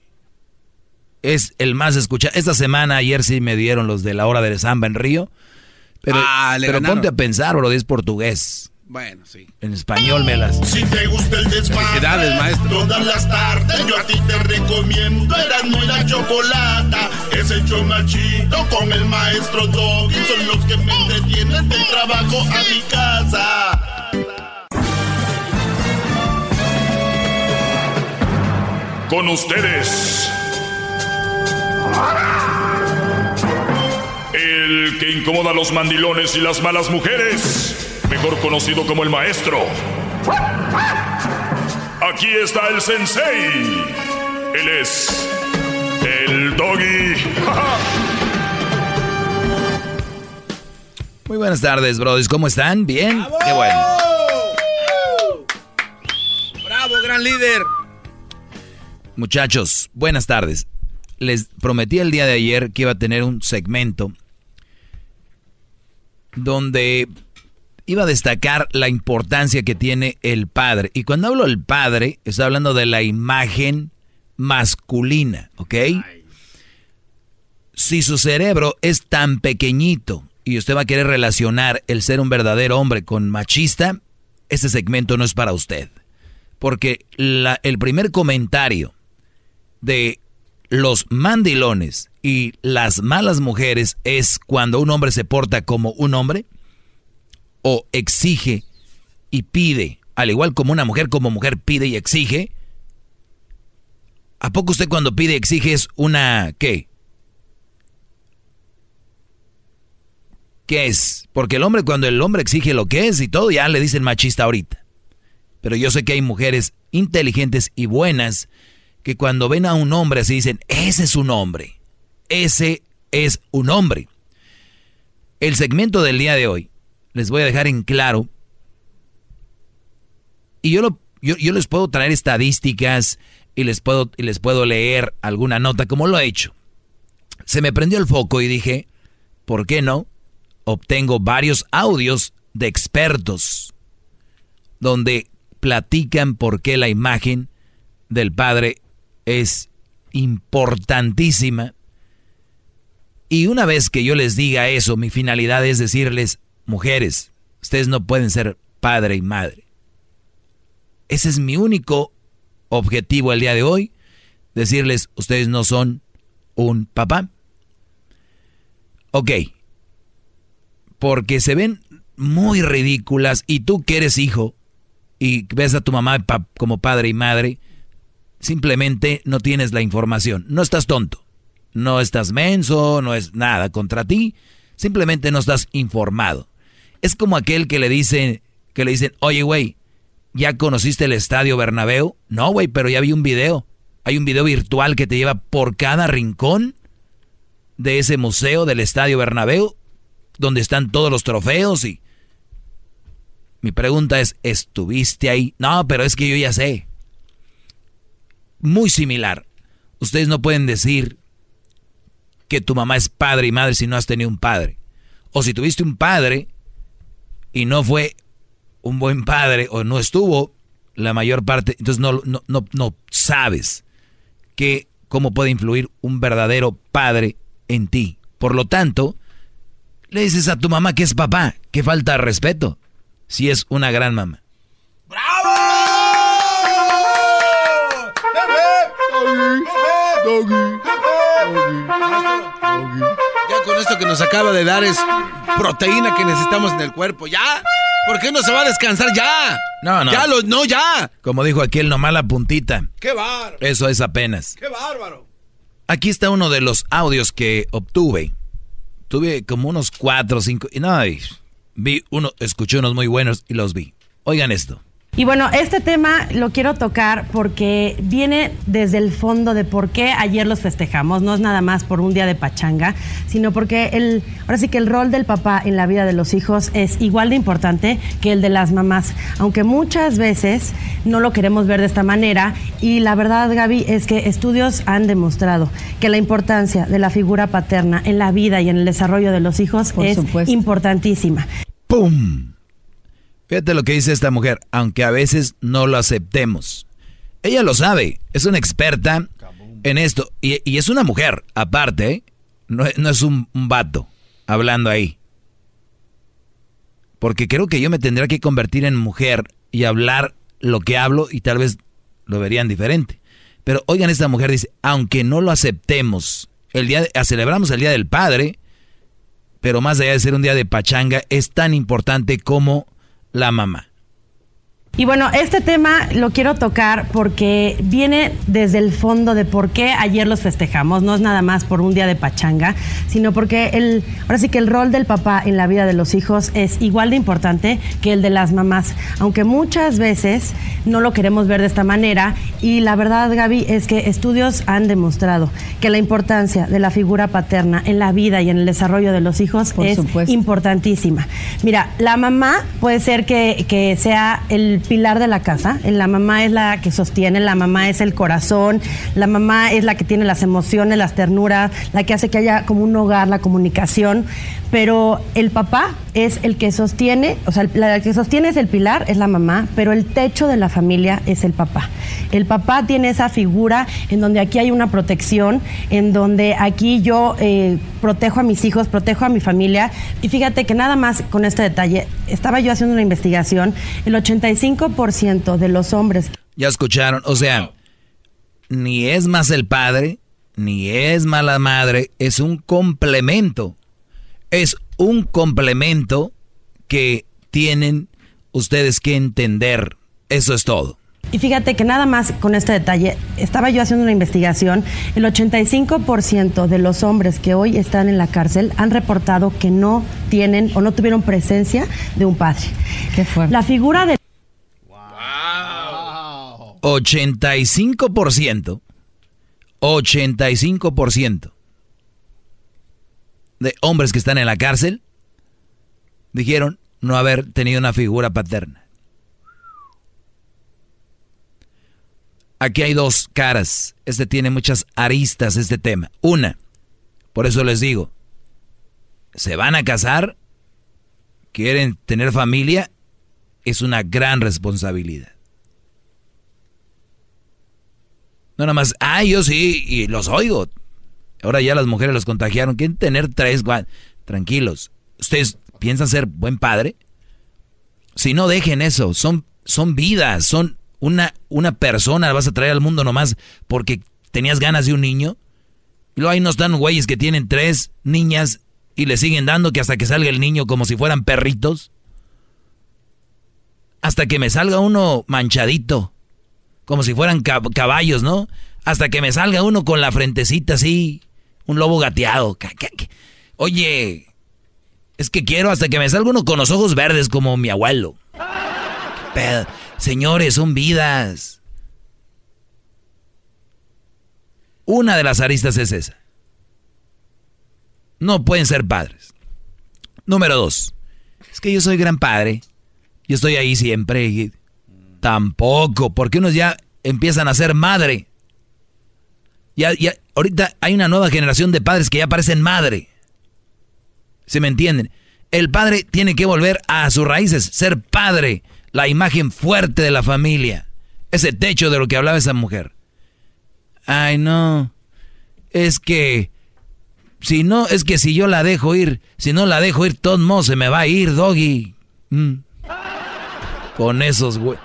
es el más escuchado. Esta semana, ayer sí me dieron los de la hora de samba en Río. Pero, Ah, le pero ganaron. ponte a pensar, bro, es portugués. Bueno, sí. En español me las... Si te gusta el desmadre, Felicidades, maestro. Todas las tardes yo a ti te recomiendo Erasmo y la Chocolata. Es el chido con el maestro Doggy. Son los que me entretienen del trabajo a mi casa. Con ustedes. El que incomoda a los mandilones y las malas mujeres, mejor conocido como el maestro. Aquí está el sensei. Él es el doggy. Muy buenas tardes, brodis. ¿Cómo están? ¿Bien? Qué bueno. ¡Bravo, gran líder! Muchachos, buenas tardes. Les prometí el día de ayer que iba a tener un segmento donde iba a destacar la importancia que tiene el padre. Y cuando hablo del padre, estoy hablando de la imagen masculina, ¿ok? Si su cerebro es tan pequeñito y usted va a querer relacionar el ser un verdadero hombre con machista, este segmento no es para usted. Porque el primer comentario de los mandilones y las malas mujeres es cuando un hombre se porta como un hombre o exige y pide, al igual como una mujer como mujer pide y exige. ¿A poco usted cuando pide exige es una qué? ¿Qué es? Porque el hombre cuando el hombre exige lo que es y todo ya le dicen machista ahorita. Pero yo sé que hay mujeres inteligentes y buenas que cuando ven a un hombre así dicen, ese es un hombre, ese es un hombre. El segmento del día de hoy les voy a dejar en claro y yo, lo, yo, yo les puedo traer estadísticas y les, puedo, y les puedo leer alguna nota como lo he hecho. Se me prendió el foco y dije, ¿por qué no? Obtengo varios audios de expertos donde platican por qué la imagen del padre es importantísima. Y una vez que yo les diga eso, mi finalidad es decirles, mujeres, ustedes no pueden ser padre y madre. Ese es mi único objetivo el día de hoy, decirles, ustedes no son un papá. Ok, porque se ven muy ridículas y tú que eres hijo y ves a tu mamá como padre y madre, simplemente no tienes la información. No estás tonto, no estás menso, no es nada contra ti, simplemente no estás informado. Es como aquel que le dice, que le dicen, oye güey, ¿ya conociste el estadio Bernabéu? No güey, pero ya vi un video. Hay un video virtual que te lleva por cada rincón de ese museo del estadio Bernabéu, donde están todos los trofeos y... Mi pregunta es, ¿estuviste ahí? No, pero es que yo ya sé. Muy similar. Ustedes no pueden decir que tu mamá es padre y madre si no has tenido un padre. O si tuviste un padre y no fue un buen padre o no estuvo la mayor parte, entonces no, no, no, no sabes que cómo puede influir un verdadero padre en ti. Por lo tanto, le dices a tu mamá que es papá, que falta de respeto, si es una gran mamá. Ya con esto que nos acaba de dar es proteína que necesitamos en el cuerpo. ¿Ya? ¿Por qué no se va a descansar ya? No, no. Ya lo, no, ya. Como dijo aquel, nomás la puntita. ¡Qué bárbaro! Eso es apenas. ¡Qué bárbaro! Aquí está uno de los audios que obtuve. Tuve como unos cuatro o cinco. Y no, vi uno, escuché unos muy buenos y los vi. Oigan esto. Y bueno, este tema lo quiero tocar porque viene desde el fondo de por qué ayer los festejamos. No es nada más por un día de pachanga, sino porque el, ahora sí que el rol del papá en la vida de los hijos es igual de importante que el de las mamás. Aunque muchas veces no lo queremos ver de esta manera. Y la verdad, Gaby, es que estudios han demostrado que la importancia de la figura paterna en la vida y en el desarrollo de los hijos Por es supuesto. importantísima. ¡Pum! Fíjate lo que dice esta mujer, aunque a veces no lo aceptemos. Ella lo sabe, es una experta en esto. Y, y es una mujer, aparte, ¿eh? no, no es un, un vato hablando ahí. Porque creo que yo me tendría que convertir en mujer y hablar lo que hablo y tal vez lo verían diferente. Pero oigan, esta mujer dice, aunque no lo aceptemos, el día de- celebramos el Día del Padre, pero más allá de ser un día de pachanga, es tan importante como la mamá. Y bueno, este tema lo quiero tocar porque viene desde el fondo de por qué ayer los festejamos. No es nada más por un día de pachanga, sino porque el, ahora sí que el rol del papá en la vida de los hijos es igual de importante que el de las mamás. Aunque muchas veces no lo queremos ver de esta manera. Y la verdad, Gaby, es que estudios han demostrado que la importancia de la figura paterna en la vida y en el desarrollo de los hijos Por es supuesto. importantísima. Mira, la mamá puede ser que, que sea el pilar de la casa. La mamá es la que sostiene, la mamá es el corazón, la mamá es la que tiene las emociones, las ternuras, la que hace que haya como un hogar, la comunicación. Pero el papá es el que sostiene, o sea, la que sostiene es el pilar, es la mamá, pero el techo de la familia es el papá. El papá tiene esa figura en donde aquí hay una protección, en donde aquí yo eh, protejo a mis hijos, protejo a mi familia. Y fíjate que nada más con este detalle, estaba yo haciendo una investigación, el 85% de los hombres Ya escucharon, o sea, ni es más el padre, ni es mala madre, es un complemento. Es un complemento que tienen ustedes que entender. Eso es todo. Y fíjate que nada más con este detalle, estaba yo haciendo una investigación, el 85% de los hombres que hoy están en la cárcel han reportado que no tienen o no tuvieron presencia de un padre. Qué fuerte. La figura de 85%, 85% de hombres que están en la cárcel dijeron no haber tenido una figura paterna. Aquí hay dos caras. Este tiene muchas aristas, este tema. Una, por eso les digo, se van a casar, quieren tener familia, es una gran responsabilidad. No nada más, ah, yo sí, y los oigo. Ahora ya las mujeres los contagiaron. Quieren tener tres, gua- tranquilos. ¿Ustedes piensan ser buen padre? Si no, dejen eso. Son, son vidas, son una, una persona vas a traer al mundo nomás porque tenías ganas de un niño. Y luego ahí no están güeyes que tienen tres niñas y le siguen dando que hasta que salga el niño como si fueran perritos. Hasta que me salga uno manchadito, como si fueran cab- caballos, ¿no? Hasta que me salga uno con la frentecita así, un lobo gateado. Oye, es que quiero hasta que me salga uno con los ojos verdes como mi abuelo. Señores, son vidas. Una de las aristas es esa. No pueden ser padres. Número dos. Es que yo soy gran padre. Yo estoy ahí siempre. Tampoco, porque unos ya empiezan a ser madre. Ya, ya, ahorita hay una nueva generación de padres que ya parecen madre. ¿Se me entienden? El padre tiene que volver a sus raíces, ser padre, la imagen fuerte de la familia, ese techo de lo que hablaba esa mujer. Ay, no. Es que si no, es que si yo la dejo ir, si no la dejo ir, todo se me va a ir, doggy. Mm. Con esos güey.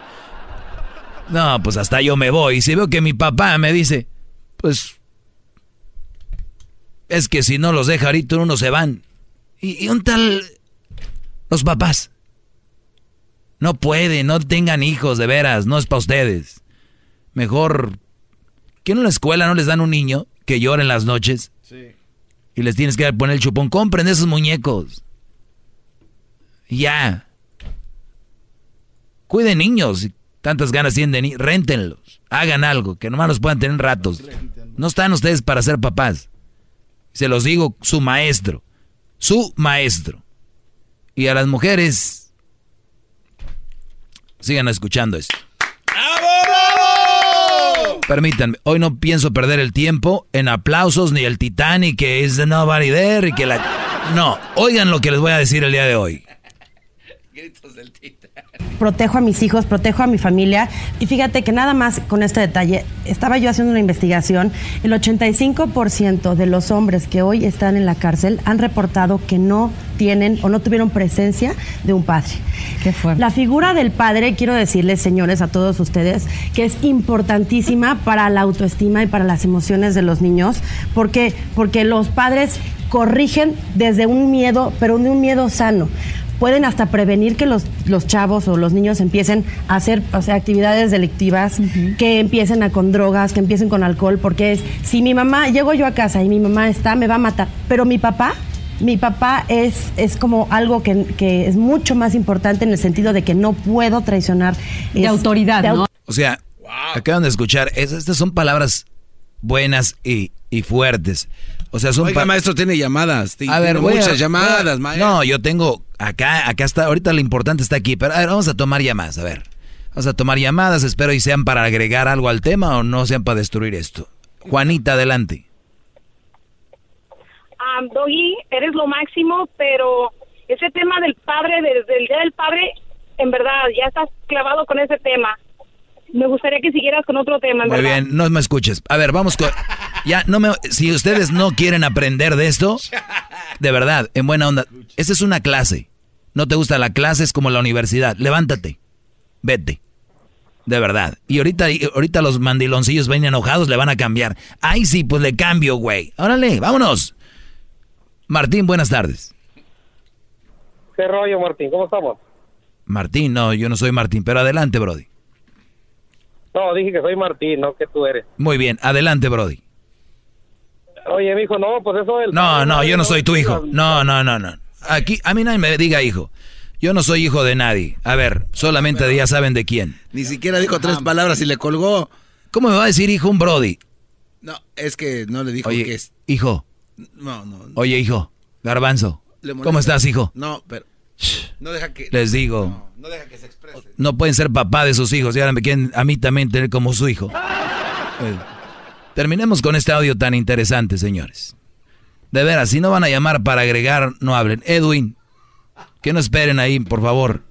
No, pues hasta yo me voy. Y si veo que mi papá me dice, pues Es que si no los deja ahorita uno se van. Y, y un tal... Los papás. No pueden, no tengan hijos, de veras, no es para ustedes. Mejor... ¿Que en la escuela no les dan un niño que llora en las noches? Sí. Y les tienes que poner el chupón. Compren esos muñecos. Ya. Cuiden niños. Tantas ganas tienen de ni Réntenlos. Hagan algo. Que nomás los puedan tener ratos. No están ustedes para ser papás. Se los digo, su maestro. Su maestro. Y a las mujeres. Sigan escuchando esto. Permítanme, hoy no pienso perder el tiempo en aplausos ni el Titanic que es de nobody there y que la... No, oigan lo que les voy a decir el día de hoy. Protejo a mis hijos, protejo a mi familia. Y fíjate que nada más con este detalle, estaba yo haciendo una investigación, el 85% de los hombres que hoy están en la cárcel han reportado que no tienen o no tuvieron presencia de un padre. Qué fuerte. La figura del padre, quiero decirles, señores, a todos ustedes, que es importantísima para la autoestima y para las emociones de los niños, porque, porque los padres corrigen desde un miedo, pero de un miedo sano pueden hasta prevenir que los, los chavos o los niños empiecen a hacer o sea, actividades delictivas, que empiecen a con drogas, que empiecen con alcohol, porque es, si mi mamá, llego yo a casa y mi mamá está, me va a matar, pero mi papá, mi papá es, es como algo que, que es mucho más importante en el sentido de que no puedo traicionar. De es- autoridad, de ¿no? O sea, acaban de escuchar, es- estas son palabras buenas y, y fuertes. O sea, son Oiga, maestro, tiene llamadas. A ver, tiene muchas a- llamadas, maestro. No, yo tengo acá, acá está, ahorita lo importante está aquí, pero a ver, vamos a tomar llamadas, a ver. Vamos a tomar llamadas, espero y sean para agregar algo al tema o no sean para destruir esto. Juanita, adelante. Ah, Doggy, eres lo máximo, pero ese tema del padre, desde el Día del Padre, en verdad, ya estás clavado con ese tema. Me gustaría que siguieras con otro tema, Muy bien, no me escuches. A ver, vamos con... Ya, no me... Si ustedes no quieren aprender de esto, de verdad, en buena onda, esta es una clase. No te gusta la clase, es como la universidad. Levántate, vete. De verdad. Y ahorita, y ahorita los mandiloncillos ven enojados, le van a cambiar. Ay, sí, pues le cambio, güey. Órale, vámonos. Martín, buenas tardes. ¿Qué rollo, Martín? ¿Cómo estamos? Martín, no, yo no soy Martín, pero adelante, Brody. No, dije que soy Martín, no que tú eres. Muy bien, adelante, Brody. Oye, mijo, no, pues eso del... No, no, yo no soy tu hijo. No, no, no, no. Aquí, a mí nadie me diga hijo. Yo no soy hijo de nadie. A ver, solamente ya saben de quién. Ni siquiera dijo tres palabras y le colgó. ¿Cómo me va a decir hijo un Brody? No, es que no le dijo Oye, que es. hijo. No, no. Oye, hijo. Garbanzo. ¿Cómo estás, hijo? No, pero. No deja que. Les digo. No deja que se exprese. No pueden ser papá de sus hijos y ahora me quieren a mí también tener como su hijo. Eh, Terminemos con este audio tan interesante, señores. De veras, si no van a llamar para agregar, no hablen. Edwin, que no esperen ahí, por favor.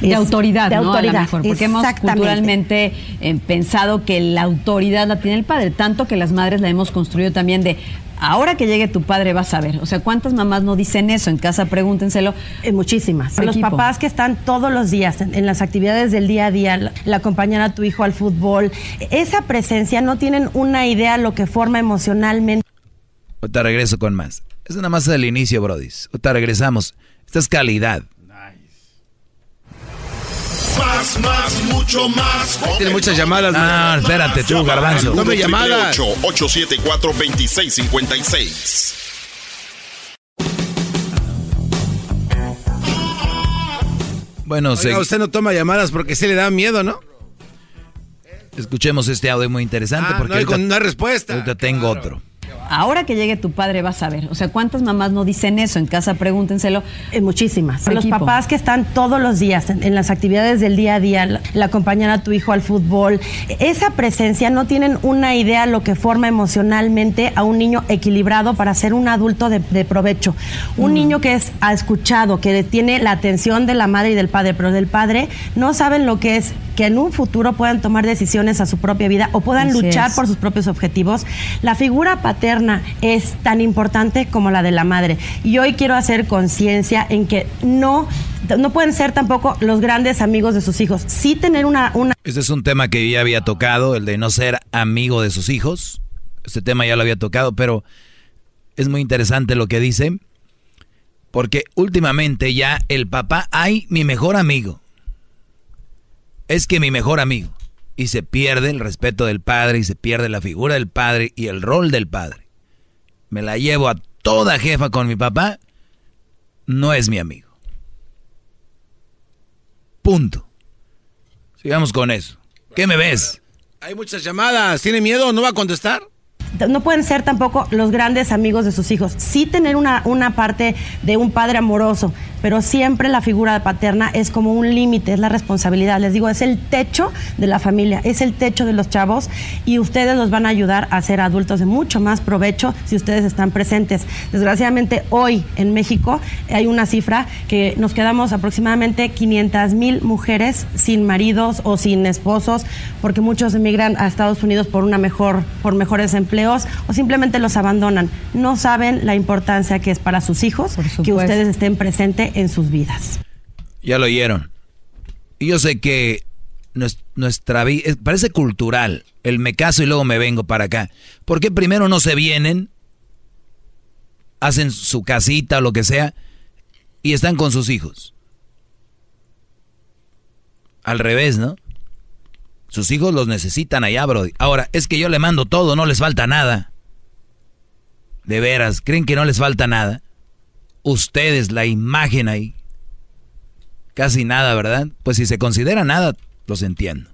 De autoridad, de ¿no? A lo autoridad, mejor, porque hemos culturalmente eh, pensado que la autoridad la tiene el padre, tanto que las madres la hemos construido también de ahora que llegue tu padre vas a ver. O sea, ¿cuántas mamás no dicen eso? En casa pregúntenselo. Eh, muchísimas. Los equipo. papás que están todos los días en, en las actividades del día a día, la, la acompañar a tu hijo al fútbol, esa presencia no tienen una idea lo que forma emocionalmente. Ahorita regreso con más. Es nada más el inicio, brodis. Ahorita regresamos. Esta es calidad. Más, más, mucho más. Tiene muchas llamadas. Ah, espérate tú, garbanzo. No me llamadas. 874-2656. Bueno, Oiga, se- usted no toma llamadas porque sí le da miedo, ¿no? escuchemos este audio muy interesante Ah, porque no hay, ahorita, con- no hay respuesta. ahorita tengo otro. Ahora que llegue tu padre vas a ver. O sea, ¿cuántas mamás no dicen eso? En casa pregúntenselo. Eh, muchísimas. Los equipo. papás que están todos los días en, en las actividades del día a día, la, la acompañar a tu hijo al fútbol, esa presencia no tienen una idea lo que forma emocionalmente a un niño equilibrado para ser un adulto de, de provecho. Un niño que es ha escuchado, que tiene la atención de la madre y del padre, pero del padre no saben lo que es que en un futuro puedan tomar decisiones a su propia vida o puedan Así luchar es. por sus propios objetivos. La figura paterna es tan importante como la de la madre. Y hoy quiero hacer conciencia en que no, no pueden ser tampoco los grandes amigos de sus hijos. Sí tener una, una Este es un tema que ya había tocado, el de no ser amigo de sus hijos. Este tema ya lo había tocado, pero es muy interesante lo que dice, porque últimamente ya el papá, hay mi mejor amigo. Es que mi mejor amigo. Y se pierde el respeto del padre y se pierde la figura del padre y el rol del padre. Me la llevo a toda jefa con mi papá, no es mi amigo. Punto. Sigamos con eso. ¿Qué me ves? Hay muchas llamadas. ¿Tiene miedo? ¿No va a contestar? no pueden ser tampoco los grandes amigos de sus hijos. Sí tener una, una parte de un padre amoroso, pero siempre la figura paterna es como un límite, es la responsabilidad. Les digo, es el techo de la familia, es el techo de los chavos y ustedes los van a ayudar a ser adultos de mucho más provecho si ustedes están presentes. Desgraciadamente hoy en México hay una cifra que nos quedamos aproximadamente 500 mil mujeres sin maridos o sin esposos porque muchos emigran a Estados Unidos por una mejor, por mejores empleos o simplemente los abandonan. No saben la importancia que es para sus hijos que ustedes estén presentes en sus vidas. Ya lo oyeron. Y yo sé que nuestra vida parece cultural. El me caso y luego me vengo para acá. ¿Por qué primero no se vienen? Hacen su casita o lo que sea y están con sus hijos. Al revés, ¿no? Sus hijos los necesitan allá. Ahora, es que yo le mando todo, no les falta nada. De veras, ¿creen que no les falta nada? Ustedes, la imagen ahí. Casi nada, ¿verdad? Pues si se considera nada, los entiendo.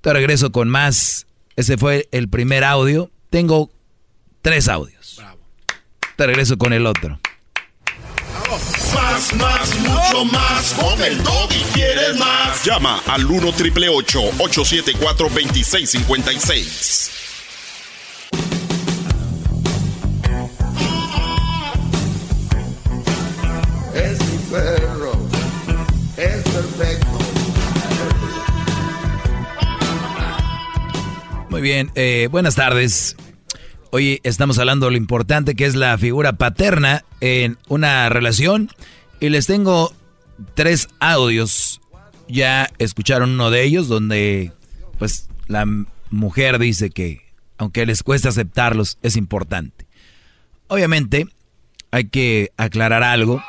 Te regreso con más. Ese fue el primer audio. Tengo tres audios. Bravo. Te regreso con el otro. Más, más, mucho más. Con el y quieres más. Llama al 1 triple 874 2656. Perro. Es perfecto. Muy bien, eh, buenas tardes. Hoy estamos hablando de lo importante que es la figura paterna en una relación y les tengo tres audios. Ya escucharon uno de ellos donde pues la mujer dice que aunque les cuesta aceptarlos es importante. Obviamente hay que aclarar algo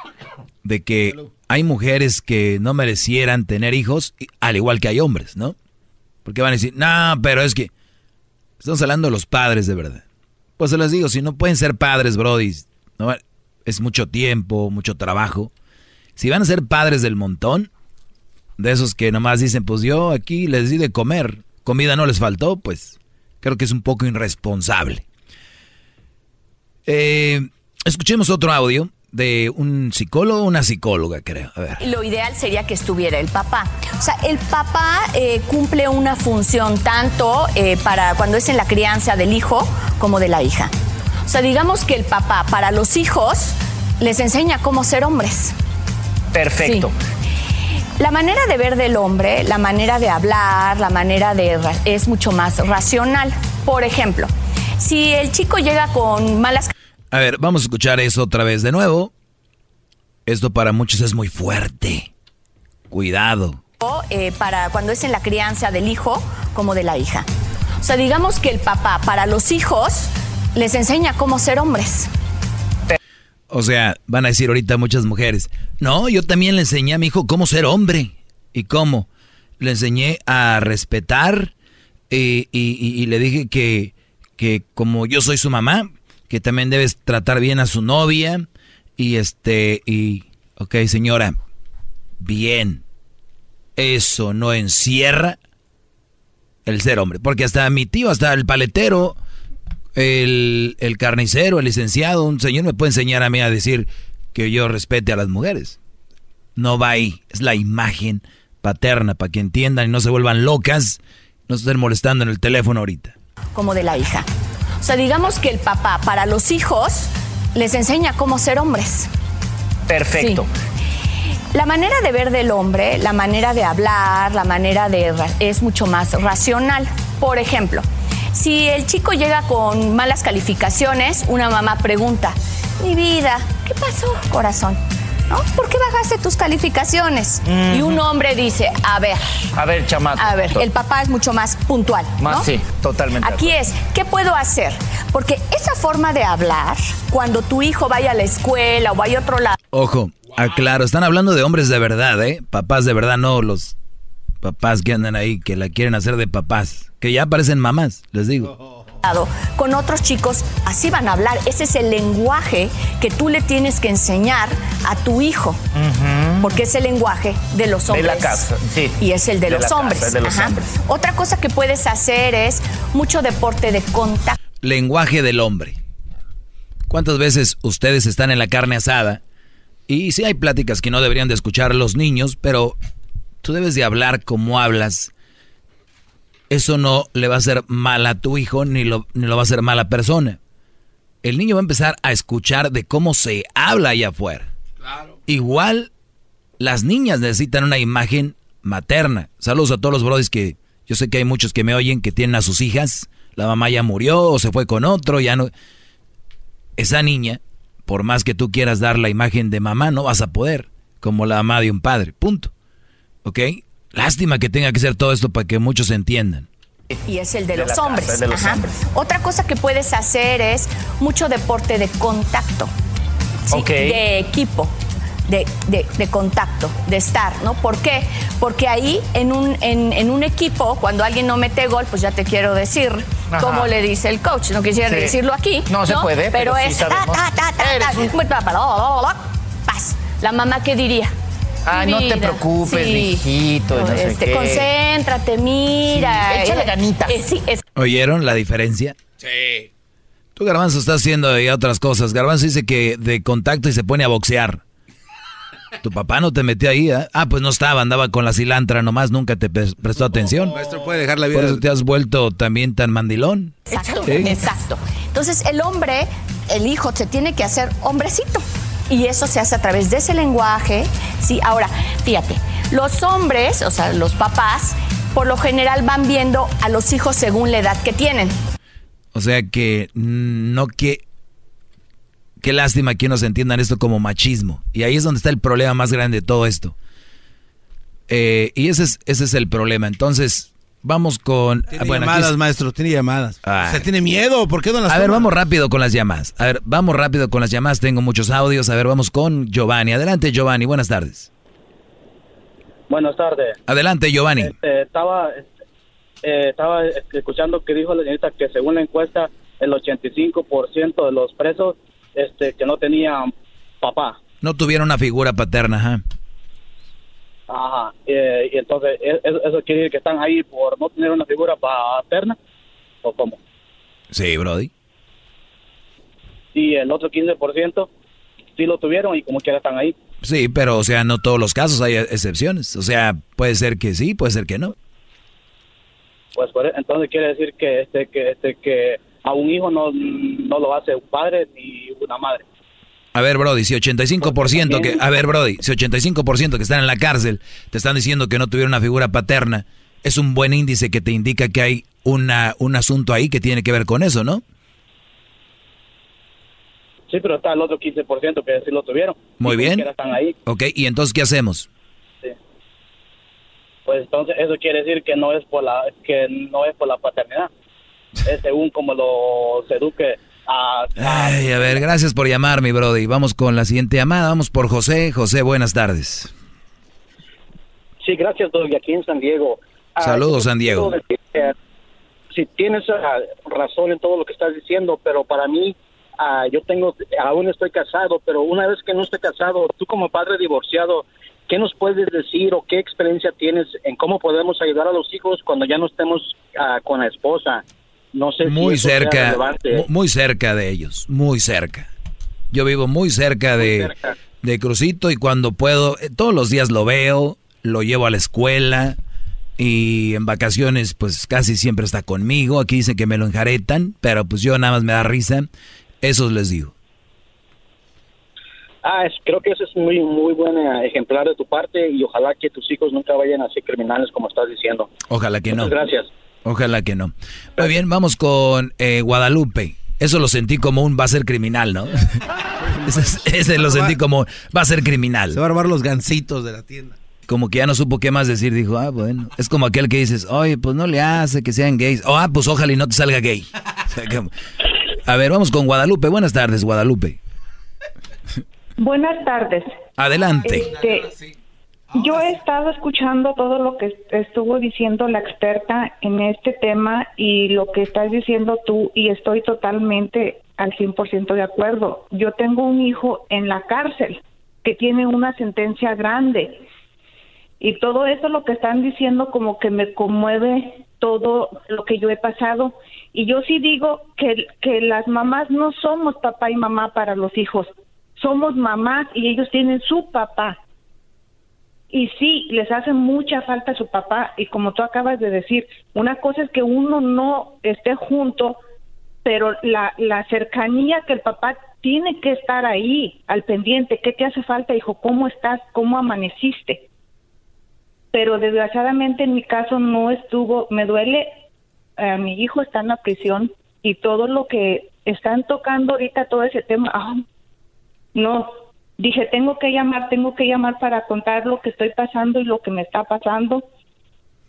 de que hay mujeres que no merecieran tener hijos al igual que hay hombres, ¿no? Porque van a decir, no, pero es que estamos hablando de los padres de verdad. Pues se les digo, si no pueden ser padres, Brody, ¿no? es mucho tiempo, mucho trabajo. Si van a ser padres del montón, de esos que nomás dicen, pues yo aquí les di de comer, comida no les faltó, pues creo que es un poco irresponsable. Eh, escuchemos otro audio de un psicólogo o una psicóloga, creo. A ver. Lo ideal sería que estuviera el papá. O sea, el papá eh, cumple una función tanto eh, para cuando es en la crianza del hijo como de la hija. O sea, digamos que el papá para los hijos les enseña cómo ser hombres. Perfecto. La manera de ver del hombre, la manera de hablar, la manera de... es mucho más racional. Por ejemplo, si el chico llega con malas a ver, vamos a escuchar eso otra vez de nuevo. Esto para muchos es muy fuerte. Cuidado. Eh, para cuando es en la crianza del hijo como de la hija. O sea, digamos que el papá para los hijos les enseña cómo ser hombres. O sea, van a decir ahorita muchas mujeres, no, yo también le enseñé a mi hijo cómo ser hombre. ¿Y cómo? Le enseñé a respetar eh, y, le dije que, que como yo soy su mamá, que también debes tratar bien a su novia y este y ok señora bien. Eso no encierra el ser hombre porque hasta mi tío hasta el paletero el, el carnicero el licenciado un señor me puede enseñar a mí a decir que yo respete a las mujeres. No va ahí es la imagen paterna para que entiendan y no se vuelvan locas no estén molestando en el teléfono ahorita. Como de la hija o sea, digamos que el papá para los hijos les enseña cómo ser hombres. Perfecto. La manera de ver del hombre, la manera de hablar, la manera de... es mucho más racional. Por ejemplo, si el chico llega con malas calificaciones, una mamá pregunta, mi vida, ¿qué pasó, corazón? ¿No? ¿Por qué bajaste tus calificaciones? Y un hombre dice, a ver, A ver, chamaco. a ver, el papá es mucho más puntual. Más ¿no? sí, totalmente. Aquí es, ¿qué puedo hacer? Porque esa forma de hablar, cuando tu hijo vaya a la escuela o vaya a otro lado, Ojo, aclaro, están hablando de hombres de verdad, ¿eh? Papás de verdad, no los papás que andan ahí, que la quieren hacer de papás, que ya parecen mamás, les digo. con otros chicos, así van a hablar. Ese es el lenguaje que tú le tienes que enseñar a tu hijo. Porque es el lenguaje de los De hombres. la casa, sí. Y es el de, De los casa, de hombres. Otra cosa que puedes hacer es mucho deporte de contacto. Lenguaje del hombre. ¿Cuántas veces ustedes están en la carne asada? Y sí hay pláticas que no deberían de escuchar los niños, pero tú debes de hablar como hablas. Eso no le va a hacer mal a tu hijo ni lo, ni lo va a hacer mal a persona. El niño va a empezar a escuchar de cómo se habla allá afuera. Igual las niñas necesitan una imagen materna. Saludos a todos los brodis que yo sé que hay muchos que me oyen que tienen a sus hijas. La mamá ya murió o se fue con otro, ya no. Esa niña, por más que tú quieras dar la imagen de mamá, no vas a poder, como la mamá de un padre. Punto. ¿Ok? Lástima que tenga que ser todo esto para que muchos entiendan. Y es el de, De los casa, hombres. es de los hombres. Otra cosa que puedes hacer es mucho deporte de contacto. ¿sí? De equipo. De, de- de contacto, de estar, ¿no? ¿Por qué? Porque ahí en un, en, en un equipo, cuando alguien no mete gol, pues ya te quiero decir Ajá. cómo le dice el coach. No quisiera Sí. decirlo aquí. No se puede, pero sí es ta, sabemos. ta, ta, ta, ta, paz. La mamá, ¿qué diría? Ay, no te preocupes, no sé Este, qué. Concéntrate, mira. Sí, échale ganitas. Eh, sí, es- ¿Oyeron la diferencia? Sí. Tú, Garbanzo, estás haciendo ya otras cosas. Garbanzo dice que de contacto y se pone a boxear. Tu papá no te metió ahí, ¿eh? Ah, pues no estaba, andaba con la cilantra nomás, nunca te pre- prestó atención. Maestro, puede dejar la vida. Por eso te has vuelto también tan mandilón. Exacto, Sí. exacto. Entonces el hombre, el hijo, se tiene que hacer hombrecito. Y eso se hace a través de ese lenguaje. Sí, ahora, fíjate, los hombres, o sea, los papás, por lo general van viendo a los hijos según la edad que tienen. O sea que no que... Qué lástima que nos entiendan esto como machismo. Y ahí es donde está el problema más grande de todo esto. Eh, y ese es, ese es el problema. Entonces, vamos con... Tiene ah, bueno, aquí llamadas, es- maestro, tiene llamadas. Ay. O sea, tiene miedo. ¿Por qué no las A ver, toma? vamos rápido con las llamadas. A ver, vamos rápido con las llamadas. Tengo muchos audios. A ver, vamos con Giovanni. Adelante, Giovanni. Buenas tardes. Buenas tardes. Adelante, Giovanni. Este, estaba eh, estaba escuchando que dijo la señorita que según la encuesta el 85% de los presos este que no tenían papá. No tuvieron una figura paterna, ajá. Ajá. Eh, y entonces ¿e- eso, quiere decir que están ahí por no tener una figura paterna o cómo. Sí, Brody. Y el otro 15% sí lo tuvieron y como quiera están ahí. Sí, pero, o sea, no todos los casos hay excepciones. O sea, puede ser que sí, puede ser que no. Pues e- entonces quiere decir que este que este que a un hijo no no lo hace un padre ni una madre. A ver, Brody, si 85% que... A ver, Brody, si 85% que están en la cárcel te están diciendo que no tuvieron una figura paterna, es un buen índice que te indica que hay una, un asunto ahí que tiene que ver con eso, ¿no? Sí, pero está el otro 15% que sí lo tuvieron. Muy Y como bien. están ahí. Ok, ¿y entonces qué hacemos? Pues entonces eso quiere decir que no es por la que no es por la paternidad. Es según como lo se eduque Ay, a ver, gracias por llamar, mi Brody. Vamos con la siguiente llamada. Vamos por José. José, buenas tardes. Sí, gracias, Doug, aquí en San Diego. Ah, Saludos, San Diego. decir que, Sí, tienes ah, razón en todo lo que estás diciendo, pero para mí, ah, yo tengo, aún estoy casado, pero una vez que no esté casado, tú como padre divorciado, ¿qué nos puedes decir o qué experiencia tienes en cómo podemos ayudar a los hijos cuando ya no estemos con la esposa? No sé si Muy sea cerca, muy cerca de ellos, muy cerca. Yo vivo muy cerca de, cerca. de Crucito y cuando puedo, eh, todos los días lo veo, lo llevo a la escuela y en vacaciones pues casi siempre está conmigo. Aquí dicen que me lo enjaretan, pero pues yo nada más me da risa. Eso les digo. Ah, es- creo que eso es muy muy buen eh, ejemplar de tu parte y ojalá que tus hijos nunca vayan a ser criminales como estás diciendo. Ojalá que no. Muchas gracias. Ojalá que no. Muy bien, vamos con eh, Guadalupe. Eso lo sentí como un va a ser criminal, ¿no? ese, ese lo sentí como va a ser criminal. Se va a robar los gancitos de la tienda. Como que ya no supo qué más decir, dijo, ah, bueno. Es como aquel que dices, oye, pues no le hace que sean gays. O, ah, pues ojalá y no te salga gay. A ver, vamos con Guadalupe. Buenas tardes, Guadalupe. Buenas tardes. Adelante. Este, yo he estado escuchando todo lo que estuvo diciendo la experta en este tema y lo que estás diciendo tú y estoy totalmente al 100% de acuerdo. Yo tengo un hijo en la cárcel que tiene una sentencia grande y todo eso lo que están diciendo como que me conmueve todo lo que yo he pasado y yo sí digo que, que las mamás no somos papá y mamá para los hijos, somos mamás y ellos tienen su papá. Y sí, les hace mucha falta su papá y como tú acabas de decir, una cosa es que uno no esté junto, pero la, la cercanía que el papá tiene que estar ahí, al pendiente, ¿qué te hace falta, hijo? ¿Cómo estás? ¿Cómo amaneciste? Pero desgraciadamente en mi caso no estuvo, me duele, eh, mi hijo está en la prisión y todo lo que están tocando ahorita, todo ese tema, ah, no, dije, tengo que llamar, tengo que llamar para contar lo que estoy pasando y lo que me está pasando.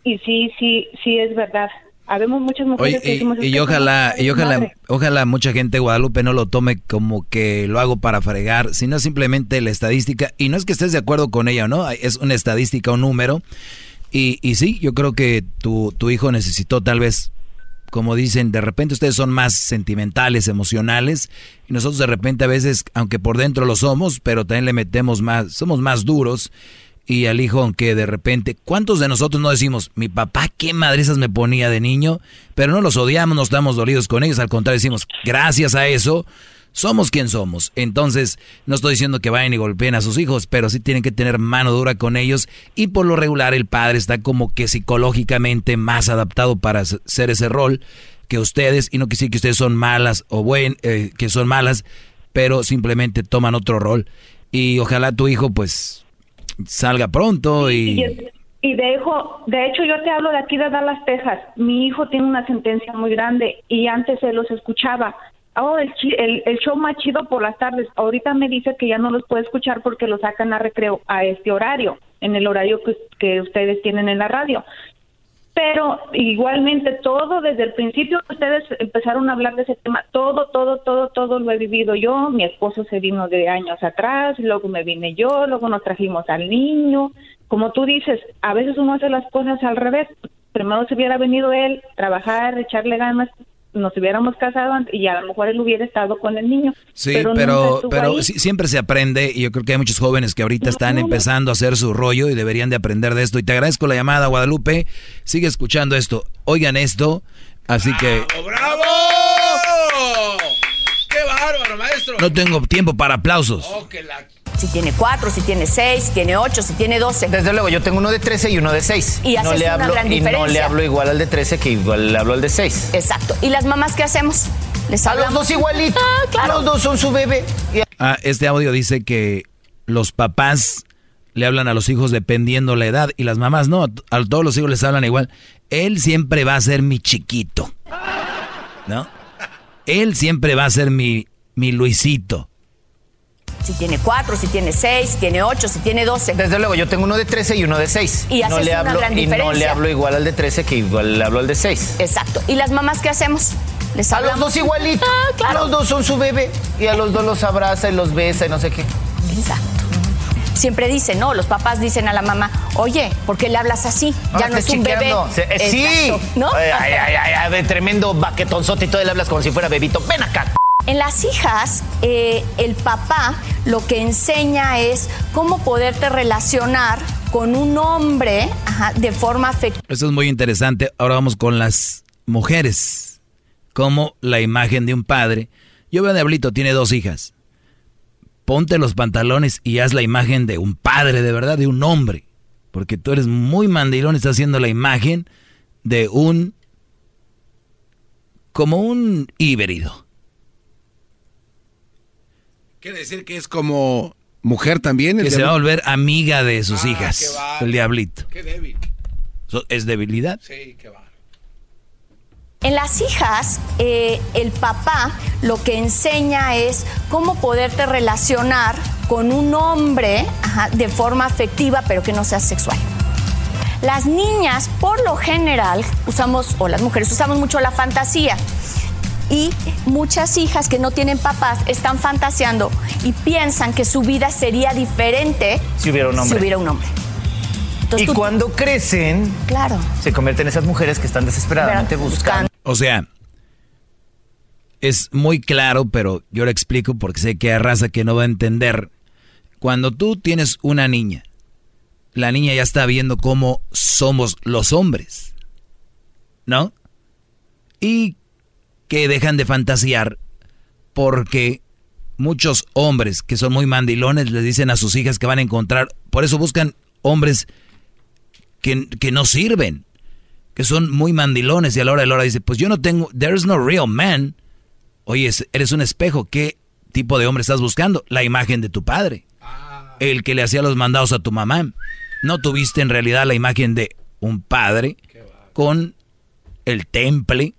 Y sí, sí, sí es verdad. Habemos muchas mujeres Oye, que decimos, y, "Es y ojalá, y ojalá, madre". ojalá mucha gente de Guadalupe no lo tome como que lo hago para fregar, sino simplemente la estadística. Y no es que estés de acuerdo con ella no, es una estadística, un número. Y, y sí, yo creo que tu, tu hijo necesitó tal vez, como dicen, de repente ustedes son más sentimentales, emocionales, y nosotros de repente a veces, aunque por dentro lo somos, pero también le metemos más, somos más duros. Y al hijo, aunque de repente, ¿cuántos de nosotros no decimos, mi papá qué madrizas me ponía de niño? Pero no los odiamos, no estamos dolidos con ellos, al contrario decimos, gracias a eso, somos quien somos. Entonces, no estoy diciendo que vayan y golpeen a sus hijos, pero sí tienen que tener mano dura con ellos. Y por lo regular, el padre está como que psicológicamente más adaptado para ser ese rol que ustedes. Y no que que ustedes son malas o buen, eh, que son malas, pero simplemente toman otro rol. Y ojalá tu hijo, pues, salga pronto y. Y, de, hijo, de hecho, yo te hablo de aquí de Dallas, Texas. Mi hijo tiene una sentencia muy grande y antes se los escuchaba. Oh, el, chi- el, show más chido por las tardes. Ahorita me dice que ya no los puede escuchar porque lo sacan a recreo a este horario, en el horario que, que ustedes tienen en la radio. Pero igualmente todo desde el principio que ustedes empezaron a hablar de ese tema, todo, todo, todo, todo lo he vivido yo. Mi esposo se vino de años atrás, luego me vine yo, luego nos trajimos al niño. Como tú dices, a veces uno hace las cosas al revés. Primero se hubiera venido él, trabajar, echarle ganas, nos hubiéramos casado antes y a lo mejor él hubiera estado con el niño. Sí, pero, pero siempre se aprende y yo creo que hay muchos jóvenes que ahorita están empezando a hacer su rollo y deberían de aprender de esto. Y te agradezco la llamada, Guadalupe. Sigue escuchando esto. Oigan esto. Así que ¡Bravo! No tengo tiempo para aplausos. Si tiene cuatro, si tiene seis, si tiene ocho, si tiene doce. Desde luego, yo tengo uno de 13 y uno de 6. Y no le una hablo, gran Y no le hablo igual al de 13 que igual le hablo al de 6. Exacto. ¿Y las mamás qué hacemos? Les A los hablamos. dos igualitos. Ah, claro. Los dos son su bebé. Ah, este audio dice que los papás le hablan a los hijos dependiendo la edad y las mamás no. A todos los hijos les hablan igual. Él siempre va a ser mi chiquito. ¿No? Él siempre va a ser mi, mi Luisito. Si tiene cuatro, si tiene seis, si tiene ocho, si tiene doce. Desde luego, yo tengo uno de 13 y uno de 6. Y no haces le una hablo, gran Y no le hablo igual al de 13 que igual le hablo al de 6. Exacto. ¿Y las mamás qué hacemos? Les A los dos igualitos. Ah, claro. Los dos son su bebé. Y a los dos los abraza y los besa y no sé qué. Exacto. Siempre dicen, ¿no? Los papás dicen a la mamá, oye, ¿por qué le hablas así? Ya Ah, no es un bebé. chiqueando. Eh, sí. Exacto, ¿No? Ay, ay, ay, ay, ay, tremendo baquetonzote y todo le hablas como si fuera bebito. Ven acá. En las hijas, eh, el papá lo que enseña es cómo poderte relacionar con un hombre de forma afectiva. Eso es muy interesante. Ahora vamos con las mujeres. Como la imagen de un padre. Yo veo a Diablito, tiene dos hijas. Ponte los pantalones y haz la imagen de un padre, de verdad, de un hombre. Porque tú eres muy mandilón, estás haciendo la imagen de un... como un híbrido. Quiere decir que es como mujer también. el Que se va a volver amiga de sus Ah, hijas. El diablito. Qué débil. So- ¿Es debilidad? Sí, qué va. En las hijas, eh, el papá lo que enseña es cómo poderte relacionar con un hombre ajá, de forma afectiva, pero que no sea sexual. Las niñas, por lo general, usamos, o las mujeres, usamos mucho la fantasía. Y muchas hijas que no tienen papás están fantaseando y piensan que su vida sería diferente Si hubiera un hombre. si hubiera un hombre. y cuando crecen, Claro. se convierten en esas mujeres que están desesperadamente buscando. O sea, es muy claro, pero yo lo explico porque sé que hay raza que no va a entender. Cuando tú tienes una niña, la niña ya está viendo cómo somos los hombres, ¿no? Y que dejan de fantasear porque muchos hombres que son muy mandilones les dicen a sus hijas que van a encontrar, por eso buscan hombres que, que no sirven, que son muy mandilones y a la hora de la hora dice, pues yo no tengo, there's no real man. Oye, es- eres un espejo, ¿qué tipo de hombre estás buscando? La imagen de tu padre, el que le hacía los mandados a tu mamá. No tuviste en realidad la imagen de un padre con el temple,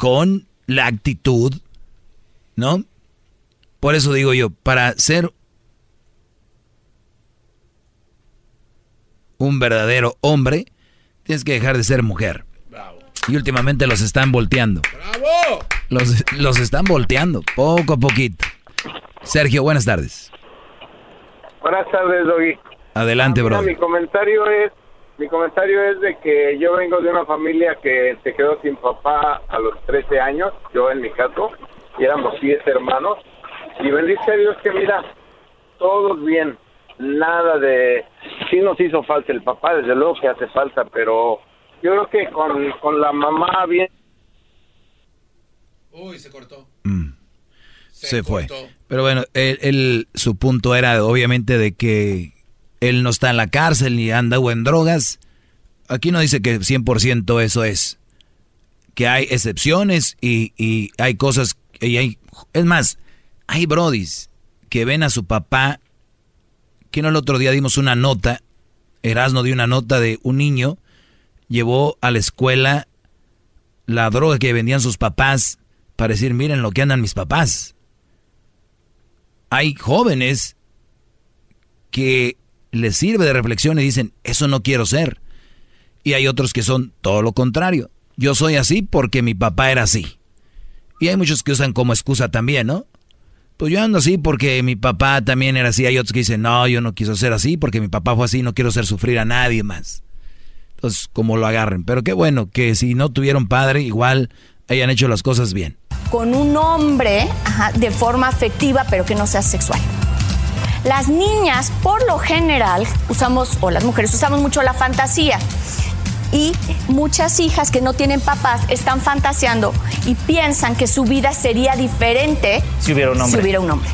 con la actitud, ¿no? Por eso digo yo, para ser un verdadero hombre, tienes que dejar de ser mujer. Y últimamente los están volteando. ¡Bravo! Los, los están volteando, poco a poquito. Sergio, buenas tardes. Buenas tardes, Doggy. Adelante, Mira, bro. mi comentario es mi comentario es de que yo vengo de una familia que se quedó sin papá a los 13 años, yo en mi caso, y éramos 10 hermanos, y bendice a Dios que mira, todos bien, nada de... Sí nos hizo falta el papá, desde luego que hace falta, pero yo creo que con, con la mamá bien... Uy, se cortó. Se, fue. Pero bueno, él, él- su punto era obviamente de que él no está en la cárcel ni anda o en drogas. Aquí no dice que 100% eso es. Que hay excepciones y, y hay cosas... Y hay, es más, hay brodis que ven a su papá... Que no el otro día dimos una nota, Erasno dio una nota de un niño, llevó a la escuela la droga que vendían sus papás para decir, miren lo que andan mis papás. Hay jóvenes que les sirve de reflexión y dicen, eso no quiero ser. Y hay otros que son todo lo contrario. Yo soy así porque mi papá era así. Y hay muchos que usan como excusa también, ¿no? Pues yo ando así porque mi papá también era así. Hay otros que dicen, no, yo no quiso ser así porque mi papá fue así, no quiero hacer sufrir a nadie más. Entonces, como lo agarren. Pero qué bueno que si no tuvieron padre, igual hayan hecho las cosas bien. con un hombre de forma afectiva, pero que no sea sexual. Las niñas, por lo general, usamos, o las mujeres, usamos mucho la fantasía. Y muchas hijas que no tienen papás están fantaseando y piensan que su vida sería diferente Si hubiera un si hombre. hubiera un hombre.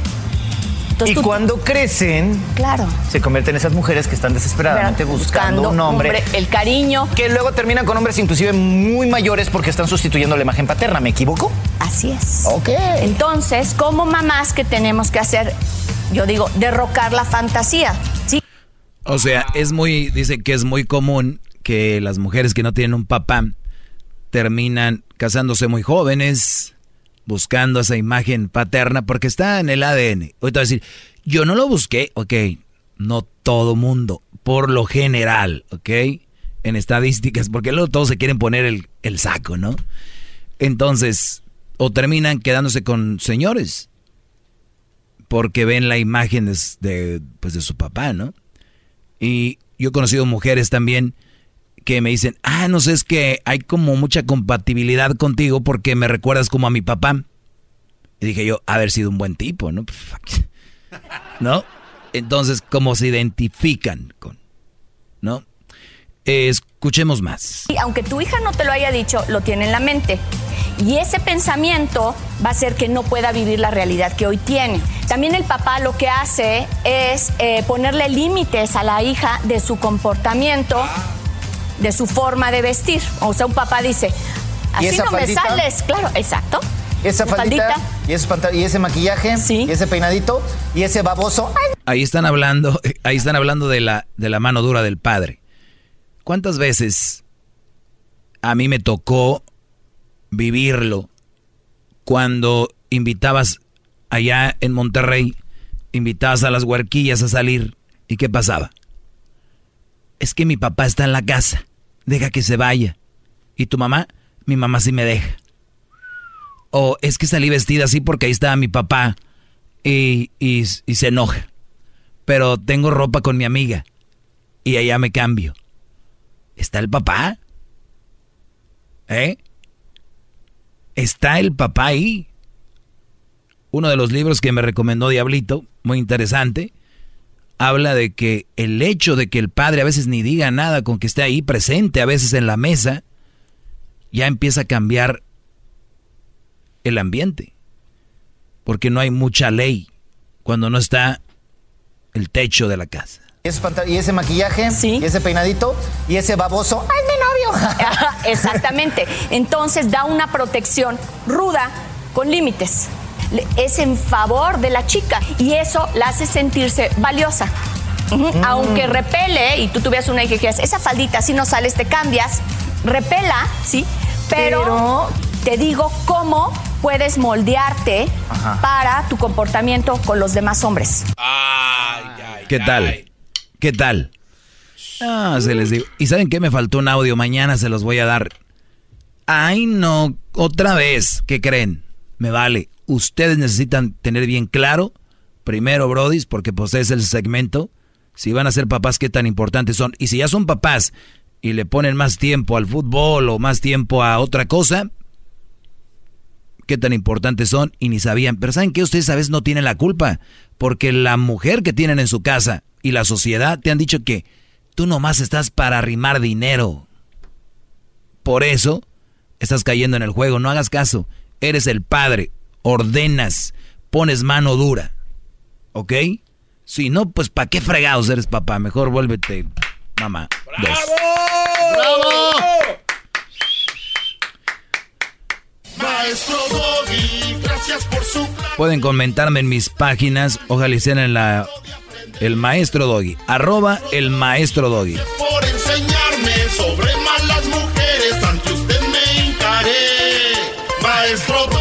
y cuando crecen, Claro. se convierten en esas mujeres que están desesperadamente buscando, Buscando un hombre, hombre, el cariño. Que luego terminan con hombres inclusive muy mayores porque están sustituyendo la imagen paterna. ¿Me equivoco? Así es. Ok. Entonces, como mamás, que tenemos que hacer? Yo digo, derrocar la fantasía. ¿sí? O sea, es muy, dice que es muy común que las mujeres que no tienen un papá terminan casándose muy jóvenes, buscando esa imagen paterna, porque está en el ADN. Ahorita decir, yo no lo busqué, ok, no todo mundo, por lo general, ok, en estadísticas, porque luego todos se quieren poner el, el saco, ¿no? Entonces, o terminan quedándose con señores, porque ven la imagen de, pues de su papá, ¿no? Y yo he conocido mujeres también que me dicen, ah, no sé, es que hay como mucha compatibilidad contigo porque me recuerdas como a mi papá. Y dije yo, haber sido un buen tipo, ¿no? ¿No? Entonces, ¿cómo se identifican con, ¿no? Escuchemos más. Y aunque tu hija no te lo haya dicho, lo tiene en la mente. Y ese pensamiento va a hacer que no pueda vivir la realidad que hoy tiene. También el papá lo que hace es eh, ponerle límites a la hija de su comportamiento, de su forma de vestir. O sea, un papá dice, ¿Y así no me sales. Claro, exacto. ¿Y esa faldita? ¿Y ese, ¿Y ese maquillaje? ¿Y ese peinadito? ¿Y ese baboso? Ahí están hablando, ahí están hablando de la, de la mano dura del padre. ¿Cuántas veces a mí me tocó vivirlo. Cuando invitabas allá en Monterrey, invitabas a las huerquillas a salir. ¿Y qué pasaba? Es que mi papá está en la casa. Deja que se vaya. ¿Y tu mamá? Mi mamá sí me deja. O es que salí vestida así porque ahí estaba mi papá y, y, y se enoja. Pero tengo ropa con mi amiga y allá me cambio. ¿Está el papá? ¿Eh? ¿Está el papá ahí? Uno de los libros que me recomendó Diablito, muy interesante, habla de que el hecho de que el padre a veces ni diga nada con que esté ahí presente, a veces en la mesa, ya empieza a cambiar el ambiente. Porque no hay mucha ley cuando no está el techo de la casa. ¿Y ese maquillaje? Sí. ¿Y ese peinadito? ¿Y ese baboso? ¡Ay, mi novio! Exactamente. Entonces da una protección ruda con límites. Es en favor de la chica y eso la hace sentirse valiosa. Mm. Aunque repele y tú tuvieras una hija y dijeras, esa faldita si no sales te cambias, repela, ¿sí? Pero, te digo cómo puedes moldearte para tu comportamiento con los demás hombres. ¿Qué tal? ¿Qué tal? Ah, se les digo. ¿Y saben qué? Me faltó un audio. Mañana se los voy a dar. Ay, no. Otra vez. ¿Qué creen? Me vale. Ustedes necesitan tener bien claro, primero, Brodis, porque pues es el segmento, si van a ser papás, qué tan importantes son. Y si ya son papás y le ponen más tiempo al fútbol o más tiempo a otra cosa, qué tan importantes son y ni sabían. Pero ¿saben qué? Ustedes a veces no tienen la culpa, porque la mujer que tienen en su casa y la sociedad te han dicho que tú nomás estás para arrimar dinero. Por eso estás cayendo en el juego, no hagas caso. Eres el padre, ordenas, pones mano dura. ¿Ok? Si no, pues ¿para qué fregados eres papá? Mejor vuélvete mamá. ¡Bravo! ¡Bravo! Maestro Doggy, gracias por su... Pueden comentarme en mis páginas, ojalá sean en la el maestro Doggy. Arroba el maestro Doggy. Por enseñarme sobre malas mujeres, ante usted me encaré. Maestro Doggy.